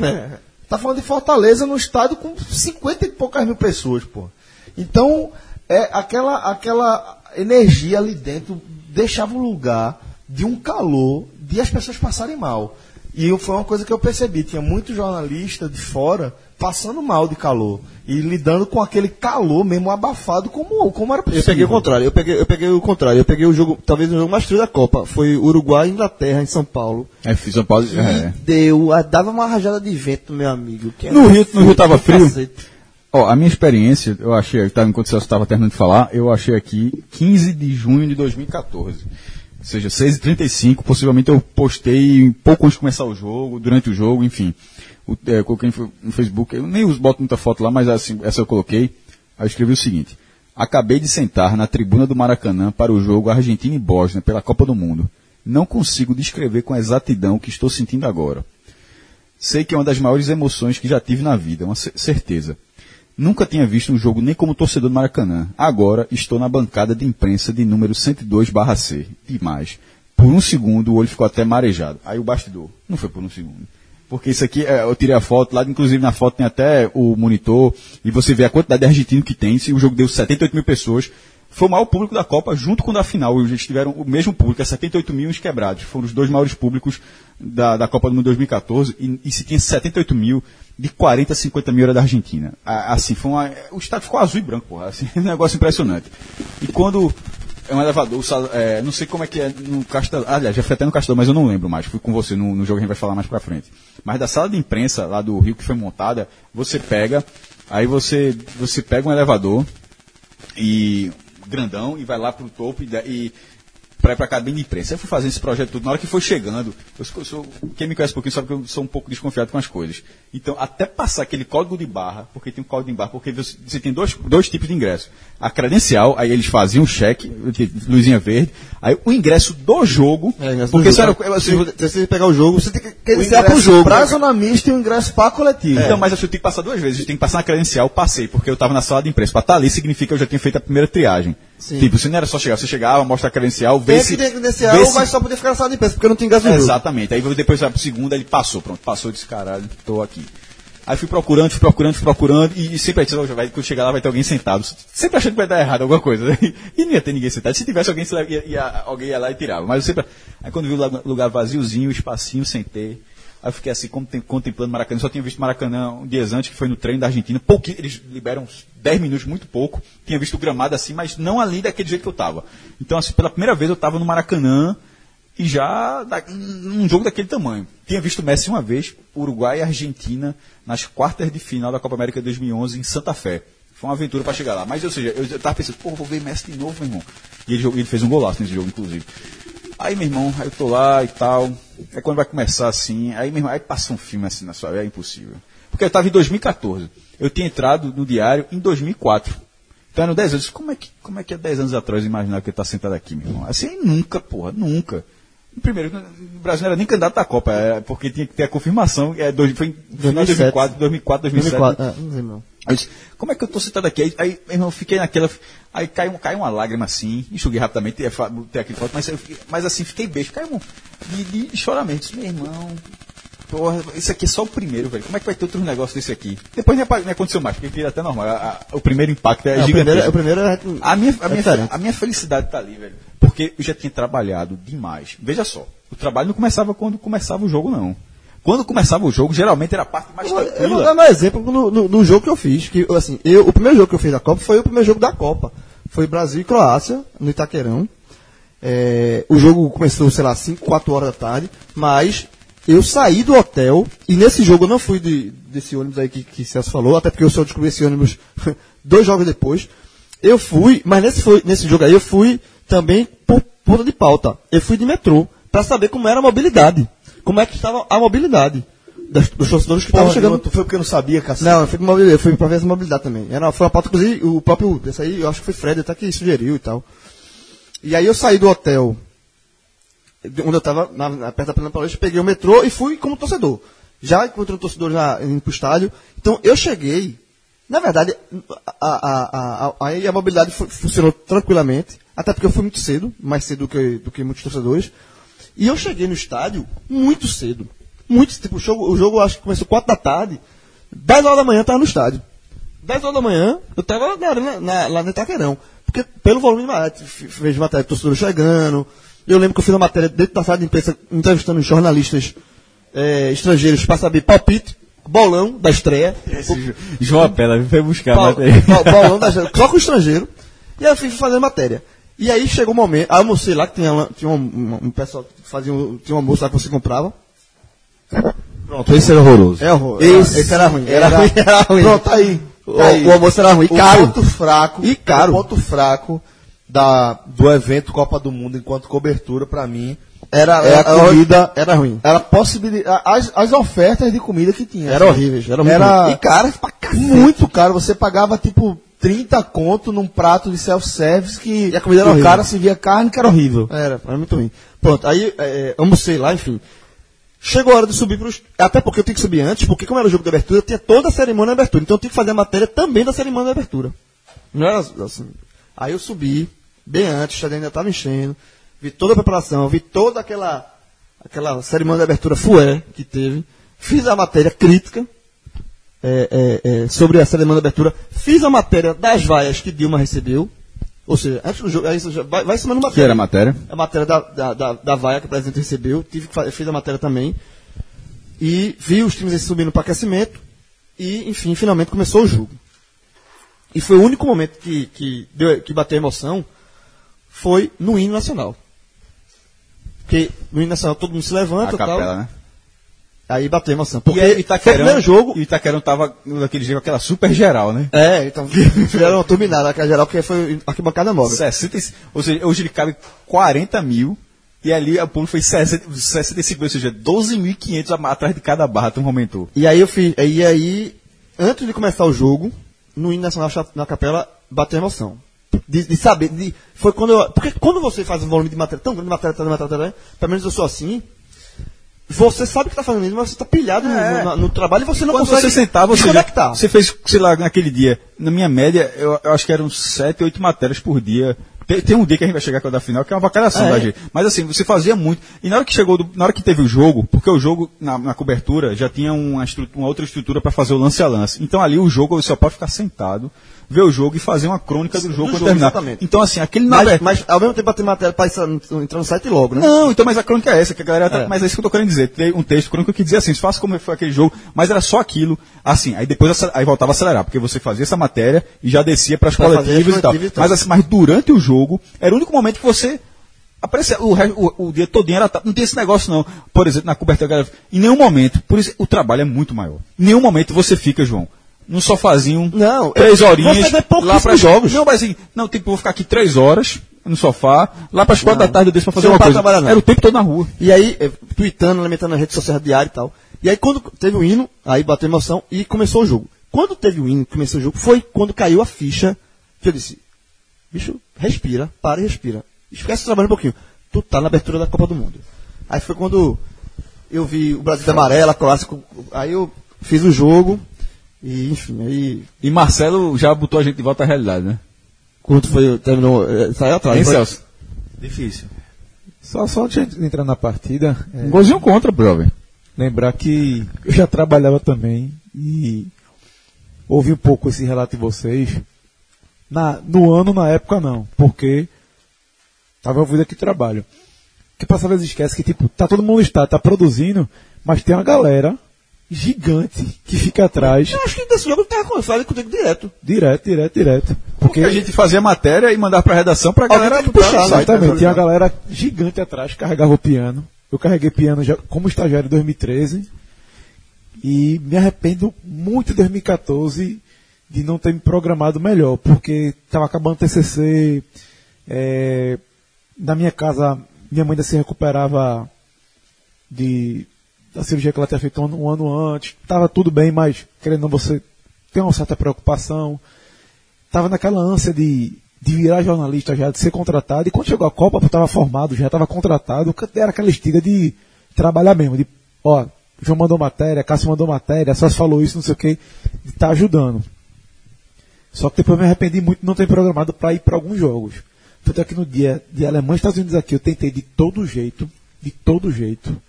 Tá falando de Fortaleza num estádio com 50 e poucas mil pessoas, pô. Então, é aquela aquela energia ali dentro deixava o lugar de um calor de as pessoas passarem mal. E eu- foi uma coisa que eu percebi, tinha muito jornalista de fora passando mal de calor e lidando com aquele calor mesmo abafado como, como era Eu possível. peguei o contrário, eu peguei, eu peguei o contrário, eu peguei o jogo, talvez o jogo mais frio da Copa, foi Uruguai e Inglaterra em São Paulo. É, fiz uma pausa. É. E deu, ah, dava uma rajada de vento, meu amigo. que No Rio- no Rio tava frio? Ó, a minha experiência, eu achei, tá, enquanto você estava terminando de falar, eu achei aqui 15 de junho de 2014. Ou seja, 6h35, possivelmente eu postei um pouco antes de começar o jogo, durante o jogo, enfim. O, é, coloquei no, Facebook, eu nem boto muita foto lá, mas assim, essa eu coloquei. Aí eu escrevi o seguinte. Acabei de sentar na tribuna do Maracanã para o jogo Argentina e Bósnia pela Copa do Mundo. Não consigo descrever com exatidão o que estou sentindo agora. Sei que é uma das maiores emoções que já tive na vida, uma ce- certeza. Nunca tinha visto um jogo nem como torcedor do Maracanã. Agora estou na bancada de imprensa de número 102/C. E mais. Por um segundo o olho ficou até marejado. Aí o bastidor. Não foi por um segundo. Porque isso aqui, é, eu tirei a foto, lá inclusive na foto tem até o monitor, e você vê a quantidade de argentinos que tem, se o jogo deu 78 mil pessoas, foi o maior público da Copa, junto com o da final. Eles tiveram o mesmo público, é 78 mil e uns quebrados. Foram os dois maiores públicos da, da Copa do Mundo 2014. E, e se tinha 78 mil, de 40 a 50 mil era da Argentina. A- Assim, foi uma, o estádio ficou azul e branco, porra. Assim, um negócio impressionante. E quando é um elevador, é, não sei como é que é no Castelo. Aliás, já fui até no Castelo, mas eu não lembro mais. Fui com você no, no jogo a gente vai falar mais pra frente. Mas da sala de imprensa lá do Rio que foi montada, você pega, aí você, você pega um elevador e grandão e vai lá pro topo e, e para ir pra cabine de imprensa. Eu fui fazendo esse projeto tudo. Na hora que foi chegando, eu sou, quem me conhece um pouquinho sabe que eu sou um pouco desconfiado com as coisas. Então, até passar aquele código de barra, porque tem um código de barra, porque você, tem dois, dois tipos de ingresso. A credencial, aí eles faziam um cheque, luzinha verde, aí o ingresso do jogo, É, ingresso do porque jogo. isso era, assim, você- se você pegar o jogo, você tem que O credenciar ingresso jogo. pra zona mista e o ingresso para coletivo. Então, mas eu tenho que passar duas vezes. Eu tenho que passar na credencial, passei, porque eu estava na sala de imprensa. Para estar ali significa que eu já tinha feito a primeira triagem. Sim. Tipo, se não era só chegar, você chegava, mostra a credencial, vê Tem se... ter credencial, vê se- mas só poder ficar na sala de imprensa, porque não tem no jogo. Exatamente. Aí depois vai pro segundo, ele passou, pronto, passou desse caralho, tô aqui. Aí fui procurando, fui procurando, fui procurando, e, e sempre aí, "Ó, vai, quando chegar lá vai ter alguém sentado. Sempre achando que vai dar errado alguma coisa. né? E não ia ter ninguém sentado. Se tivesse alguém, ia, ia- alguém ia lá e tirava. Mas eu sempre. Aí quando vi o lugar- lugar vaziozinho, o espacinho, sentei. Aí eu fiquei assim, contem- contemplando Maracanã. Só tinha visto Maracanã um dias antes, que foi no treino da Argentina. Pouquinho, eles liberam uns 10 minutos, muito pouco. Tinha visto o gramado assim, mas não ali daquele jeito que eu tava. Então, assim, pela primeira vez eu tava no Maracanã e já num jogo daquele tamanho. Tinha visto o Messi uma vez, Uruguai e Argentina, nas quartas de final da Copa América 2011 em Santa Fé. Foi uma aventura para chegar lá. Mas, ou seja, eu, eu tava pensando, pô, vou ver Messi de novo, meu irmão. E ele, ele fez um golaço nesse jogo, inclusive. Aí, meu irmão, aí eu tô lá e tal. É quando vai começar assim. Aí, meu irmão, aí passa um filme assim na sua vida, é impossível. Porque eu tava em 2014. Eu tinha entrado no diário em 2004. Então eram 10 anos. Como é que, como é, que é 10 anos atrás imaginar que ele tá sentado aqui, meu irmão? Assim, nunca, porra, nunca. Primeiro, o Brasil não era nem candidato à Copa, é, porque tinha que ter a confirmação. É, dois, foi em 2007. 2004, 2004, 2007. 2004. Ah, não sei não. Eu disse, como é que eu tô sentado aqui? Aí, aí meu irmão, eu fiquei naquela. Aí caiu, caiu uma lágrima assim, enxuguei rapidamente, tem, tem aqui foto, mas, mas assim, fiquei beijo, caiu um, de, de choramento. Disse, meu irmão, porra, isso aqui é só o primeiro, velho. Como é que vai ter outros negócios desse aqui? Depois nem, nem aconteceu mais, porque vira até normal. A- a- o primeiro impacto é, É, o gigantesco. primeiro, o primeiro é, A minha, a, é minha, a minha felicidade tá ali, velho. Porque eu já tinha trabalhado demais. Veja só, o trabalho não começava quando começava o jogo, não. Quando começava o jogo, geralmente era a parte mais Eu vou dar tranquila. um exemplo no, no- no jogo que eu fiz. Que, assim, eu, o primeiro jogo que eu fiz da Copa foi o primeiro jogo da Copa. Foi Brasil e Croácia, no Itaquerão. É, o jogo começou, sei lá, 5, 4 horas da tarde. Mas eu saí do hotel e nesse jogo eu não fui de- desse ônibus aí que, que Celso falou, até porque eu só descobri esse ônibus dois jogos depois. Eu fui, mas nesse, foi, nesse jogo aí eu fui também por ponta de pauta. Eu fui de metrô para saber como era a mobilidade. Como é que estava a mobilidade das- dos torcedores que estavam chegando. tu foi porque não sabia, cacete. Não, eu fui, eu fui pra ver essa mobilidade também. Era, foi uma pauta, inclusive, o próprio, desse aí, eu acho que foi Fred até que sugeriu e tal. E aí eu saí do hotel, de- onde eu tava, na, na, perto da Plena Paulista, peguei o metrô e fui como torcedor. Já encontrei um torcedor já indo pro estádio. Então eu cheguei, na verdade, a, a, a, a, aí a mobilidade fu- funcionou tranquilamente, até porque eu fui muito cedo, mais cedo do que, do que muitos torcedores. E eu cheguei no estádio muito cedo. Muito, tipo, o jogo, o jogo acho que começou 4 da tarde. 10 horas da manhã eu tava no estádio. 10 horas da manhã eu tava na, arena- na, lá no Itaquerão. Porque pelo volume de matéria, fez matéria de torcedor chegando. Eu lembro que eu fiz uma matéria dentro da sala de imprensa entrevistando jornalistas eh, estrangeiros para saber palpite, bolão da estreia. João Apela foi buscar a matéria. bolão da estreia, só com o estrangeiro. E aí eu fui fazendo matéria. E aí chegou o momento, aí eu almocei lá, que tinha, tinha um, um- um pessoal que fazia um, tinha um almoço lá que você comprava. Pronto, esse era horroroso. É horror. Esse, Esse era ruim. Era era- ruim, era ruim. Pronto, aí. O- aí. o almoço era ruim. E O caro. ponto fraco. E caro. O ponto fraco da, do evento Copa do Mundo enquanto cobertura, pra mim, Era, é a comida. Era ruim. Era possibilidade. As, as ofertas de comida que tinha. Era assim. horríveis, era muito Era ruim. E. Muito caro. Você pagava tipo 30 conto num prato de self-service que E a comida era o cara se via carne que era horrível. Era, era muito ruim. Pronto, aí é, almocei lá, enfim. Chegou a hora de subir para os. Até porque eu tenho que subir antes, porque como era o jogo de abertura, tinha toda a cerimônia de abertura. Então eu tinha que fazer a matéria também da cerimônia de abertura. Não era assim. Aí eu subi, bem antes, o estádio ainda estava enchendo, vi toda a preparação, vi toda aquela, aquela cerimônia de abertura fué que teve, fiz a matéria crítica é, é, é, sobre a cerimônia de abertura, fiz a matéria das vaias que Dilma recebeu. Ou seja, antes do jogo, aí vai, vai semana Que matéria era a matéria? a matéria da, da, da, da vaia que o presidente recebeu, tive que fiz a matéria também. E vi os times subindo para aquecimento. E, enfim, finalmente começou o jogo. E foi o único momento que, que, deu, que bateu emoção foi no hino nacional. Porque no hino nacional todo mundo se levanta A e tal. né? Aí bateu emoção. Porque o Itaquerão, jogo. E Itaquerão tava daquele jeito, aquela super geral, né? É, então fizeram uma turbinada aquela geral, porque foi arquibancada móvel. 60, e- ou seja, hoje ele cabe 40 mil e ali o público foi 60, 65 mil, ou seja, 12.500 a- atrás de cada barra, tu aumentou. E aí eu fiz. E aí, antes de começar o jogo, no hino nacional na capela, bateu emoção. De, de saber. de- foi quando eu, Porque quando você faz um volume de matéria tão grande, matéria, matéria, matéria, matéria, pelo menos eu sou assim. Você sabe que está fazendo isso, mas você está pilhado no- É. no, no trabalho e você não Quando consegue você ou seja, desconectar. você fez, sei lá, naquele dia, na minha média, eu, eu acho que eram 7, 8 matérias por dia. Tem, tem um dia que a gente vai chegar com a da final, que é uma vacalhação É. da gente. Mas assim, você fazia muito. E na hora que chegou, do- na hora que teve o jogo, porque o jogo, na, na cobertura, já tinha uma, uma outra estrutura para fazer o lance a lance. Então ali o jogo, você só pode ficar sentado, ver o jogo e fazer uma crônica do jogo Do quando jogo, terminar. exatamente. Então assim, aquele na Mas, verdade- mas ao mesmo tempo bater matéria para entrar no site logo, né? não, então, mas a crônica é essa, que a galera tá, É. mas é isso que eu tô querendo dizer. Tem um texto crônico que dizia assim, faça como foi aquele jogo, mas era só aquilo, assim, aí depois aí voltava a acelerar, porque você fazia essa matéria e já descia para as coletivas as e tal. e tal. Mas assim, mas durante o jogo, era o único momento que você aparecia, o, o, o dia todinho era, não tem esse negócio não. Por exemplo, na cobertura, galera, em nenhum momento, por isso o trabalho é muito maior. Em nenhum momento você fica, João, num sofazinho, Não, três horinhas, você vê lá para jogos. Não, mas assim, não, tipo, vou ficar aqui três horas no sofá, lá para as quatro da tarde eu desço para fazer uma coisa. trabalhar, não. Era o tempo todo na rua. E aí, eh, tweetando, alimentando nas redes sociais diário e tal. E aí, quando teve o hino, aí bateu emoção e começou o jogo. Quando teve o hino, começou o jogo, foi quando caiu a ficha que eu disse: bicho, respira, para e respira. Esquece o trabalho um pouquinho. Tu tá na abertura da Copa do Mundo. Aí foi quando eu vi o Brasil de amarela, clássico. Aí eu fiz o jogo e, enfim, aí. E Marcelo já botou a gente de volta à realidade, né? Quando foi, terminou, eh, saiu atrás. Hein, Foi- Celso? Difícil. Só, só antes de entrar na partida, é, Um golzinho contra, jovem. lembrar que eu já trabalhava também e ouvi um pouco esse relato de vocês. Na, no ano, na época, não, porque tava envolvido aqui trabalho. Que passa vezes esquece que, tipo, tá todo mundo está, tá produzindo, mas tem uma galera gigante que fica atrás, Eu acho que desse jogo eu tava com falei contigo direto. direto, direto, direto. Porque a gente fazia matéria e mandava pra redação pra galera puxar, né? Exatamente, tinha uma galera gigante atrás que carregava o piano. Eu carreguei piano já como estagiário em 2013 e me arrependo muito em 2014 de não ter me programado melhor, porque estava acabando o TCC, é, na minha casa minha mãe ainda se recuperava de, da cirurgia que ela tinha feito um ano, um ano antes, estava tudo bem, mas querendo você tem uma certa preocupação, estava naquela ânsia de, de virar jornalista já, de ser contratado, e quando chegou a Copa, eu estava formado, já estava contratado, era aquela estiga de trabalhar mesmo, de, ó, João mandou matéria, Cássio mandou matéria, só se falou isso, não sei o que, de estar ajudando. Só que depois me arrependi muito de não ter programado para ir para alguns jogos. Tanto é que no dia de Alemanha e Estados Unidos aqui, eu tentei de todo jeito, de todo jeito.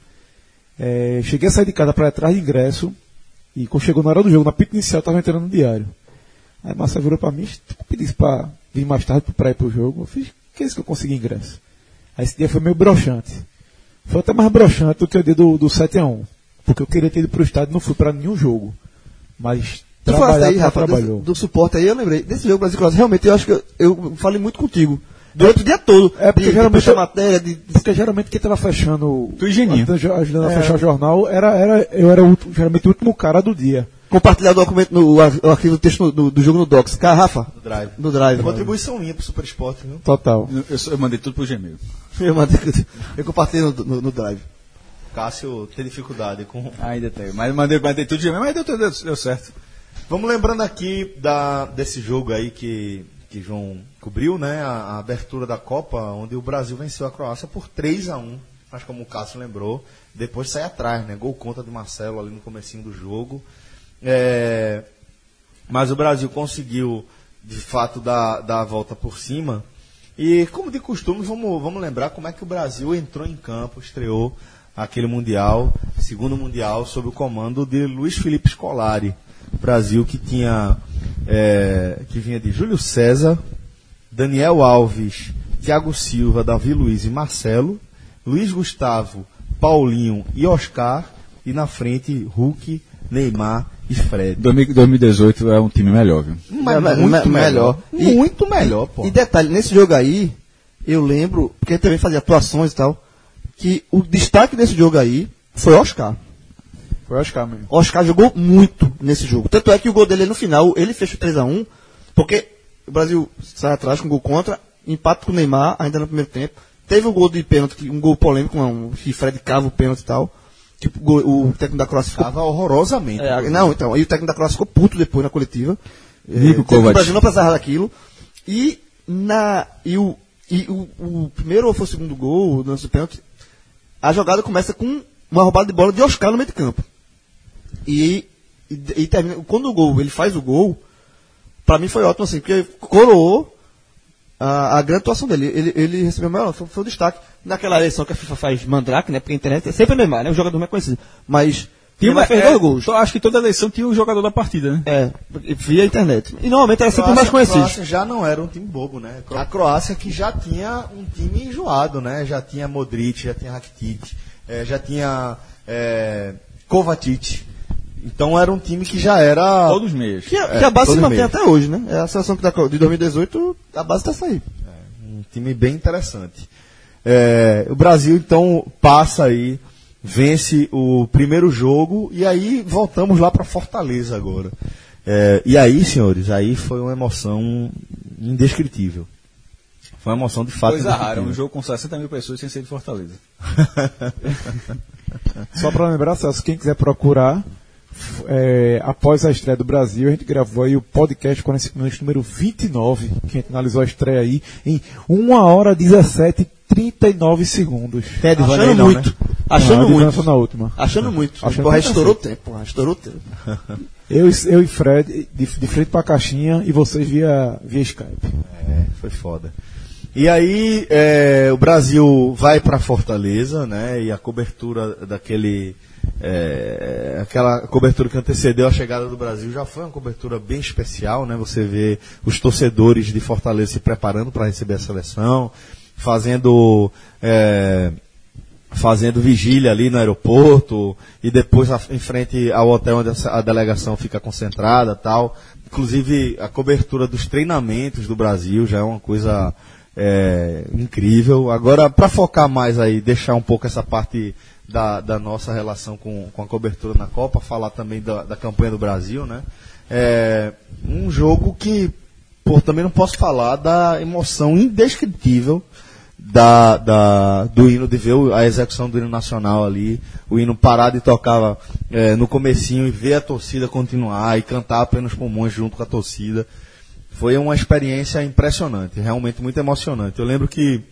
É, cheguei a sair de casa para atrás de ingresso, e quando chegou na hora do jogo, na pita inicial, eu estava entrando no diário. Aí a Massa virou pra mim, pedisse pra vir mais tarde pra ir pro jogo. Eu fiz, que é isso que eu consegui ingresso? Aí esse dia foi meio broxante. Foi até mais broxante do que o dia do, do 7x1. Porque eu queria ter ido pro estádio e não fui pra nenhum jogo. Mas Tu trabalhar, aí, Rafa, trabalhou. do, do suporte aí, eu lembrei. Desse jogo Brasil Croácia, realmente eu acho que eu, eu falei muito contigo. Durante o dia todo. É, porque de, geralmente de matéria, de, de- Porque geralmente quem tava fechando. Tu e Geninho. ajudando, a fechar o jornal, era, era, eu era o geralmente o último cara do dia. compartilhar o documento, no, o, ar- o arquivo do texto no- do, do jogo no Docs. Cara, Rafa, No Drive. no Drive. Contribuição minha pro Super Esporte, viu? Total. Eu, eu mandei tudo pro Gmail. Eu, mandei, eu compartilhei no, no, no Drive. Cássio tem dificuldade com. Ainda tem. Mas mandei, mandei tudo Gmail, mas deu, deu, deu certo. Vamos lembrando aqui da, desse jogo aí que, que João cobriu, né? A, a abertura da Copa, onde o Brasil venceu a Croácia por 3 a 1 Mas como o Cássio lembrou, depois sai atrás, né? Gol contra de Marcelo ali no comecinho do jogo. É, mas o Brasil conseguiu, de fato, dar, dar a volta por cima. E, como de costume, vamos, vamos lembrar como é que o Brasil entrou em campo, estreou aquele Mundial, segundo Mundial, sob o comando de Luiz Felipe Scolari. Brasil que tinha, é, que vinha de Júlio César, Daniel Alves, Thiago Silva, Davi Luiz e Marcelo, Luiz Gustavo, Paulinho e Oscar, e na frente Hulk, Neymar e Fred. 2000 2018 é um time melhor, viu? Mas Me- muito me- melhor. melhor. E- muito melhor, pô. E detalhe, nesse jogo aí, eu lembro, porque ele também fazia atuações e tal, que o destaque desse jogo aí foi Oscar. Foi Oscar mesmo. Oscar jogou muito nesse jogo. Tanto é que o gol dele no final, ele fechou 3x1, porque o Brasil sai atrás com gol contra, empate com o Neymar, ainda no primeiro tempo. Teve um gol de pênalti, um gol polêmico, um, que Fred cava o pênalti e tal. Tipo, o o técnico da Croácia ficou Tava horrorosamente. é, não, então, aí o técnico da Croácia ficou puto depois na coletiva. Nico É, Kovac. O Brasil não precisava daquilo. E, na, e, o, e o, o primeiro ou foi o segundo gol, no lance do pênalti, a jogada começa com uma roubada de bola de Oscar no meio de campo. E, e, e termina, quando o gol, ele faz o gol, pra mim foi ótimo assim, porque coroou a, a grande atuação dele. Ele, ele recebeu o maior, foi, foi o destaque. Naquela eleição que a FIFA faz mandrake, né? Porque a internet é sempre o Neymar, né? O jogador mais conhecido. Mas Neymar fez é, dois gols. Acho que toda eleição tinha o jogador da partida, né? É, via internet. E normalmente era sempre o mais A conhecido. Croácia já não era um time bobo, né? A Croácia que já tinha um time enjoado, né? Já tinha Modric, já tinha Rakitic, eh, já tinha eh, Kovacic. Então era um time que já era... Todos meios. Que, É, que a base se mantém até hoje, né? É a seleção que da, de 2018, a base tá essa aí. Um time bem interessante. É, o Brasil, então, passa aí, vence o primeiro jogo e aí voltamos lá para Fortaleza agora. É, e aí, senhores, aí foi uma emoção indescritível. Foi uma emoção de fato. Coisa rara, um jogo com 60 mil pessoas sem ser de Fortaleza. Só para lembrar, Celso, quem quiser procurar, é, após a estreia do Brasil, a gente gravou aí o podcast 45 minutos número 29, que a gente analisou a estreia aí em 1 hora 17 e 39 segundos. Ted Achando não, muito. né? Achando Não, muito. na última. Achando muito. Achando porra, muito estourou o tempo, porra, estourou o tempo. Eu, e- eu e Fred, de, de frente pra caixinha, e vocês via, via Skype. É, foi foda. E aí é, o Brasil vai para Fortaleza, né? E a cobertura daquele é, aquela cobertura que antecedeu a chegada do Brasil já foi uma cobertura bem especial, né? Você vê os torcedores de Fortaleza se preparando para receber a seleção, fazendo é, fazendo vigília ali no aeroporto e depois a- em frente ao hotel onde a, delegação fica concentrada tal. Inclusive a cobertura dos treinamentos do Brasil já é uma coisa é, incrível. Agora, para focar mais aí, deixar um pouco essa parte da, da nossa relação com, com a cobertura na Copa, falar também da, da campanha do Brasil, né? É um jogo que, pô, também não posso falar da emoção indescritível da, da, do hino, de ver a execução do hino nacional ali, o hino parado e tocava é, no comecinho e ver a torcida continuar e cantar a plenos pulmões junto com a torcida. Foi uma experiência impressionante, realmente muito emocionante. Eu lembro que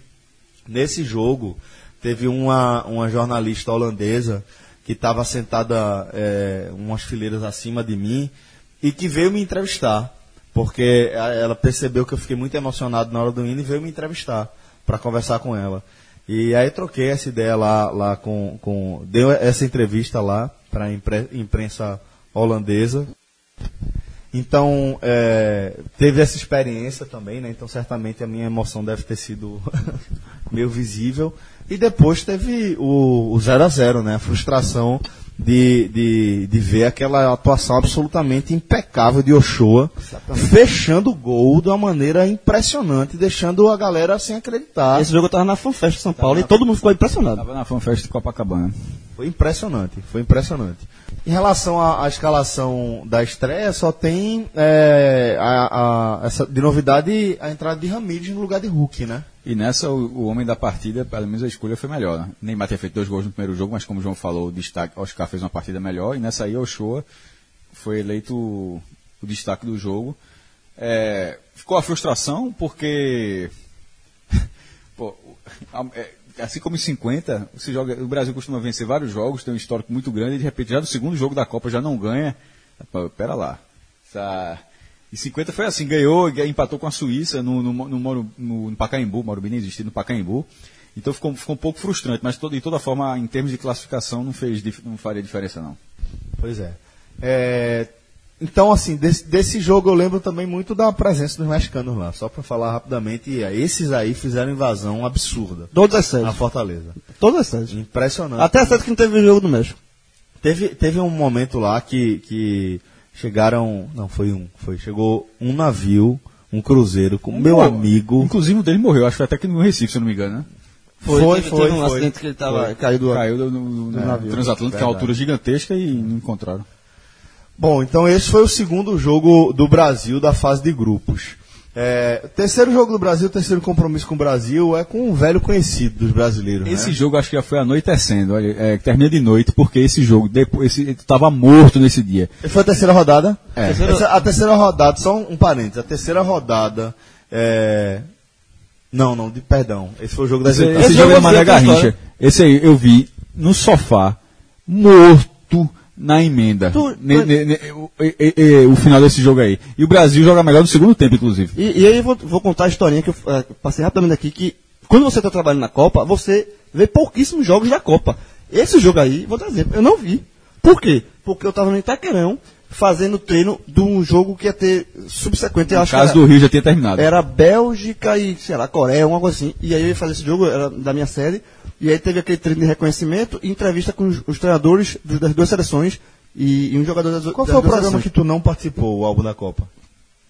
nesse jogo teve uma, uma jornalista holandesa que estava sentada é, umas fileiras acima de mim e que veio me entrevistar, porque ela percebeu que eu fiquei muito emocionado na hora do hino e veio me entrevistar para conversar com ela. E aí troquei essa ideia lá, lá com, com deu essa entrevista lá para a imprensa holandesa. Então, é, teve essa experiência também, né? Então, certamente a minha emoção deve ter sido meio visível. E depois teve o, o 0 a 0 né? A frustração de, de, de ver aquela atuação absolutamente impecável de Ochoa, fechando o gol de uma maneira impressionante, deixando a galera sem acreditar. Esse jogo eu tava na FanFest de São Paulo e todo mundo ficou impressionado. Tava na FanFest de Copacabana. Foi impressionante, foi impressionante. Em relação à, à escalação da estreia, só tem é, a, a- essa, de novidade a entrada de Ramírez no lugar de Hulk, né? E nessa, o, o homem da partida, pelo menos a escolha foi melhor. Né? Neymar tinha feito dois gols no primeiro jogo, mas como o João falou, o destaque, Oscar fez uma partida melhor. E nessa aí, Ochoa foi eleito o, o destaque do jogo. É, ficou a frustração, porque. pô, é, assim como em 50, se joga, o Brasil costuma vencer vários jogos, tem um histórico muito grande, e de repente, já no segundo jogo da Copa já não ganha. Pô, Pera lá. Essa, e 50 foi assim, ganhou, e empatou com a Suíça no, no, no, Moro- no, no Pacaembu, Morumbi nem existia, no Pacaembu. Então ficou, ficou um pouco frustrante, mas todo, de toda forma, em termos de classificação, não, fez, não faria diferença não. Pois é. É, então, assim, desse, desse jogo eu lembro também muito da presença dos mexicanos lá. Só para falar rapidamente, esses aí fizeram invasão absurda Todas as na sedes. Fortaleza. Todas as sedes. Impressionante. Até a sede que não teve jogo do México. Teve, teve um momento lá que, que chegaram. Não, foi um. Foi. Chegou um navio, um cruzeiro, com meu amigo. Inclusive o dele morreu, acho que foi até que no Recife, se eu não me engano, né? Foi, teve, foi, teve um foi. acidente que ele tava caído. Caiu no, no, no navio. transatlântico, que é uma altura gigantesca e não encontraram. Bom, então esse foi o segundo jogo do Brasil da fase de grupos. É, terceiro jogo do Brasil, terceiro compromisso com o Brasil é com um velho conhecido dos brasileiros. Esse né? jogo acho que já foi anoitecendo, olha, é, termina de noite, porque esse jogo, depois, esse, ele tava morto nesse dia. Esse foi a terceira rodada? É. Essa- a terceira rodada, só um, um parênteses, a terceira rodada é... Não, não, de, perdão. Esse foi o jogo das Esse, esse jogo é você tem Garrincha. Esse aí eu vi no sofá, morto na emenda. Tu- Ne- ne- ne- o, e- e- o final desse jogo aí. E o Brasil joga melhor no segundo tempo, inclusive. E, e aí eu vou, vou contar a historinha que eu eh, passei rapidamente aqui, que quando você está trabalhando na Copa, você vê pouquíssimos jogos da Copa. Esse jogo aí, vou dar exemplo, eu não vi. Por quê? Porque eu estava no Itaquerão fazendo treino de um jogo que ia ter subsequente, eu O acho caso que do era, Rio já tinha terminado. era Bélgica e, sei lá, Coreia, uma coisa assim. E aí eu ia fazer esse jogo, era da minha série, e aí teve aquele treino de reconhecimento e entrevista com os, os treinadores dos- das duas seleções e, e um jogador das, Qual das foi o programa seleções. que tu não participou, o álbum da Copa?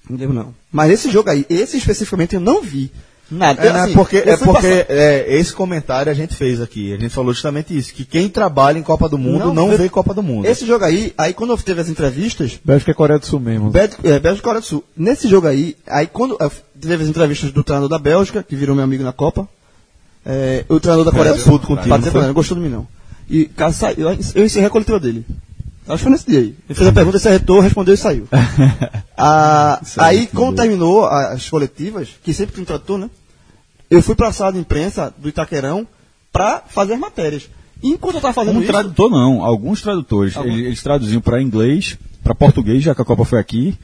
Não lembro não. Mas esse jogo aí, esse especificamente eu não vi. Nada. É, né, assim, porque, eu é porque é, esse comentário a gente fez aqui. A gente falou justamente isso, que quem trabalha em Copa do Mundo não, vê- vê Copa do Mundo. Esse jogo aí, aí quando eu teve as entrevistas, Bélgica é Coreia do Sul mesmo. Bélgica, é, Bélgica e Coreia do Sul. Nesse jogo aí, aí quando eu teve as entrevistas do treinador da Bélgica, que virou meu amigo na Copa, é, o treinador da Coreia do Sul, puto contigo, Patrícia gostou de mim não. E cara, saiu, eu, eu encerrei a coletiva dele. Acho que foi nesse dia aí. Ele fez a pergunta, se arretou, respondeu e saiu. Ah, aí, quando terminou a- as coletivas, que sempre um tradutor, né? Eu fui pra sala de imprensa do Itaquerão pra fazer as matérias. E enquanto eu tava fazendo Um isso, tradutor não, alguns tradutores. Algum- Eles, eles traduziam para inglês, para português, já que a Copa foi aqui,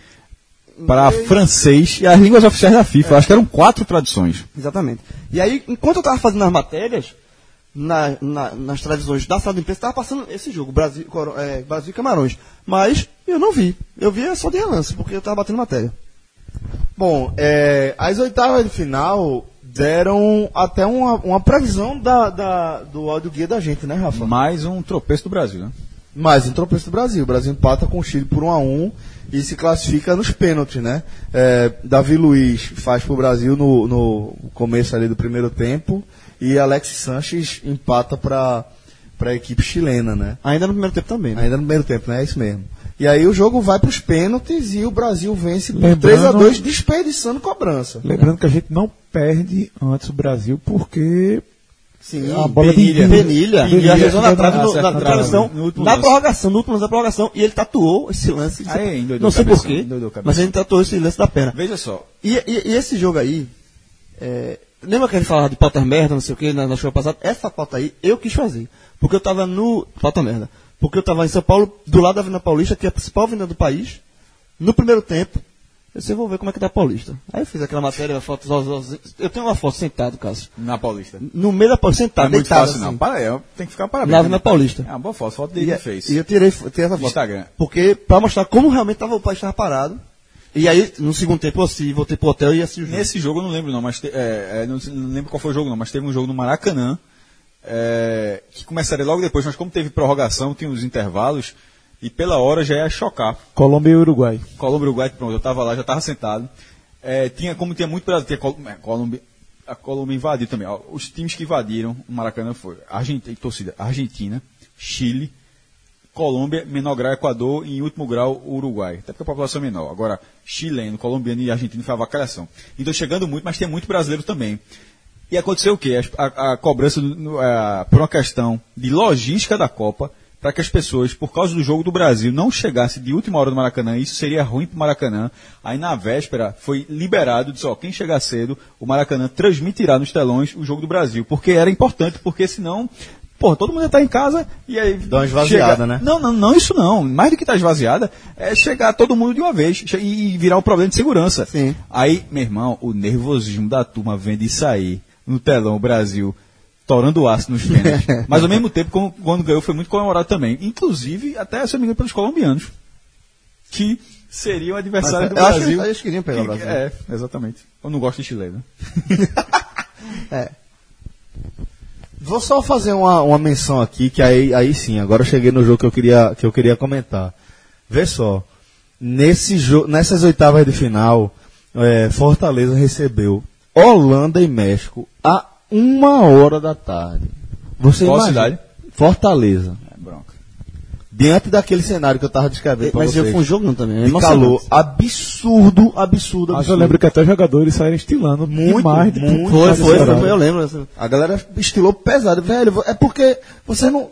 para francês e as línguas oficiais da FIFA. Acho que eram quatro traduções. Exatamente. E aí, enquanto eu estava fazendo as matérias, na- na- nas televisões da sala de imprensa, estava passando esse jogo, Brasil, é, Brasil e Camarões. Mas eu não vi. Eu vi só de relance, porque eu estava batendo matéria. Bom, é, as oitavas de final deram até uma, uma previsão da, da- do áudio guia da gente, né, Rafa? Mais um tropeço do Brasil, né? Mais um tropeço do Brasil. O Brasil empata com o Chile por 1 a 1 e se classifica nos pênaltis, né? É, Davi Luiz faz pro Brasil no, no começo ali do primeiro tempo e Alex Sanches empata para a equipe chilena, né? Ainda no primeiro tempo também, né? Ainda no primeiro tempo, né? É isso mesmo. E aí o jogo vai para os pênaltis e o Brasil vence por Lembrando- 3 a 2 desperdiçando cobrança. Lembrando que a gente não perde antes o Brasil porque Sim, A bola de Penilha. Penilha. Penilha. Penilha. Arrejou na trave, no- na na prorrogação, no último na lance. prorrogação, no último lance da prorrogação, e ele tatuou esse lance. Aí, não sei porquê, mas ele tatuou esse lance da perna. Veja só, E, e- e esse jogo aí, é, lembra que a gente falava de pauta merda, não sei o que, na, na show passada? Essa pauta aí eu quis fazer. Porque eu tava no. Pauta merda. Porque eu tava em São Paulo, do lado da Avenida Paulista, que é a principal avenida do país. No primeiro tempo, eu disse, vou ver como é que tá a Paulista. Aí eu fiz aquela matéria, foto, eu tenho uma foto sentado, Cássio. na Paulista. No meio da Paulista, Não sentado, é muito deitado fácil, assim. não. Para, é, tem que ficar parabéns. Na Avenida Paulista. É uma boa foto, foto E, dele fez. e eu tirei, tirei essa foto. Instagram. Porque, pra mostrar como realmente tava, o país estava parado. E aí, no segundo tempo, eu assim, voltei pro hotel e assisti o jogo. Nesse jogo eu não lembro não, mas te- é, é, não, não lembro qual foi o jogo não, mas teve um jogo no Maracanã é, que começaria logo depois, mas como teve prorrogação, tinha os intervalos e pela hora já ia chocar. Colômbia e Uruguai. Colômbia e Uruguai, pronto, eu estava lá, já estava sentado. É, tinha, como tinha muito Brasil, tinha Col- é, Colômbia, a Colômbia invadiu também. ó, os times que invadiram o Maracanã foi Argentina, torcida, Argentina, Chile, Colômbia, menor grau Equador e em último grau Uruguai. Até porque a população é menor. Agora, chileno, colombiano e argentino foi a vacalhação. Então chegando muito, mas tem muito brasileiro também. E aconteceu o quê? As- A, a cobrança no- a- por uma questão de logística da Copa, para que as pessoas, por causa do jogo do Brasil, não chegassem de última hora no Maracanã, isso seria ruim para o Maracanã. Aí na véspera foi liberado, disse, ó, quem chegar cedo, o Maracanã transmitirá nos telões o jogo do Brasil, porque era importante, porque senão, porra, todo mundo ia estar em casa e aí... Dá uma esvaziada, né? Não, não, não isso não. Mais do que estar esvaziada, é chegar todo mundo de uma vez e virar um problema de segurança. Sim. Aí, meu irmão, o nervosismo da turma vendo isso aí no telão, o Brasil, torando o aço nos pênaltis. Mas ao mesmo tempo, quando ganhou, foi muito comemorado também. Inclusive, até, se eu me engano, pelos colombianos. Que seriam adversários do eu acho que Brasil. eles queriam pegar o Brasil. É, exatamente. Eu não gosto de chileno. É. Vou só fazer uma, uma menção aqui, que aí, aí sim, agora eu cheguei no jogo que eu queria, que eu queria comentar. Vê só, nesse jo nessas oitavas de final, é, Fortaleza recebeu Holanda e México a uma hora da tarde. Você Qual imagina? cidade? Fortaleza. É bronca. Diante daquele cenário que eu estava descrevendo Mas eu fui um jogo não também. É de calor absurdo, absurdo, Mas eu absurdo. lembro que até jogadores saíram estilando Muito, demais. de muito. Foi, mais foi, foi, eu lembro. A galera estilou pesado. Velho, é porque você não,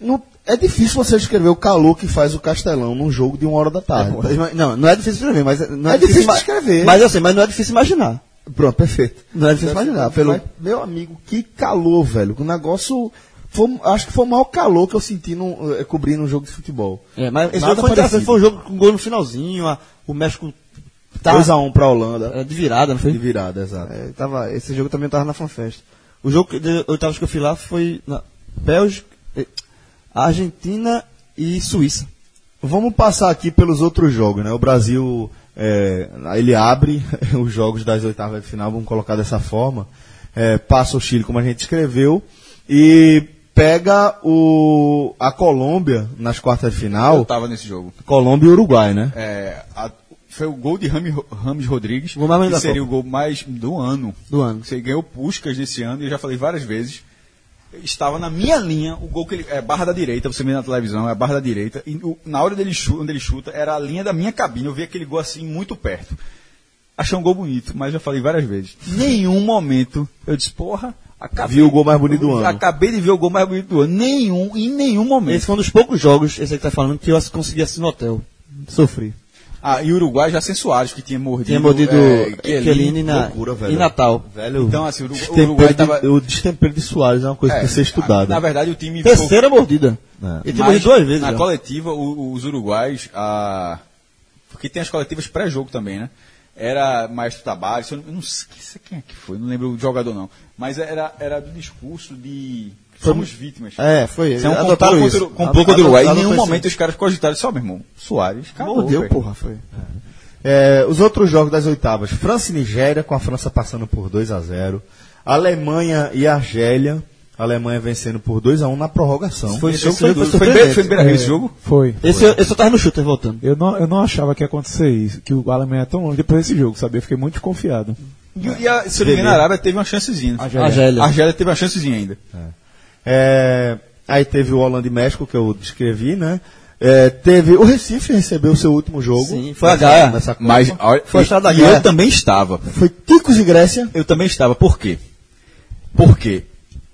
não. É difícil você escrever o calor que faz o Castelão num jogo de uma hora da tarde. Não, não é difícil escrever, mas não é, É difícil ima- escrever. Mas eu sei, mas não é difícil imaginar. Pronto, perfeito. Não é difícil imaginar. Pelo... Mas, meu amigo, que calor, velho. O negócio. Foi, acho que foi o maior calor que eu senti no, eh, cobrindo um jogo de futebol. É, mas esse jogo foi interessante, foi um jogo com gol no finalzinho, a- o México tá 2x1 pra Holanda. é, de virada, não foi? De virada, exato. É, tava, esse jogo também tava na FanFest. O jogo que- de oitavas que eu fui lá foi na Bélgica, eh, Argentina e Suíça. Vamos passar aqui pelos outros jogos, né? O Brasil, é, ele abre os jogos das oitavas de final, vamos colocar dessa forma. É, passa o Chile, como a gente escreveu, e pega o, a Colômbia nas quartas de Eu final. tava nesse jogo. Colômbia e Uruguai, né? É, a- foi o gol de Rames Rodrigues, O que seria Copa. o gol mais do ano. Do ano. Você ganhou Puscas nesse ano, e eu já falei várias vezes. Estava na minha linha, o gol que ele. É barra da direita, você vê na televisão, é barra da direita. E o- na hora dele chuta, onde ele chuta, era a linha da minha cabine. Eu vi aquele gol assim muito perto. Achei um gol bonito, mas já falei várias vezes. Nenhum momento eu disse, porra, acabei. Viu o gol mais bonito do ano. Acabei de ver o gol mais bonito do ano. Nenhum, em nenhum momento. Esse foi um dos poucos jogos, esse aí que tá falando, que eu consegui assistir no hotel. Sofri. Ah, e o Uruguai já sem Soares, que tinha mordido. Tinha mordido é, Chiellini na, loucura, velho. em Natal. Velho, Então, assim, o Uruguai, o Uruguai de- tava. o destempero de Soares é uma coisa que É, tem que ser estudada. Na verdade, o time ficou- Terceira mordida. É. Ele Mas, mordido duas vezes. Na já. coletiva, o- os uruguais, a... porque tem as coletivas pré-jogo também, né? Era Maestro Tabares, eu não, eu não sei quem é que foi, não lembro o jogador não. Mas era, era do discurso de somos vítimas. É, foi. Isso é um adotaram complô isso. contra, complô contra o Uruguai. Em nenhum momento os caras cogitaram só, meu irmão, Soares, acabou, Mordeu, velho. porra, foi. É, os outros jogos das oitavas, França e Nigéria, com a França passando por 2 a 0 Alemanha e Argélia, a Alemanha vencendo por 2 a 1 na prorrogação. Foi- Esse jogo foi, foi foi, foi, foi em Beira-Rio esse jogo? Foi. Esse, eu- esse eu tava no shooter voltando. Eu não, eu não achava que ia acontecer isso, que o Alemanha é tão longe depois desse jogo, sabe? Eu fiquei muito desconfiado. E, e a, se eu não me engano, a Arábia teve uma chancezinha. foi? Argélia. A Argélia teve uma chancezinha ainda. É, aí teve o Holanda e México, que eu descrevi, né? É, teve o Recife recebeu o seu último jogo. Sim, foi a Gaia. nessa Copa. Mas Foi a estrada da e guerra. eu também estava. Foi Ticos e Grécia. Eu também estava. Por quê? Porque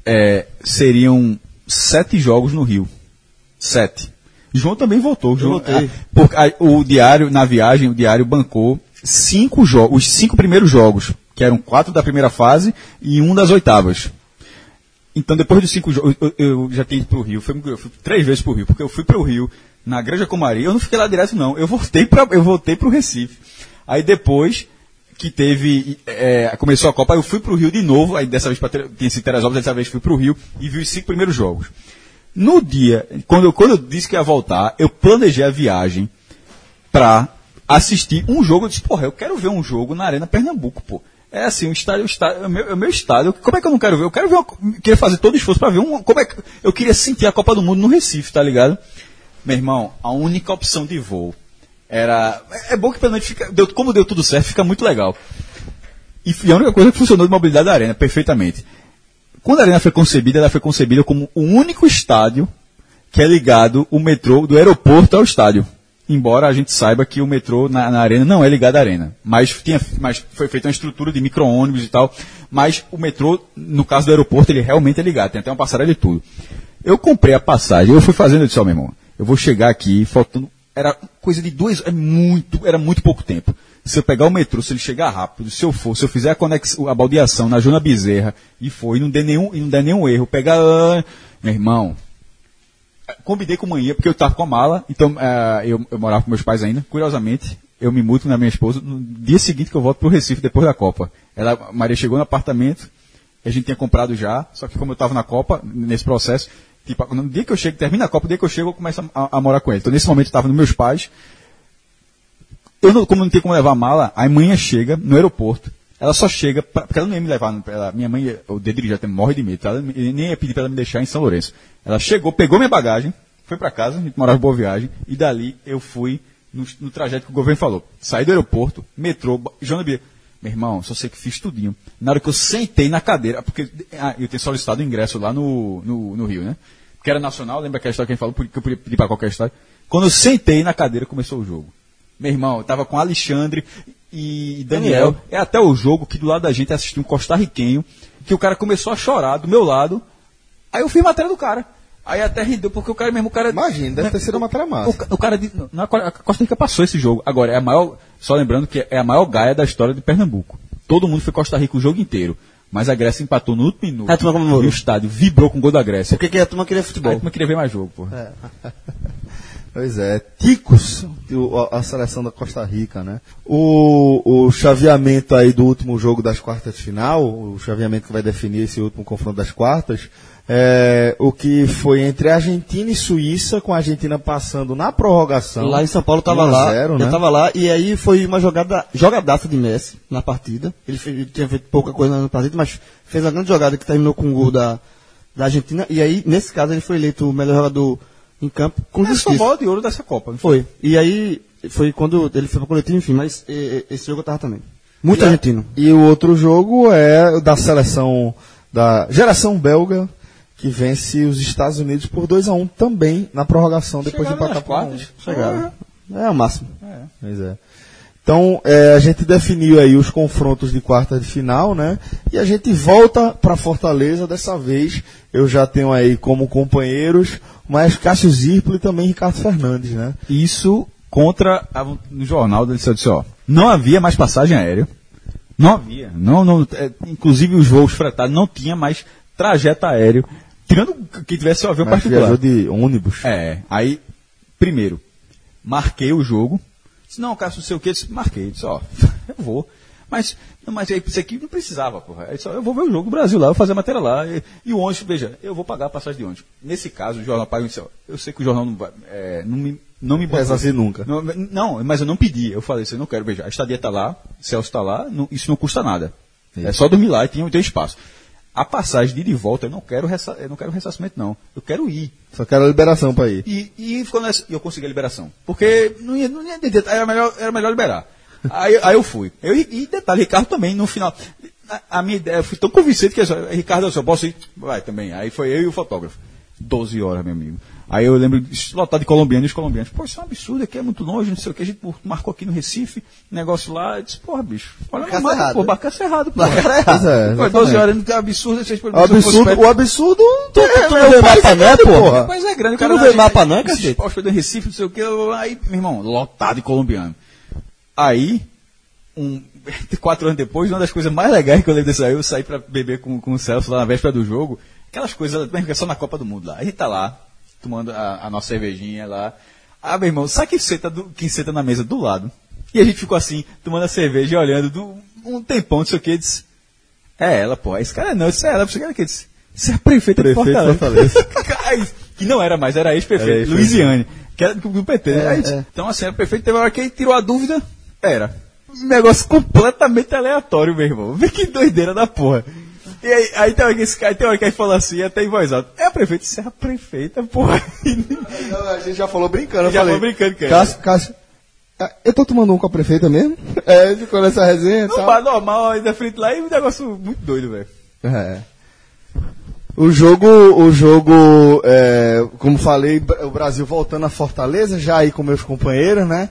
é, seriam sete jogos no Rio. Sete. João também voltou. João, ah, porque a- o diário, na viagem, o diário bancou cinco jogos, os cinco primeiros jogos, que eram quatro da primeira fase e um das oitavas. Então, depois dos cinco jogos, eu, eu já tinha ido pro Rio, fui, eu fui três vezes pro Rio, porque eu fui pro Rio, na Granja Comari, eu não fiquei lá direto, não. Eu voltei para eu voltei Recife. Aí depois que teve. é, começou a Copa, eu fui pro Rio de novo, aí dessa vez pra, tinha sido Teresópolis, dessa vez fui pro Rio e vi os cinco primeiros jogos. No dia, quando eu, quando eu disse que ia voltar, eu planejei a viagem pra assistir um jogo. Eu disse, porra, eu quero ver um jogo na Arena Pernambuco, pô. É assim, o estádio, o estádio é o meu, é meu estádio. Como é que eu não quero ver? Eu quero ver, uma, queria fazer todo o esforço pra ver um, como é que, eu queria sentir a Copa do Mundo no Recife, tá ligado? Meu irmão, a única opção de voo era, é bom que pelo menos fica, deu, como deu tudo certo, fica muito legal. E, e a única coisa que funcionou de mobilidade da Arena, perfeitamente. Quando a Arena foi concebida, ela foi concebida como o único estádio que é ligado o metrô do aeroporto ao estádio. Embora a gente saiba que o metrô na, na arena não é ligado à arena. Mas, tinha, mas foi feita uma estrutura de micro-ônibus e tal. Mas o metrô, no caso do aeroporto, ele realmente é ligado. Tem até uma passarela e tudo. Eu comprei a passagem, eu fui fazendo, disse, ó, meu irmão, eu vou chegar aqui faltando. Era coisa de duas. É muito, era muito pouco tempo. Se eu pegar o metrô, se ele chegar rápido, se eu for, se eu fizer a conexão, a baldeação na Jona Bezerra e for, e não der nenhum, e não der nenhum erro, pegar. ah, Meu irmão, combinei com manhã, porque eu estava com a mala, então eh, eu, eu morava com meus pais ainda. Curiosamente, eu me mudo na minha esposa no dia seguinte que eu volto para o Recife, depois da Copa. Ela, Maria chegou no apartamento, a gente tinha comprado já, só que como eu estava na Copa, nesse processo, tipo, no dia que eu chego, termina a Copa, no dia que eu chego, eu começo a, a- morar com ele. Então, nesse momento, eu estava nos meus pais. Eu, não, como não tinha como levar a mala, a manhã chega no aeroporto. Ela só chega, pra, porque ela não ia me levar, ela, minha mãe, o dedo já tem- morre de medo, ela nem ia pedir para ela me deixar em São Lourenço. Ela chegou, pegou minha bagagem, foi para casa, a gente morava em Boa Viagem, e dali eu fui no, no trajeto que o governo falou. Saí do aeroporto, metrô, ba- Joana Bia. Meu irmão, só sei que fiz tudinho. Na hora que eu sentei na cadeira, porque ah, eu tinha solicitado o ingresso lá no, no, no Rio, né? Porque era nacional, lembra aquela história que a gente falou, que eu podia pedir para qualquer estádio. Quando eu sentei na cadeira, começou o jogo. Meu irmão, eu tava com Alexandre e Daniel. Daniel. É até o jogo que do lado da gente assistiu um costarriquenho, que o cara começou a chorar do meu lado. Aí eu fiz matéria do cara. Aí até rendeu, porque o cara mesmo, o cara. Imagina, deve ter sido uma matéria massa. O, o cara disse, na, a Costa Rica passou esse jogo. Agora, é a maior. Só lembrando que é a maior gaia da história de Pernambuco. Todo mundo foi Costa Rica o jogo inteiro. Mas a Grécia empatou no último minuto. A turma comemorou. E o estádio vibrou com o gol da Grécia. Porque que a turma queria futebol. a turma queria ver mais jogo, pô. Pois é, Ticos, a seleção da Costa Rica, né? O, o chaveamento aí do último jogo das quartas de final, o chaveamento que vai definir esse último confronto das quartas, é o que foi entre Argentina e Suíça, com a Argentina passando na prorrogação. Lá em São Paulo tava 1 a lá, 0, eu né? tava lá, e aí foi uma jogada, jogadaça de Messi na partida. Ele, fez- ele tinha feito pouca coisa na partida, mas fez uma grande jogada que terminou com o gol da, da Argentina. E aí, nesse caso, ele foi eleito o melhor jogador em campo com a justiça. bola de ouro dessa Copa. foi? E aí, foi quando ele foi pro coletivo, enfim, mas e- e- esse jogo eu tava também. Muito E a- argentino. E o outro jogo é o da seleção da geração belga, que vence os Estados Unidos por 2 a 1 também na prorrogação, depois Chegaram de empatar por um um. Chegaram. É o máximo. Pois é. Então, é, a gente definiu aí os confrontos de quarta de final, né? E a gente volta para Fortaleza. Dessa vez, eu já tenho aí como companheiros mais Cássio Zirplo e também Ricardo Fernandes, né? Isso contra a, no jornal ele disse ó, não havia mais passagem aérea. Não havia. Não, não, é, inclusive os voos fretados não tinha mais trajeto aéreo. Tirando que tivesse o avião Mas particular. viajou de ônibus. É, aí, primeiro, marquei o jogo. Disse, não, Cássio, não sei o que, disse, marquei. Disse, ó, eu vou. Mas, não, mas aí, isso aqui não precisava, porra. Aí, disse, ó, eu vou ver o jogo do Brasil lá, eu vou fazer a matéria lá. E, e o ônibus, veja, eu vou pagar a passagem de ônibus. Nesse caso, o jornal paga e disse, ó, eu sei que o jornal não, vai, é, não, me, Não me botou. Assim nunca. Não, não, mas eu não pedi. Eu falei assim, não quero beijar. A estadia tá lá, Celso tá lá, não- isso não custa nada. É só dormir lá e tem, tem espaço. A passagem de ida e volta, eu não quero, ressa, eu não quero ressarcimento, não. Eu quero ir. Só quero a liberação pra ir. E, e ficou nessa, eu consegui a liberação. Porque não ia, não ia era melhor, era melhor liberar. Aí, aí eu fui. Eu, e detalhe, Ricardo também, no final. A, a minha ideia, eu fui tão convincente que eu Ricardo, eu só posso ir? Vai também. Aí foi eu e o fotógrafo. 12 horas, meu amigo. Aí eu lembro, lotado de colombianos e os colombianos. Pô, isso é um absurdo, aqui é muito longe, não sei o que. A gente marcou aqui no Recife, negócio lá. Eu disse, porra, bicho. Olha no mapa, errado, pô, né? barcaça errado, pô. Pois é, Pô, 12 exatamente. horas, é absurdo. Vocês, O absurdo, o absurdo Tu, tu, tu não vê mapa não, é, porra? Mas é grande, o Tu cara não vê mapa não, é, cacete? postos do Recife, não sei o que, aí, meu irmão, lotado de colombiano. Aí, um, quatro anos depois, uma das coisas mais legais que eu lembro desse aí, eu saí pra beber com, com o Celso lá na véspera do jogo, aquelas coisas, mesmo que é só na Copa do Mundo lá. A gente tá lá, tomando a, a nossa cervejinha lá. Ah, meu irmão, sabe quem senta, do, quem senta na mesa do lado? E a gente ficou assim, tomando a cerveja e olhando do, um tempão, não sei o que, disse, é ela, pô, esse cara não, isso é ela, que disse, isso é a prefeita de Prefeito de Fortaleza. Aí, que não era mais, era ex-prefeito. Luiziane, que era do, PT. né? Aí, Então, assim, era prefeito, teve uma hora que ele tirou a dúvida, era. Um negócio completamente aleatório, meu irmão. Vê que doideira da porra. E aí, aí tem cara, tem hora que ele fala assim, até em voz alta, é a prefeita, isso é a prefeita, porra. Não, a gente já falou brincando, eu Já falei. falou brincando, cara. Cássio, Cássio, ah, eu tô tomando um com a prefeita mesmo? É, ficou nessa resenha No tal. normal, aí da frente lá, e um negócio muito doido, velho. É. O jogo, o jogo, é, como falei, o Brasil voltando a Fortaleza, já aí com meus companheiros, né?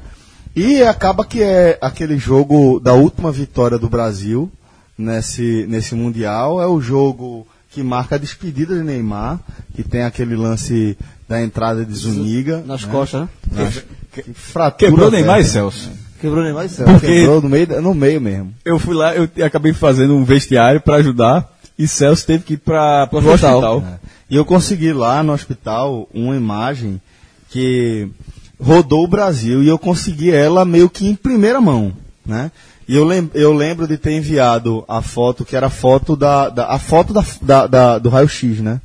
E acaba que é aquele jogo da última vitória do Brasil nesse, nesse Mundial. É o jogo que marca a despedida de Neymar, que tem aquele lance da entrada de Zuniga. Nas né? costas, né? Nas- que fratura, Quebrou Neymar e. Celso. Quebrou o Neymar e céu. Porque- Quebrou no meio, no meio mesmo. Eu fui lá, eu acabei fazendo um vestiário pra ajudar, e Celso teve que ir pra, pro hospital. hospital. É. E eu consegui lá no hospital uma imagem que rodou o Brasil e eu consegui ela meio que em primeira mão, né? E eu, lem eu lembro de ter enviado a foto, que era a foto da, da- a foto da, da- da- do raio-x, né?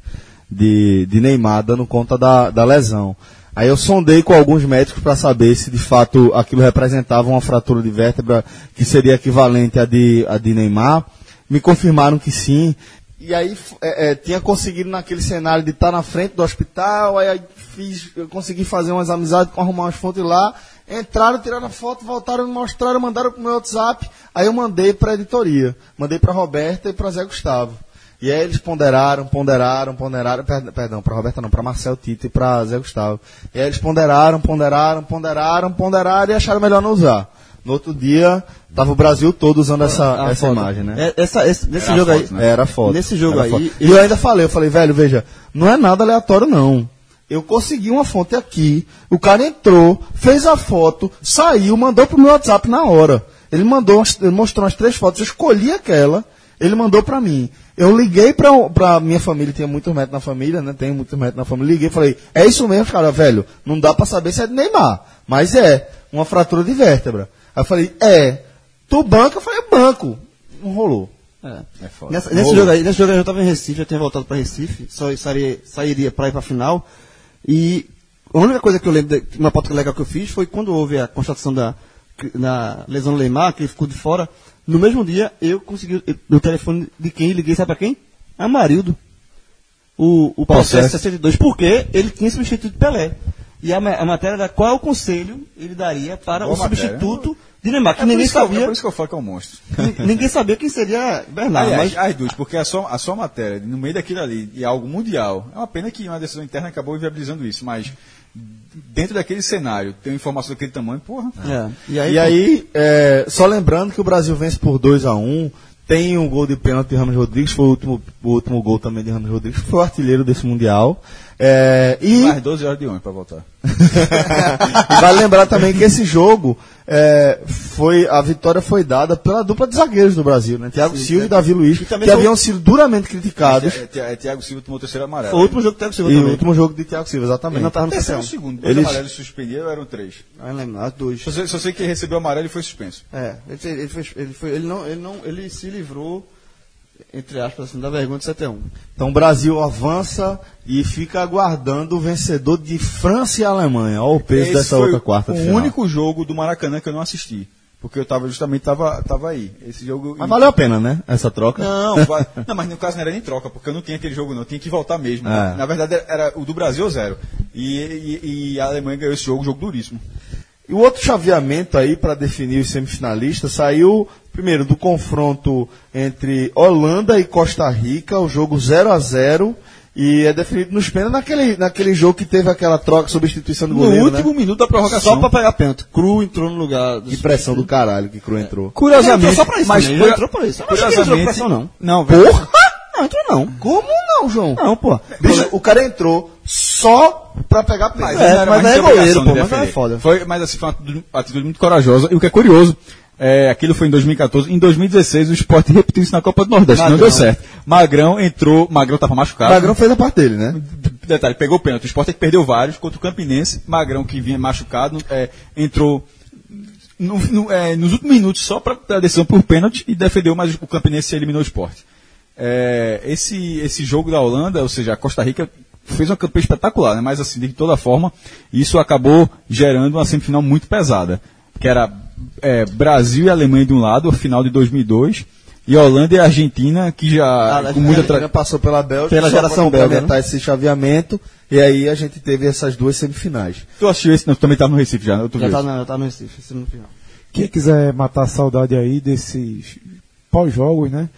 De, de Neymar, dando conta da, da lesão. Aí eu sondei com alguns médicos para saber se de fato aquilo representava uma fratura de vértebra que seria equivalente à de, à de Neymar. Me confirmaram que sim. E aí é, é, tinha conseguido naquele cenário de estar na frente do hospital, aí, fiz, eu consegui fazer umas amizades arrumar umas fontes lá. Entraram, tiraram a foto, voltaram, me mostraram, mandaram pro meu WhatsApp. Aí eu mandei para a editoria. Mandei para Roberta e para Zé Gustavo. E aí eles ponderaram, ponderaram, ponderaram, per- perdão, para Roberta não, para Marcel Tito e para Zé Gustavo. E aí eles ponderaram, ponderaram, ponderaram, ponderaram e acharam melhor não usar. No outro dia, tava o Brasil todo usando essa, A essa foto. imagem, né? É, essa, esse, nesse Era jogo foto, aí. né? Era foto. Nesse jogo aí, foto. E eu ainda falei, eu falei, velho, veja, não é nada aleatório não. Eu consegui uma fonte aqui, o cara entrou, fez a foto, saiu, mandou pro meu WhatsApp na hora. Ele mandou, ele mostrou umas três fotos, eu escolhi aquela, ele mandou pra mim. Eu liguei pra, pra minha família, tinha muitos metros na família, né? Tem muitos metros na família. Liguei e falei, é isso mesmo, cara, velho. Não dá pra saber se é de Neymar. Mas é, uma fratura de vértebra. Aí eu falei, é. Tu banca? Eu falei, banco. Não rolou. É. É foda. Nessa- nesse, jogo aí, nesse jogo aí eu já estava em Recife, já tinha voltado para Recife, só sairia, sairia para ir para a final. E a única coisa que eu lembro, de, uma pauta legal que eu fiz foi quando houve a constatação da na lesão do Leymar, que ele ficou de fora. No mesmo dia, eu consegui no telefone de quem liguei, sabe para quem? Amarildo. O, o processo Processo. 62, porque ele tinha substituído Pelé. E a, a matéria era qual o conselho ele daria para Boa o matéria. substituto de Neymar, que É ninguém eu, é sabia. por isso que eu falo que é um monstro. Nin- Ninguém sabia quem seria Bernardo, Aliás, mas as duas, porque a sua, a sua matéria, no meio daquilo ali, e algo mundial, é uma pena que uma decisão interna acabou inviabilizando isso, mas dentro daquele cenário, ter uma informação daquele tamanho, porra. É. E aí, é, só lembrando que o Brasil vence por 2 a 1 tem um gol de pênalti de Ramos Rodrigues, foi o último, o último gol também de Ramos Rodrigues, foi o artilheiro desse Mundial. É, e Mais 12 horas de ônibus pra voltar. e vale lembrar também que esse jogo é, foi a vitória foi dada pela dupla de zagueiros do Brasil, né? Thiago Silva e Davi Luiz, que, também foi- haviam sido duramente criticados. É, é, Thiago Silva tomou o terceiro amarelo. Foi o último jogo que teve Silva E o também. último jogo de Thiago Silva, exatamente. Ele não estava no Terceiro segundo? Dois Eles- amarelos suspendidos eram três. Ah, lembro, dois. Só sei, só sei que recebeu amarelo e foi suspenso. É, ele, ele, fez- ele, foi, ele, não, ele, não, ele se livrou. Entre aspas, assim, da vergonha de 7x1. Então o Brasil avança e fica aguardando o vencedor de França e Alemanha. Olha o peso Esse dessa outra quarta O final. único jogo do Maracanã que eu não assisti. Porque eu tava justamente tava, tava aí. Esse jogo. Mas valeu a pena, né? Essa troca. Não, não, mas no caso não era nem troca, porque eu não tinha aquele jogo, não. Eu tinha que voltar mesmo. É. Na verdade, era o do Brasil zero. E, e, e a Alemanha ganhou esse jogo, jogo duríssimo. E o outro chaveamento aí para definir os semifinalistas saiu primeiro do confronto entre Holanda e Costa Rica, o jogo 0 a 0 e é definido nos pênaltis naquele, naquele jogo que teve aquela troca, substituição do No goleiro, último né? minuto da prorrogação. Só pra pegar pênalti. Cru entrou no lugar. Que pressão do caralho que Cru entrou. Curiosamente, Ele entrou só pra isso, mas né? Cura- entrou pra isso. Eu não entrou curiosamente, pressão, não. Não, Porra! Não, entrou não. Como não, João? Não, pô. Bicho, o cara entrou só pra pegar pênalti. Mas, É, mas mais aí é goleiro, pô, mas é foda. Foi, mas assim, foi uma atitude muito corajosa. E o que é curioso, é, aquilo foi em 2014. Em 2016, o esporte repetiu isso na Copa do Nordeste. Não Magrão. deu certo. Magrão entrou, Magrão tava machucado. Magrão fez a parte dele, né? Detalhe, pegou o pênalti. O Sport perdeu vários contra o Campinense. Magrão, que vinha machucado, é, entrou no- no- é, nos últimos minutos só para a decisão por pênalti e defendeu, mas o Campinense eliminou o Sport. É, esse, esse jogo da Holanda, ou seja, a Costa Rica fez uma campanha espetacular, né? mas assim, de toda forma, isso acabou gerando uma semifinal muito pesada, que era é, Brasil e Alemanha de um lado, a final de 2002, e Holanda e Argentina, que já Ah, com muita a tra- Argentina passou pela Bélgica, Pela geração belga, complementar esse chaveamento, e aí a gente teve essas duas semifinais. Tu assistiu esse? Não, tu também estava no Recife já, né? Já viu tá, no, já Recife, esse no final. Quem quiser matar a saudade aí desses pós-jogos, né?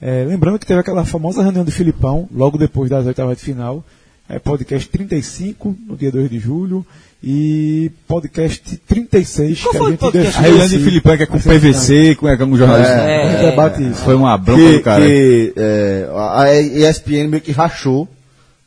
É, lembrando que teve aquela famosa reunião do Filipão, logo depois das oitavas de final. É podcast 35, no dia 2 de julho. E podcast 36, Qual que foi a gente podcast? A de se- Filipão que é com PVC, com, é, com jornalista. A gente debate isso. Foi uma bronca que, do cara. que, é, a ESPN meio que rachou,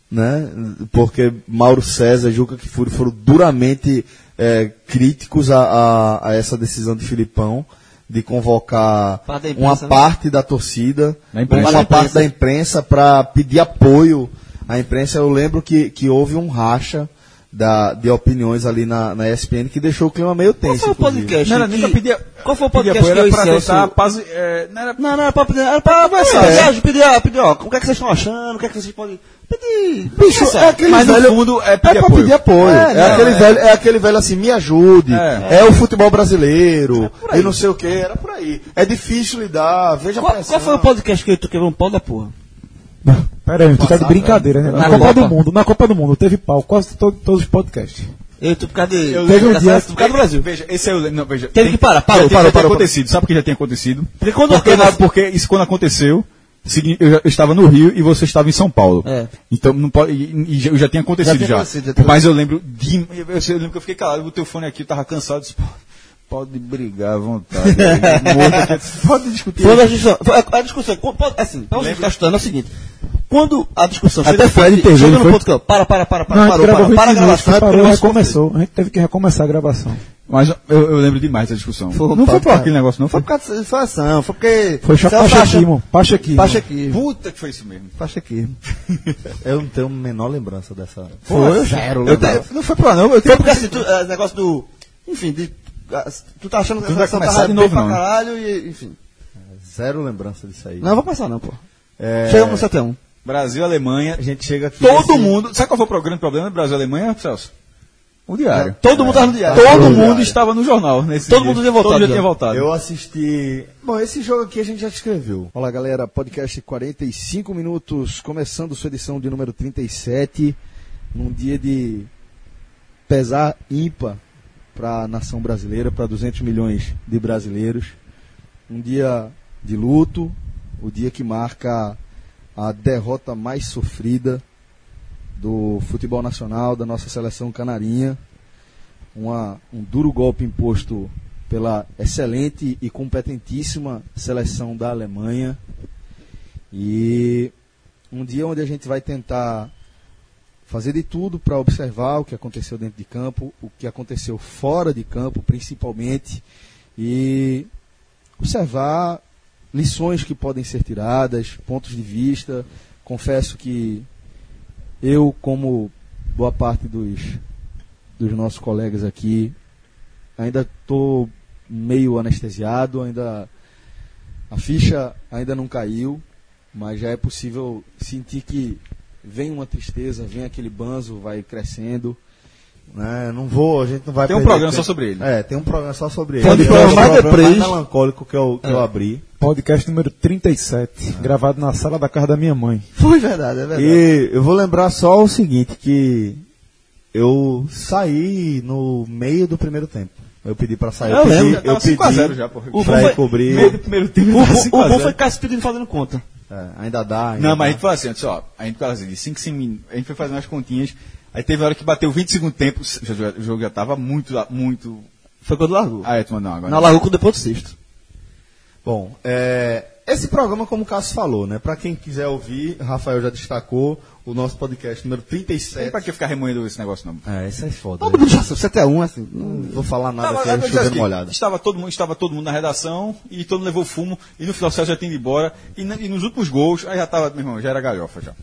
né? Porque Mauro César e Juca Kifuri foram duramente é, críticos a, a- a essa decisão de Filipão de convocar Parte uma né? parte da torcida, uma parte da imprensa para pedir apoio à imprensa. Eu lembro que, que houve um racha da, de opiniões ali na, na ESPN que deixou o clima meio Qual tenso. foi o podcast? Não era nem que- pra pedir. Qual foi o podcast que era eu pra e Celso- paz, é, não era Não, não, era pra pedir, era pra conversar. Pedir, pedir, pedir, ó, o que é que vocês estão achando, o que é que vocês podem... Pedir, Bicho, é aquele Mas no velho, fundo é é pedir pra apoio. pedir apoio. É, É, não, aquele é. velho, é aquele velho assim, me ajude. É. É, o futebol brasileiro. e não sei o que, era por aí. É difícil lidar, veja a Qual, pressão. qual foi o podcast que tu quebrou um pau da porra? Pera aí, tu tá de brincadeira, né? Na, Na Copa Copa? do Mundo, na Copa do Mundo, teve pau, quase to- todos os podcasts. Eu tu por causa de... Eu Teve um dia- por causa do Brasil. Veja, esse é o. Não, veja, Teve que parar, parou, já tem- parou, já tem parou, acontecido. Sabe por que já tem acontecido? Porque quando- porque, porque isso quando aconteceu, eu, já- eu estava no Rio e você estava em São Paulo. É. Então não pode. E, e já, eu já tinha acontecido Já tinha acontecido, já Mas eu lembro de. Eu, eu lembro que eu fiquei calado, o teu fone aqui, eu tava cansado. Disse, "Pô, Pode brigar à vontade. Pode discutir. Foi a discussão. foi a, a discussão. Assim, pra você que está estudando, é o seguinte. Quando a discussão Até chega Fred ponto- teve, chega no foi? ponto que eu- para, para, para, para, Não, parou, para, 20 para a gravação. é parou, o recomeçou. A gente teve que recomeçar a gravação. Mas eu, eu lembro demais da discussão. Foi, não foi por aquele negócio, não. Foi Foi. por causa de situação, foi porque... Foi Celso Pachequismo, Pachequismo. Pachequismo. Puta que foi isso mesmo. Pachequismo. Eu não tenho a menor lembrança dessa. Foi, zero. Eu te- não foi por lá, não. Eu Foi porque assim, tu, é, negócio do... Enfim, de, tu tá achando que Tu a começar tá de novo, pra não, caralho e, enfim. Zero lembrança disso aí. Não, eu vou passar não, pô. É, Chegamos no 7x1. Brasil, Alemanha. A gente chega aqui. Todo nesse- mundo. Sabe qual foi o grande problema do Brasil e Alemanha, Celso? O diário. Todo mundo tava no diário. Todo mundo diário. estava no jornal. Nesse Todo dia. mundo tinha voltado Todo mundo já tinha voltado. Eu assisti. Bom, esse jogo aqui a gente já escreveu. Olá, galera. Podcast 45 minutos, começando sua edição de número 37, num dia de pesar ímpar para a nação brasileira, para 200 milhões de brasileiros. Um dia de luto, o dia que marca a derrota mais sofrida do futebol nacional, da nossa seleção canarinha. Uma, um duro golpe imposto pela excelente e competentíssima seleção da Alemanha. E um dia onde a gente vai tentar fazer de tudo para observar o que aconteceu dentro de campo, o que aconteceu fora de campo, principalmente, e observar lições que podem ser tiradas, pontos de vista. Confesso que eu, como boa parte dos, dos nossos colegas aqui, ainda estou meio anestesiado, ainda a ficha ainda não caiu, mas já é possível sentir que vem uma tristeza, vem aquele banzo, vai crescendo. Né? Não vou, a gente não vai Tem um programa tempo. só sobre ele. É, tem um programa só sobre ele. Pode É o programa mais mais melancólico que eu, que eu abri. Podcast número 37, gravado na sala da casa da minha mãe. Foi verdade, é verdade. E eu vou lembrar só o seguinte, que eu saí no meio do primeiro tempo. Eu pedi pra sair. Eu pedi, lembro, eu pedi 5 a 0 já, porra. O pra foi- cobrir. Meio do primeiro tempo, O, tava bom- 5 o bom 0. foi Cássio pedindo fazendo conta. É, ainda dá. Ainda Não, mas a dá. gente falou assim, antes, ó, a gente falou assim, de 5, 5 minutos, a gente foi fazendo as continhas, aí teve a hora que bateu 20 segundos tempo, o jogo- o já tava muito, muito... Foi quando largou. Ah, é, tu mandou agora. Não, largou com depois do sexto. Bom, é, esse programa, como o Cássio falou, né? Pra quem quiser ouvir, Rafael já destacou o nosso podcast número Não tem 37. pra que ficar remoendo esse negócio, não. É, isso é foda. Todo mundo já sabe, 7x1, assim. Não vou falar nada Não, aqui, mas é eu chovendo disse molhado. Estava todo, mundo, estava todo mundo na redação e todo mundo levou fumo e no final o Celso já tinha ido embora e, na- e nos últimos gols, aí já tava, meu irmão, já era galhofa já.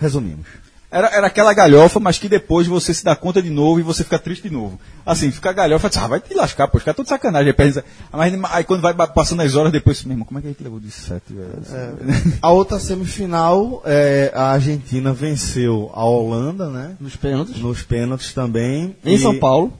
Resumimos. Era, era aquela galhofa, mas que depois você se dá conta de novo e você fica triste de novo. Assim, fica galhofa, ah, vai te lascar, pô, fica tudo sacanagem. Aí, pensa- mas, aí quando vai passando as horas depois, meu irmão, como é que a gente levou de 7, velho? A outra semifinal, é, a Argentina venceu a Holanda, né? Nos pênaltis. Nos pênaltis também. Em e- São Paulo.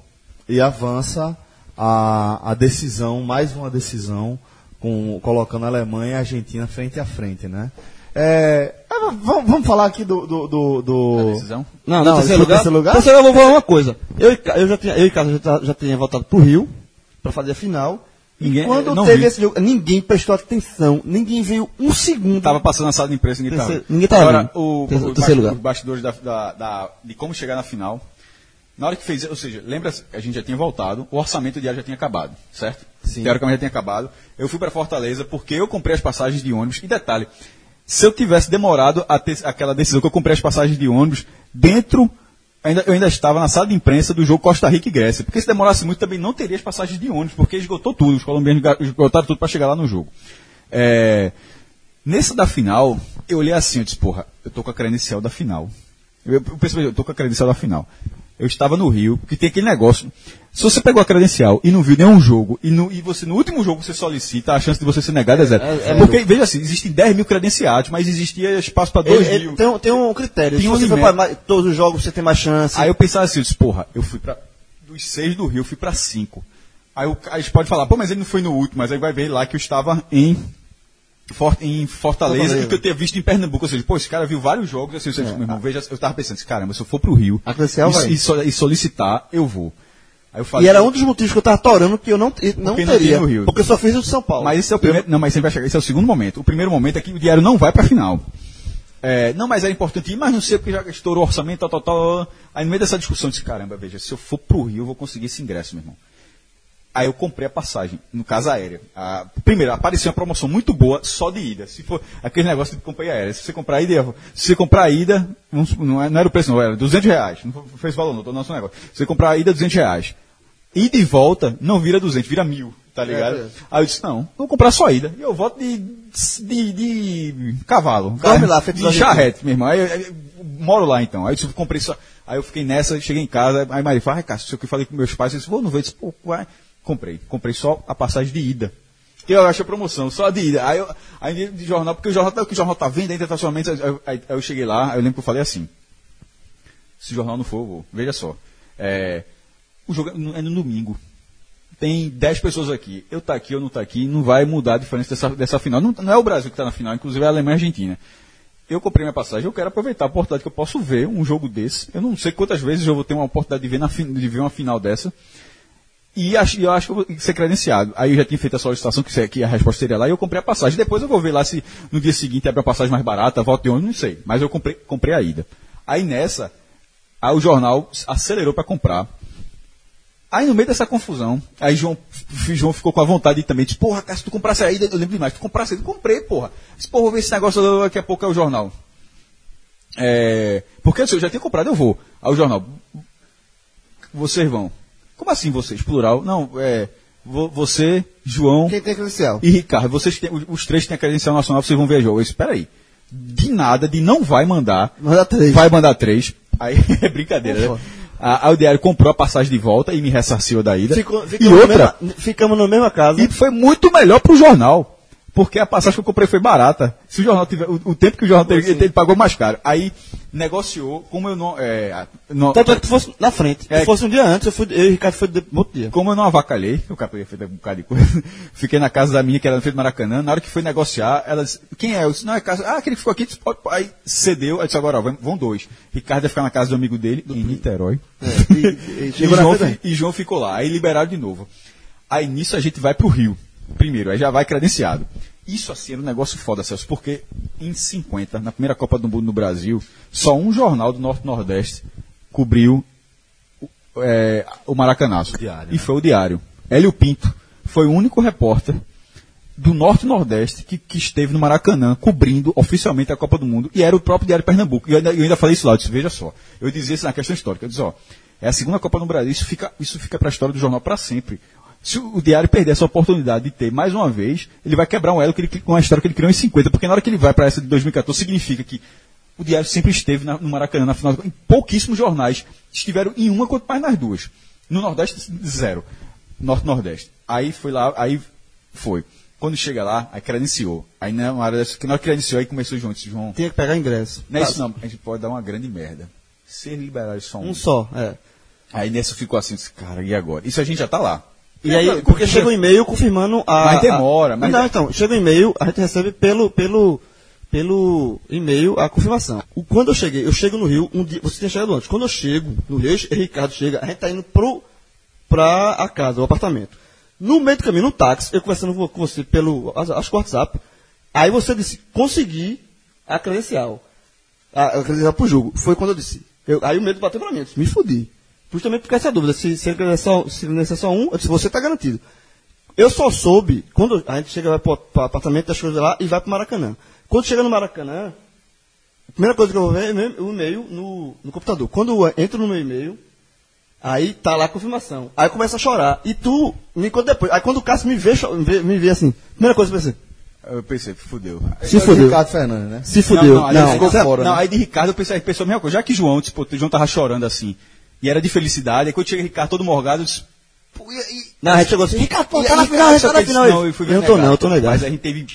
E avança a, a decisão, mais uma decisão, com, colocando a Alemanha e a Argentina frente a frente, né? É, é, vamos, vamos falar aqui do. do, do, do- Decisão? Não, Não, terceiro lugar. terceiro lugar? Terceiro eu vou falar uma coisa. Eu, eu já tinha, eu e Casa já, tá- já tinha voltado pro Rio pra fazer a final. Ninguém- quando teve vi. esse jogo, ninguém prestou atenção, ninguém veio um segundo. Tava passando na sala de imprensa, ninguém tava. Terceiro- ninguém tava Agora, o, Terceiro- o, terceiro lugar. os bastidores da, da- da- de como chegar na final. Na hora que fez, ou seja, lembra, a gente já tinha voltado, o orçamento diário já tinha acabado, certo? Sim. Teoricamente já tinha acabado. Eu fui para Fortaleza porque eu comprei as passagens de ônibus. E detalhe, se eu tivesse demorado a ter aquela decisão que eu comprei as passagens de ônibus dentro, ainda, eu ainda estava na sala de imprensa do jogo Costa Rica e Grécia. Porque se demorasse muito também não teria as passagens de ônibus, porque esgotou tudo, os colombianos esgotaram tudo para chegar lá no jogo. É, Nessa da final, eu olhei assim, eu disse, porra, eu tô com a credencial da final. Eu, eu pensei, eu tô com a credencial da final. Eu estava no Rio, porque tem aquele negócio. Se você pegou a credencial e não viu nenhum jogo, e, no- e você no último jogo você solicita, a chance de você ser negado é zero. porque, veja assim, existem 10 mil credenciados, mas existia espaço para 2 Ele- ele mil. tem, um- tem um critério. Tem Se um você for mais- todos os jogos, você tem mais chance. Aí eu pensava assim, eu disse, porra, eu fui pra. Dos seis do Rio, eu fui pra cinco. Aí o, a gente pode falar, pô, mas ele não foi no último, mas aí vai ver lá que eu estava em. Em Fortaleza, Fortaleza. que eu tinha visto em Pernambuco, ou seja, pô, esse cara viu vários jogos, assim, seja, meu irmão, veja, eu tava pensando, caramba, se eu for pro Rio credencial e, e e solicitar, eu vou. Eu falei, E era um dos motivos que eu tava torando que eu não, não não teria. no Rio. Porque eu só fiz o de São Paulo. Mas esse é o primeiro. Não, mas sempre vai chegar. Esse é o segundo momento. O primeiro momento é que o diário não vai pra final. É, não, mas é importante ir, mas não sei porque já estourou o orçamento, tal, tal, tal. Aí no meio dessa discussão eu disse, caramba, veja, se eu for pro Rio, eu vou conseguir esse ingresso, meu irmão. Aí eu comprei a passagem, no caso aérea. A- primeiro, apareceu uma promoção muito boa só de ida. Se for aquele negócio de comprar aérea. Se você comprar a ida, se você comprar a ida, não, é- não era o preço, não, era 200 reais. Não fez valor, não, tô no nosso negócio. Se você comprar a ida, 200 reais. Ida e volta, não vira 200, vira mil, tá ligado? é. Aí eu disse, não, vou comprar só a ida. E eu volto de, de, de cavalo. Dorme lá, feito de charrete, meu irmão. Aí, eu- moro lá então. Aí eu disse, comprei só. Aí eu fiquei nessa, cheguei em casa, aí Maria Cássio, isso aqui eu falei com meus pais, eu disse, vou, não veio, eu disse, pô, vai. Comprei. Comprei só a passagem de ida. Que eu acho a promoção, só de ida. Aí, eu, aí de jornal, porque o jornal, tá- o jornal tá vendo, tá somente. Aí, aí- aí eu cheguei lá, aí eu lembro que eu falei assim. Se o jornal não for. Veja só. É, o jogo é no- é domingo. Tem 10 pessoas aqui. Eu tá aqui, eu não tá aqui, não vai mudar a diferença dessa, dessa final. Não, não é o Brasil que está na final, inclusive é a Alemanha e a Argentina. Eu comprei minha passagem, eu quero aproveitar a oportunidade que eu posso ver um jogo desse. Eu não sei quantas vezes eu vou ter uma oportunidade de ver, de ver uma final dessa. E acho, eu acho que eu ser credenciado. Aí eu já tinha feito a solicitação, que, se- que a resposta seria lá, e eu comprei a passagem. Depois eu vou ver lá se no dia seguinte abre a passagem mais barata, volta de ônibus, não sei. Mas eu comprei, comprei a ida. Aí nessa, aí o jornal acelerou para comprar. Aí no meio dessa confusão, aí João, João ficou com a vontade de também, disse, porra, cara, se tu comprasse a ida, eu lembro demais, tu comprasse a ida, comprei, porra. Disse, porra, vou ver esse negócio daqui a pouco é o jornal. É, porque se eu já tinha comprado, eu vou. Aí o jornal, vocês vão. Como assim vocês? Plural? Não, é. vo- Você, João Quem tem credencial? e Ricardo. Vocês têm, os, três têm a credencial nacional, vocês vão ver jogo. Eu disse, peraí. De nada, de não vai mandar. Manda três. Vai mandar três. Aí é brincadeira, né? A- Aí o diário comprou a passagem de volta e me ressarciu da ida. Ficou- e outra, mesma, ficamos na mesma casa. e foi muito melhor pro jornal. Porque a passagem que eu comprei foi barata. Se o jornal tiver. O, o tempo que o jornal teve, ele, ele pagou mais caro. Aí negociou, como eu não. É, não Tanto é que tu fosse na frente. É. Se fosse um dia antes, eu, fui, eu e o Ricardo foi de, outro dia. como eu não avacalhei, o cara podia feito um bocado de coisa, fiquei na casa da minha, que era no Feito Maracanã, na hora que foi negociar, ela disse, quem é? Eu disse, não, é casa. Ah, aquele que ficou aqui, disse, pode, aí cedeu, aí disse, agora, ó, vão- dois. Ricardo ia ficar na casa do amigo dele, em Niterói. E, e, E na João, frente. e João ficou lá. Aí liberaram de novo. Aí nisso a gente vai pro Rio. Primeiro, aí já vai credenciado. Isso assim era um negócio foda, Celso, porque em 50, na primeira Copa do Mundo no Brasil, só um jornal do Norte-Nordeste cobriu o- é, o Maracanaço. Diário, e né? foi o Diário. Hélio Pinto foi o único repórter do Norte e Nordeste que, que esteve no Maracanã cobrindo oficialmente a Copa do Mundo e era o próprio Diário Pernambuco. E eu ainda, eu ainda falei isso lá, eu disse, veja só. Eu dizia isso na questão histórica, eu disse, ó, é a segunda Copa no Brasil, isso fica, isso fica para a história do jornal para sempre. Se o, Diário perder essa oportunidade de ter mais uma vez, ele vai quebrar um elo que ele, com a história que ele criou em 50, porque na hora que ele vai para essa de 2014, significa que o Diário sempre esteve na- no Maracanã na final. Em pouquíssimos jornais estiveram em uma, quanto mais nas duas. No Nordeste, zero. Norte-Nordeste. Aí foi lá, aí foi. Quando chega lá, aí credenciou. Aí na hora dessa, que nós credenciou, aí começou o João. Tinha que pegar ingresso. não é isso não, a gente pode dar uma grande merda. Se eles liberarem só um. Um só, é. Aí nessa ficou assim, cara, e agora? Isso a gente já tá lá. E aí, porque chega um e-mail confirmando a. Mas demora, mas- Não, então, chega um e-mail, a gente recebe pelo, pelo, pelo e-mail a confirmação. O, quando eu cheguei, eu chego no Rio, um dia, você tinha chegado antes. Quando eu chego no Rio, eu- Ricardo chega, a gente tá indo pro, pra a casa, o apartamento. No meio do caminho, no táxi, eu conversando com você pelo, acho que WhatsApp, aí você disse, consegui a credencial. A, a credencial pro jogo. Foi quando eu disse. Eu, aí o medo bateu pra mim, eu disse, me fudi. Justamente por essa dúvida, se, se, ele é só, se ele é só um, eu disse, você tá garantido. Eu só soube, quando a gente chega pro, pro apartamento, das coisas lá e vai pro Maracanã. Quando chega no Maracanã, a primeira coisa que eu vou ver é o e-mail no, no computador. Quando eu entro no meu e-mail, aí tá lá a confirmação. Aí eu começo a chorar. E tu me conta depois. Aí quando o Cássio me vê, me vê, me vê assim, primeira coisa que eu pensei, Eu pensei, fudeu. se É o fudeu. Ricardo Fernandes, né? Se fudeu. Não, não, aí Não, fora. Não, né? aí de Ricardo eu pensei, pensou a mesma coisa. Já que João, tipo, o João tava chorando assim, e era de felicidade, aí quando chega Ricardo todo morgado, eu disse, pô, e, e, Não, a gente chegou assim, Ricardo, pô, tá na final, cara, tá na final. Não, eu fui eu não tô negado. não, eu tô negado. Mas a gente teve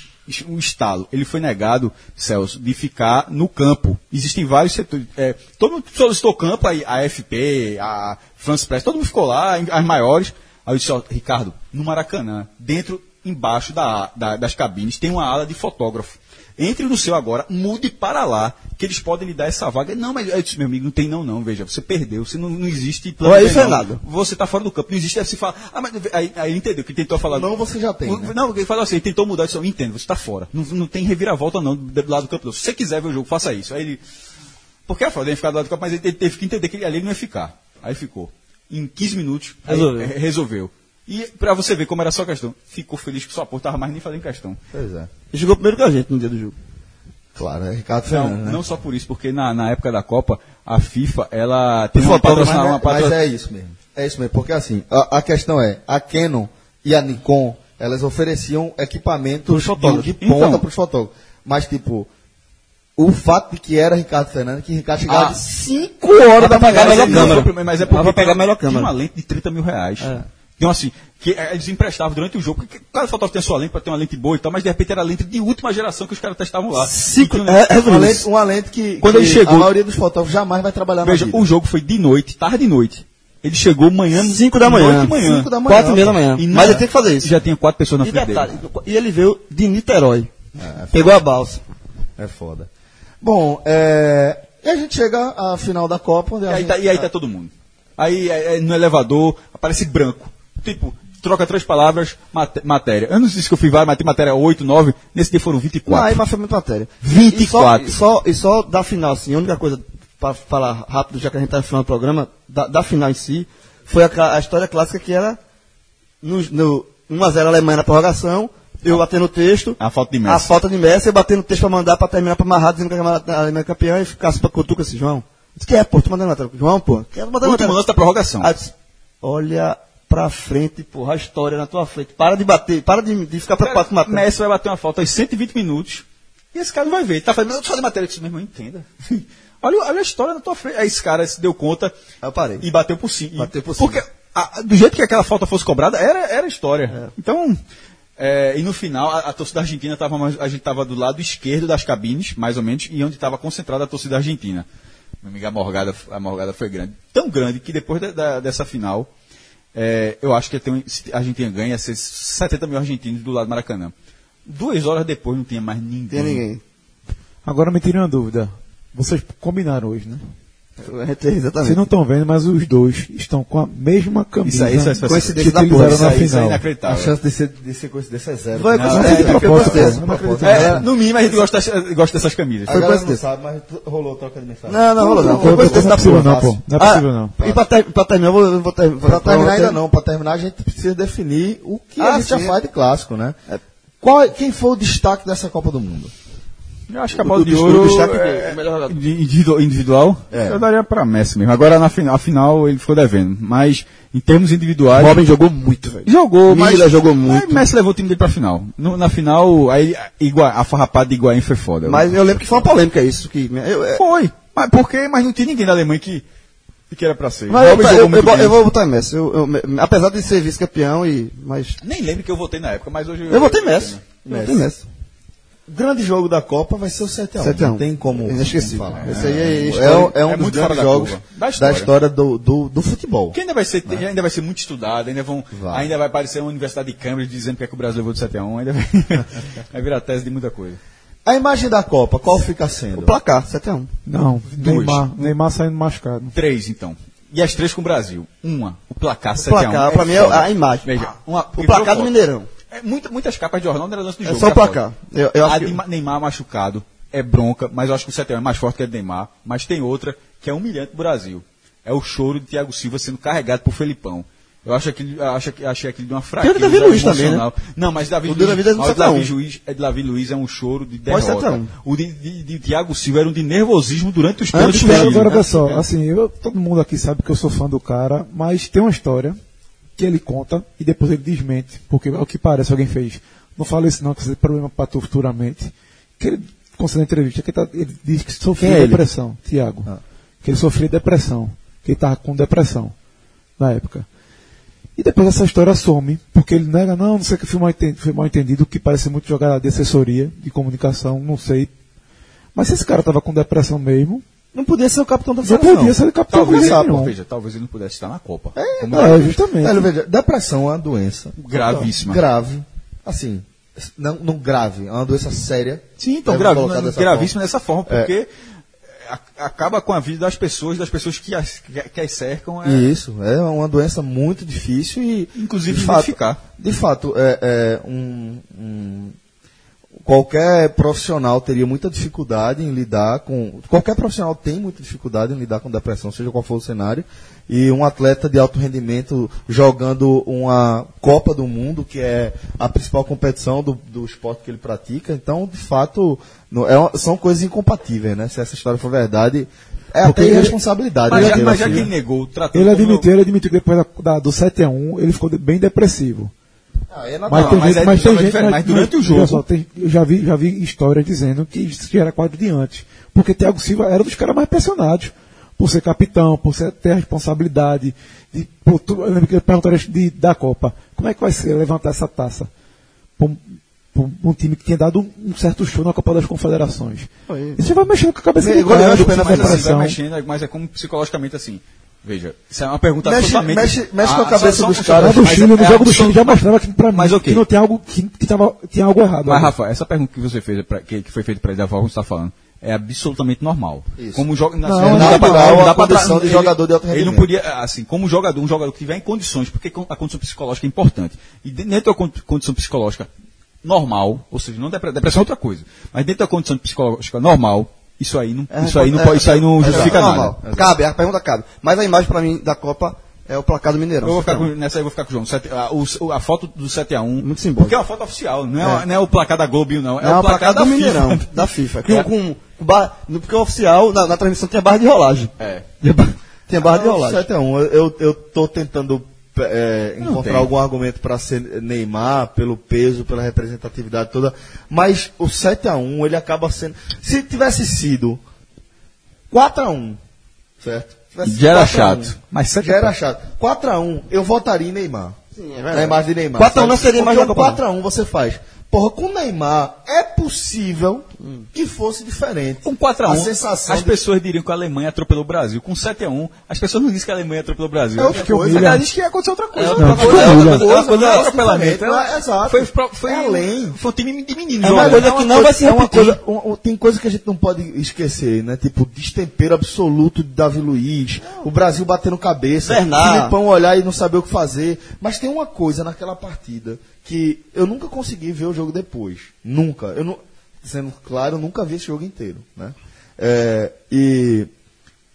um estalo. Ele foi negado, Celso, de ficar no campo. Existem vários setores. é, todo mundo solicitou campo, aí, a FP, a France Press, todo mundo ficou lá, as maiores. Aí eu disse, ó, Ricardo, no Maracanã, dentro, embaixo da, da- das cabines, tem uma ala de fotógrafo. Entre no seu agora, mude para lá, que eles podem lhe dar essa vaga. Não, mas eu disse, meu amigo, não tem não, não, veja, você perdeu, você não, não existe plano Olha B, não. Fernando. Você está fora do campo, não existe, aí você fala, ah, mas aí, aí ele entendeu, que ele tentou falar. Não, você já tem, né? Não, ele falou assim, ele tentou mudar, disse, eu entendo, você está fora. Não, não tem reviravolta não, do lado do campo. não. Se você quiser ver o jogo, faça isso. Aí ele, porque a Fraude ia ficar do lado do campo, mas ele, ele teve que entender que ele, ali ele não ia ficar. Aí ficou. Em 15 minutos, Resolveu. eh, resolveu. E pra você ver como era só questão, ficou feliz que sua porra tava mais nem fazendo questão. Pois é. Ele jogou primeiro que a gente no dia do jogo. Claro, é Ricardo Não, Fernandes, né? não só por isso, porque na, na época da Copa, a FIFA, ela tem uma Mas, patrocinadora, é- patro- mas é isso mesmo. É isso mesmo, porque assim, a, a questão é, a Canon e a Nikon, elas ofereciam equipamentos de, de ponta Então. para os fotógrafos. Mas, tipo, o fato de que era Ricardo Fernandes, que Ricardo chegava Ah. de 5 horas pra da pegar a melhor Mas é- câmera. não, Mas é porque pegar a melhor câmera. uma lente de 30 mil reais. É. Então, assim, que eh, eles emprestavam durante o jogo, porque cada fotógrafo tem a sua lente para ter uma lente boa e tal, mas de repente era a lente de última geração que os caras testavam lá. Cinco, E tinha- é, é, Uma lente, uma lente que, Quando que ele chegou- a maioria dos fotógrafos jamais vai trabalhar na Veja, vida. o jogo foi de noite, tarde de noite. Ele chegou manhã, 5 da manhã. noite de manhã. Cinco da manhã. Quatro e meia da manhã. E Mas na- ele tem que fazer isso. Já tinha quatro pessoas na E frente detalhe, dele. e ele veio de Niterói. É, Pegou a balsa. É foda. Bom, é, e a gente chega à final da Copa, E aí, gente- tá, e aí tá todo mundo. Aí é, é, no elevador aparece branco. Tipo, troca três palavras, mate- matéria. Eu não sei se eu fui vários, mas tem matéria 8, 9, nesse dia foram 24. Não, aí mas foi muita matéria. 24. E só, e só, e só da final, assim, a única coisa, para falar rápido, já que a gente tá no final do programa, da, da final em si, foi a, a história clássica que era no, no 1x0 Alemanha na prorrogação, eu batendo o texto, A falta de a Messi. falta de Messi, eu batendo o texto pra mandar pra terminar pra amarrar, dizendo que a Alemanha é campeã, e ficasse pra cutuca assim, João. Disse que é, pô, tô mandando matéria. João, pô, quero mandar Último matéria. lance da prorrogação. Disse, olha pra frente, porra, a história na tua frente. Para de bater, para de, de ficar preocupado com matéria. Messi vai bater uma falta aos 120 minutos e esse cara não vai ver. Ele tá fazendo, eu tô fazendo matéria. Eu disse, meu irmão, entenda. olha, olha a história na tua frente. Aí esse cara se deu conta eu parei. e bateu por cima. Bateu por cima. Porque a- do jeito que aquela falta fosse cobrada, era, era história. Então, É, e no final, a, a torcida argentina estava a gente estava do lado esquerdo das cabines, mais ou menos, e onde estava concentrada a torcida argentina. Meu amigo, a morgada, a morgada foi grande. Tão grande que depois da- da- dessa final, é, eu acho que tem, se a Argentina ganha, ia ser 70 mil argentinos do lado do Maracanã. Duas horas depois não tinha mais ninguém. Tem ninguém. Agora me tirem uma dúvida. Vocês combinaram hoje, né? Exatamente. Vocês não estão vendo, mas os dois estão com a mesma camisa Isso aí, isso aí, isso aí. Coincidência que da porra, Isso aí, isso aí é final. A chance de ser, de ser coincidência é zero. Foi Não, coincidência, é, é, coincidência. eu não acredito. É, no mínimo a gente gosta, dessas- gosta dessas camisas. Foi galera não coincidência. sabe, mas rolou troca de mensagem. Não, não rolou não. Foi Não, coincidência é da possível porra. não, pô. Não é Ah, possível não. E pra, ter- pra terminar, eu vou, vou, ter- vou Pra terminar ainda não, pra terminar a gente precisa definir o que Ah, a gente já faz de clássico, né? Qual, é- quem foi o destaque dessa Copa do Mundo? Eu acho que a bola o de do- ouro é, do- o melhor jogador. de- individual, É. eu daria para Messi mesmo. Agora na final, a final ele ficou devendo, mas em termos individuais Robin jogou muito, velho. jogou, mas Miller jogou muito. Mas Messi levou o time dele pra final. No- na final, aí Igua, a farrapada de Higuaín foi foda. Mas eu lembro que foi uma polêmica isso. Que, eu, eu, foi. Mas por quê? Mas não tinha ninguém da Alemanha que que era pra ser. mas eu, eu, eu, eu, vou botar em Messi. Eu, eu- me- apesar de ser vice-campeão, e, mas. Nem lembro que eu votei na época, mas hoje Eu votei em Messi. Eu Messi. votei em Messi. O grande jogo da Copa vai ser o 7x1. 7 a 1. Não tem como. Inesquecível. como falar. Esse aí é É, histórico. é um É dos grandes da jogos. Da da história. história, do, do, do futebol. Que ainda vai ser, ainda vai ser muito estudado, ainda vão, Vai. ainda vai aparecer uma universidade de Cambridge dizendo que, é que o Brasil levou de 7 a 1, ainda vai, vai virar tese de muita coisa. A imagem da Copa, qual fica sendo? O placar, 7x1. Não, Duas. Neymar, Neymar saindo machucado. Três, então. E as três com o Brasil. Uma, o placar O 7 a 1. placar, pra mim, é a imagem. Veja, uma- o placar do. Mineirão. É, muita- muitas capas de jornal não era lance do É jogo. só o placar. Eu, eu a de que... Ma- Neymar machucado é bronca, mas eu acho que o 7 a 1 é mais forte que a de Neymar. Mas tem outra que é humilhante pro Brasil. É o choro de Thiago Silva sendo carregado por Felipão. Eu acho aquilo, acho, que- achei aquilo de uma fraqueza Tem o de Davi Luiz também, emocional. Não, mas Davi O de Luiz, Davi é do mas o 7 a 1. Davi Luiz, é de Davi Luiz é um choro de Pós 7 a derrota. 1. O de, de, de Thiago Silva era um de nervosismo durante os Antes pênaltis. agora, olha só, assim, eu- todo mundo aqui sabe que eu sou fã do cara, mas tem uma história que ele conta e depois ele desmente, porque ao que parece alguém fez. Não fala isso não, que isso é problema para tu futuramente. Que ele, concedeu entrevista, que ele, tá- ele diz que sofreu é depressão, Tiago. Que ele sofria depressão, que ele estava com depressão na época. E depois essa história some, porque ele nega, não, não sei que foi mal entendido, foi mal entendido, que parece muito jogada de assessoria, de comunicação, não sei. Mas se esse cara tava com depressão mesmo, Não podia ser o capitão da não seleção. podia ser capitão Talvez, de ele, nenhum. veja, talvez ele não pudesse estar na Copa. É, Como É, justamente. Velho, veja, depressão é uma doença Gravíssima. grave. Assim, não, não grave, é uma doença séria. Sim, então gravi- colocar dessa gravíssimo dessa forma, É. porque a- acaba com a vida das pessoas, das pessoas que as, que, as cercam. É, Isso, é uma doença muito difícil e. Inclusive de fato, identificar. De fato, é, é um, um- qualquer profissional teria muita dificuldade em lidar com. Qualquer profissional tem muita dificuldade em lidar com depressão, seja qual for o cenário. E um atleta de alto rendimento jogando uma Copa do Mundo, que é a principal competição do, do esporte que ele pratica. Então, de fato, não- é uma- são coisas incompatíveis, né? Se essa história for verdade, é Porque até ele- irresponsabilidade. Mas, né, já, dele, mas já assim, que ele negou, tratou Ele admitiu, ele admitiu que depois da, da- do 7x1 ele ficou de- bem depressivo. Ah, é natural. Mas tem mas gente, é- mas tem é gente, mas durante o jogo- só, tem- eu já vi, já vi histórias dizendo que isso já era quadro de antes. Porque Thiago Silva era um dos caras mais pressionados. Por ser capitão, por ser, ter a responsabilidade. De, tu, eu lembro que perguntaram de, da Copa: como é que vai ser levantar essa taça? Pra um, time que tinha dado um, um certo show na Copa das Confederações. Isso vai mexendo com a cabeça Me- do cara, mas, assim, vai depressão. mexendo, mas é como psicologicamente assim. Veja, isso é uma pergunta Mexe- totalmente... mexe- mexe com a Ah, cabeça dos caras. Do Chile, no é jogo do Chile, já mostrava que, pra mim, Mas ok. que não tem algo, que, que tava, tinha algo errado. Mas, ali. Rafa, essa pergunta que você fez, pra- que, que foi feita para ele, da forma que você está falando, é absolutamente normal. Isso. Como joga, Não, não é dá pra- natural não a dá pra condição de ele- jogador de alto Ele não rendimento. podia, assim, como jogador, um jogador que tiver em condições, porque a condição psicológica é importante. E de- dentro da con- condição psicológica normal, ou seja, não depre- depressão é outra coisa, mas dentro da condição psicológica normal, isso aí não, isso aí não, É, pode, isso aí não é, justifica é nada. Cabe, a pergunta cabe. Mas a imagem pra mim da Copa é o placar do Mineirão. Eu vou ficar com, 7 a 1. nessa aí eu vou ficar com o João. Sete- a, o- a foto do 7x1. Muito simbólico. Porque é uma foto oficial, não é, não é o placar da Globo, não. É, É o o placar do da Mineirão, FIFA. da FIFA. É. Com, com, com bar- porque o oficial, na, na transmissão, tinha barra de rolagem. É. Tinha ba- Tinha barra de Ah, rolagem. 7x1, eu, eu, eu tô tentando é, encontrar tem. algum argumento para ser Neymar, pelo peso, pela representatividade toda, mas o 7x1 ele acaba sendo. Se tivesse sido 4x1, certo? Tivesse Já era 4 a 1, chato. Mas 7 Já era chato. 4x1, eu votaria em Neymar. Sim, é Na imagem de Neymar. 4x1 sabe? não seria mais Porque da Copa. um 4x1 você faz. Porra, com o Neymar é possível que fosse diferente. Com 4x1, A sensação as de- pessoas diriam que a Alemanha atropelou o Brasil. Com 7x1, as pessoas não dizem que a Alemanha atropelou o Brasil. É outra que coisa. Ela diz que ia acontecer outra coisa. É outra outra coisa. É outra coisa. coisa, É é atropelamento. é? Exato. Foi, É além. Foi um time de meninos. É uma coisa É que não vai se é repetir. tem coisa que a gente não pode esquecer, né? Tipo, destempero absoluto de Davi Luiz, o Brasil batendo cabeça, Bernard. Filipão olhar e não saber o que fazer. Mas tem uma coisa naquela partida que eu nunca consegui ver o jogo depois. Nunca. Eu não, sendo claro, eu nunca vi esse jogo inteiro, né? É, e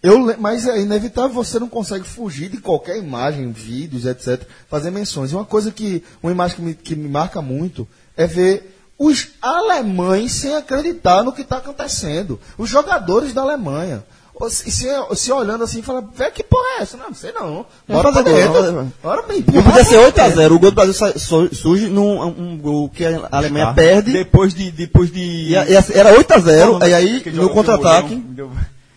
eu, mas é inevitável, você não consegue fugir de qualquer imagem, vídeos, etc., fazer menções. E uma coisa que, uma imagem que me, que me marca muito é ver os alemães sem acreditar no que está acontecendo. Os jogadores da Alemanha. Se, se, se olhando assim e falando, velho, que porra é essa? Não, sei não. Bora pra dentro. Bora bem. Podia ser 8x0. O gol do Brasil surge num um gol que a Alemanha Tá. perde. Depois de. Depois de E, a- e a- era 8x0. E aí, no contra-ataque,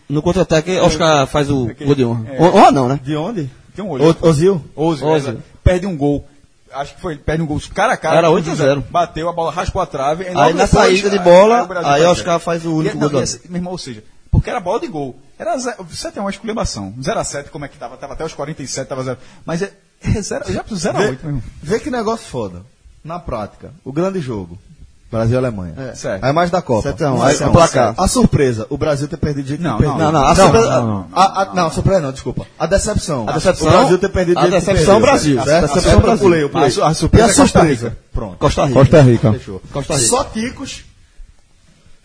no contra-ataque, Oscar faz o gol de honra. é. Honra não, né? De onde? Tem um olho. Ozil? Ozil, é, perde um gol. Acho que foi, perde um gol cara a cara. Era com o 8 a José. 0. Bateu, a bola raspou a trave. Aí na depois, saída de aí- bola, aí faz Oscar faz o único E- gol não, do essa- Meu irmão, ou seja, porque era bola de gol. Era 7 a 1 exclamação. 0 a 7 como é que tava? Tava até os 47, tava 0. Mas é 0 já 0 a 8, meu irmão. Vê que negócio foda. Na prática, o grande jogo. Brasil e Alemanha. É. Certo. A imagem da Copa. 7 a 1, 7 aí o placar. A surpresa, o Brasil ter perdido de jeito Não, perdeu. não, não, a não, surpresa- não, não. A, a, não, surpresa não, desculpa. A decepção. A decepção- O Brasil ter perdido a do jeito que decepção Brasil. A A decepção Brasil. Eu pulei, eu pulei. A su- a surpresa e a é Costa surpresa. Pronto. Costa Rica. Costa Rica. Fechou. Costa Rica. Só ticos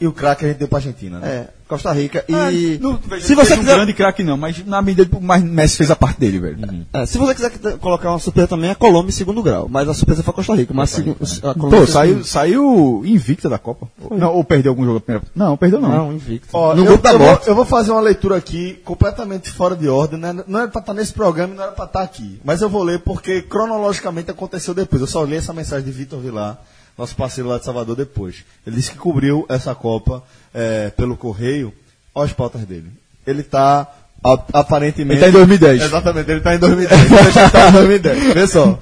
e o craque a gente deu pra Argentina, né? É, Costa Rica. E Ah, não, se você teve um quiser, grande craque não, mas na medida do- mas Messi fez a parte dele, velho. é, se você quiser que- colocar uma surpresa também, é Colômbia em segundo grau. Mas a surpresa foi Costa Rica. Mas segu- a Colômbia Pô, saiu, saiu invicta da Copa. Não, ou perdeu algum jogo primeira? Não, perdeu não. Não, invicto. Ó, no eu, grupo da eu vou, eu vou fazer uma leitura aqui completamente fora de ordem. Né? Não era pra estar nesse programa e não era pra estar aqui. Mas eu vou ler porque cronologicamente aconteceu depois. Eu só li essa mensagem de Vitor Vilar, nosso parceiro lá de Salvador, depois. Ele disse que cobriu essa Copa é, pelo Correio. Olha as pautas dele. Ele está aparentemente. Ele tá em 2010. Exatamente, ele está em 2010. Deixa ele tá em 2010. Vê só.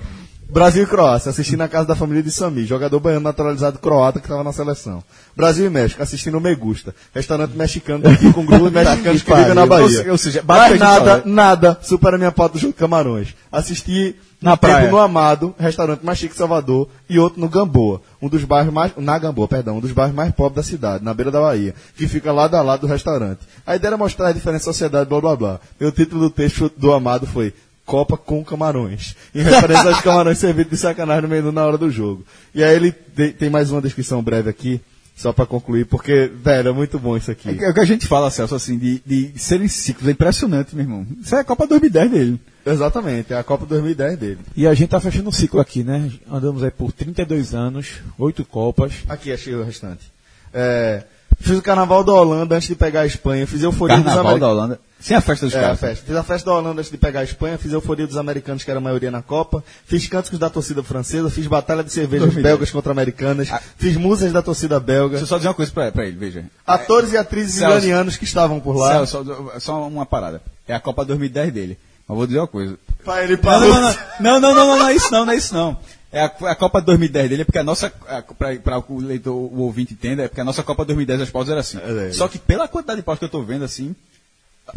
Brasil e Croácia, assistindo na casa da família de Sami, jogador baiano naturalizado croata que estava na seleção. Brasil e México, assistindo o Me Gusta, restaurante mexicano com grupo mexicanos que vivem na Bahia. Ou se- ou seja, nada, nada supera a minha pauta com Camarões. Assisti Na um tempo praia. no Amado, restaurante mais chique de Salvador, e outro no Gamboa, um dos bairros mais, na Gamboa, perdão, um dos bairros mais pobres da cidade, na beira da Bahia, que fica lado a lado do restaurante. A ideia era mostrar a diferença da sociedade, blá blá blá. Meu título do texto do Amado foi Copa com camarões. Em referência aos camarões servidos de sacanagem no meio na hora do jogo. E aí ele tem, tem mais uma descrição breve aqui, só pra concluir, porque, velho, é muito bom isso aqui. É o que a gente fala, Celso, assim, de, de serem ciclos. É impressionante, meu irmão. Isso é a Copa 2010 dele. Exatamente, é a Copa 2010 dele. E a gente tá fechando um ciclo aqui, né? Andamos aí por 32 anos, oito Copas. Aqui, achei o restante. É, fiz o Carnaval da Holanda antes de pegar a Espanha. Fiz euforia dos Carnaval da. Holanda. Sem a festa dos É, a caras. festa. Fiz a festa da Holanda antes de pegar a Espanha, fiz euforia dos americanos, que era a maioria na Copa, fiz cânticos da torcida francesa, fiz batalha de cervejas 2010. belgas contra americanas, fiz musas da torcida belga, Deixa eu só dizer uma coisa pra, pra ele, veja. atores e atrizes iranianos que estavam por lá. Celso, só, só uma parada. É a Copa 2010 dele. Mas vou dizer uma coisa. Pra ele Não, parou. não, não, não, não, não, não, não é isso não, não é isso não. É a, a Copa 2010 dele, é porque a nossa, para o leitor, o ouvinte entenda, é porque a nossa Copa 2010 as pausas era assim. É, é. Só que pela quantidade de pausas que eu tô vendo assim,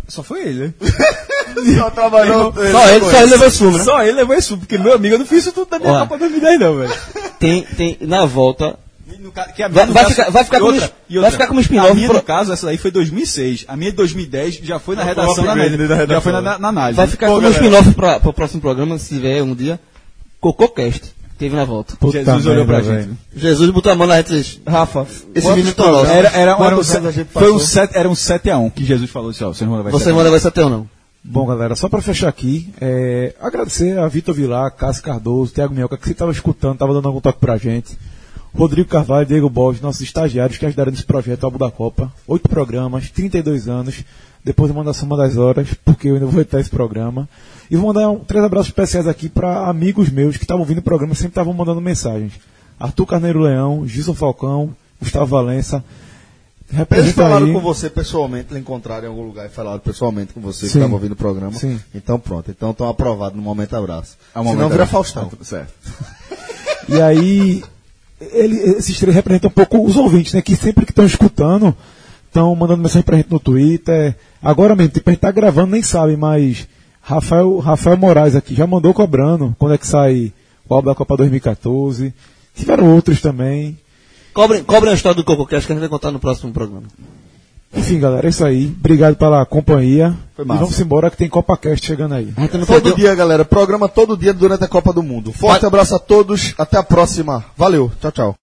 só foi ele, né? Só trabalhou. Só ele, só ele levou esse fumo, né? Só ele levou isso, porque meu amigo, eu não fiz isso tudo da minha. Copa 2010 não, velho. Tem, tem, na volta, no ca- que a Vai- minha, no vai caso- ficar- vai ficar como outra- vai ficar como spin-off A minha, pro- no caso, essa daí foi 2006. A minha de 2010 já foi na redação um da upgrade análise. da redação. Já foi na, na, na análise. vai ficar Pô, como um spin-off pra, pro próximo programa, se tiver um dia. CocôCast, teve na volta. Puta Jesus olhou pra gente. velho. Jesus botou a mão na gente e disse, Rafa, esse menino é tão nosso. Era, era, era um set- a foi um set, era um 7 a 1 que Jesus falou assim, ó, você não vai levar a um. ser teu não. Bom, galera, só para fechar aqui, é, agradecer a Vitor Vilar, Cássio Cardoso, Thiago Minhoca, que você estava escutando, estava dando algum toque pra gente. Rodrigo Carvalho, Diego Borges, nossos estagiários que ajudaram nesse projeto Álbum da Copa. Oito programas, 32 anos, depois eu mando a soma das horas, porque eu ainda vou editar esse programa. E vou mandar um- três abraços especiais aqui para amigos meus que estavam ouvindo o programa e sempre estavam mandando mensagens. Arthur Carneiro Leão, Gilson Falcão, Gustavo Valença, Eles falaram aí. com você pessoalmente, lhe encontraram em algum lugar e falaram pessoalmente com você que estava ouvindo o programa. Sim. Então pronto, então estão aprovados no momento abraço. É um Senão vira. Faustão. Certo. E aí, ele, esses três representam um pouco os ouvintes, né? Que sempre que estão escutando, estão mandando mensagem pra gente no Twitter. Agora mesmo, tipo, a gente tá gravando, nem sabe, mas Rafael, Rafael Moraes aqui já mandou cobrando quando é que sai o álbum da Copa 2014. Tiveram outros também. Cobrem, cobrem a história do CocoCast que a gente vai contar no próximo programa. Enfim, galera, é isso aí. Obrigado pela companhia. Foi e massa. vamos embora que tem CopaCast chegando aí. Todo perdeu- dia, galera. Programa todo dia durante a Copa do Mundo. Forte abraço a todos. Até a próxima. Valeu. Tchau, tchau.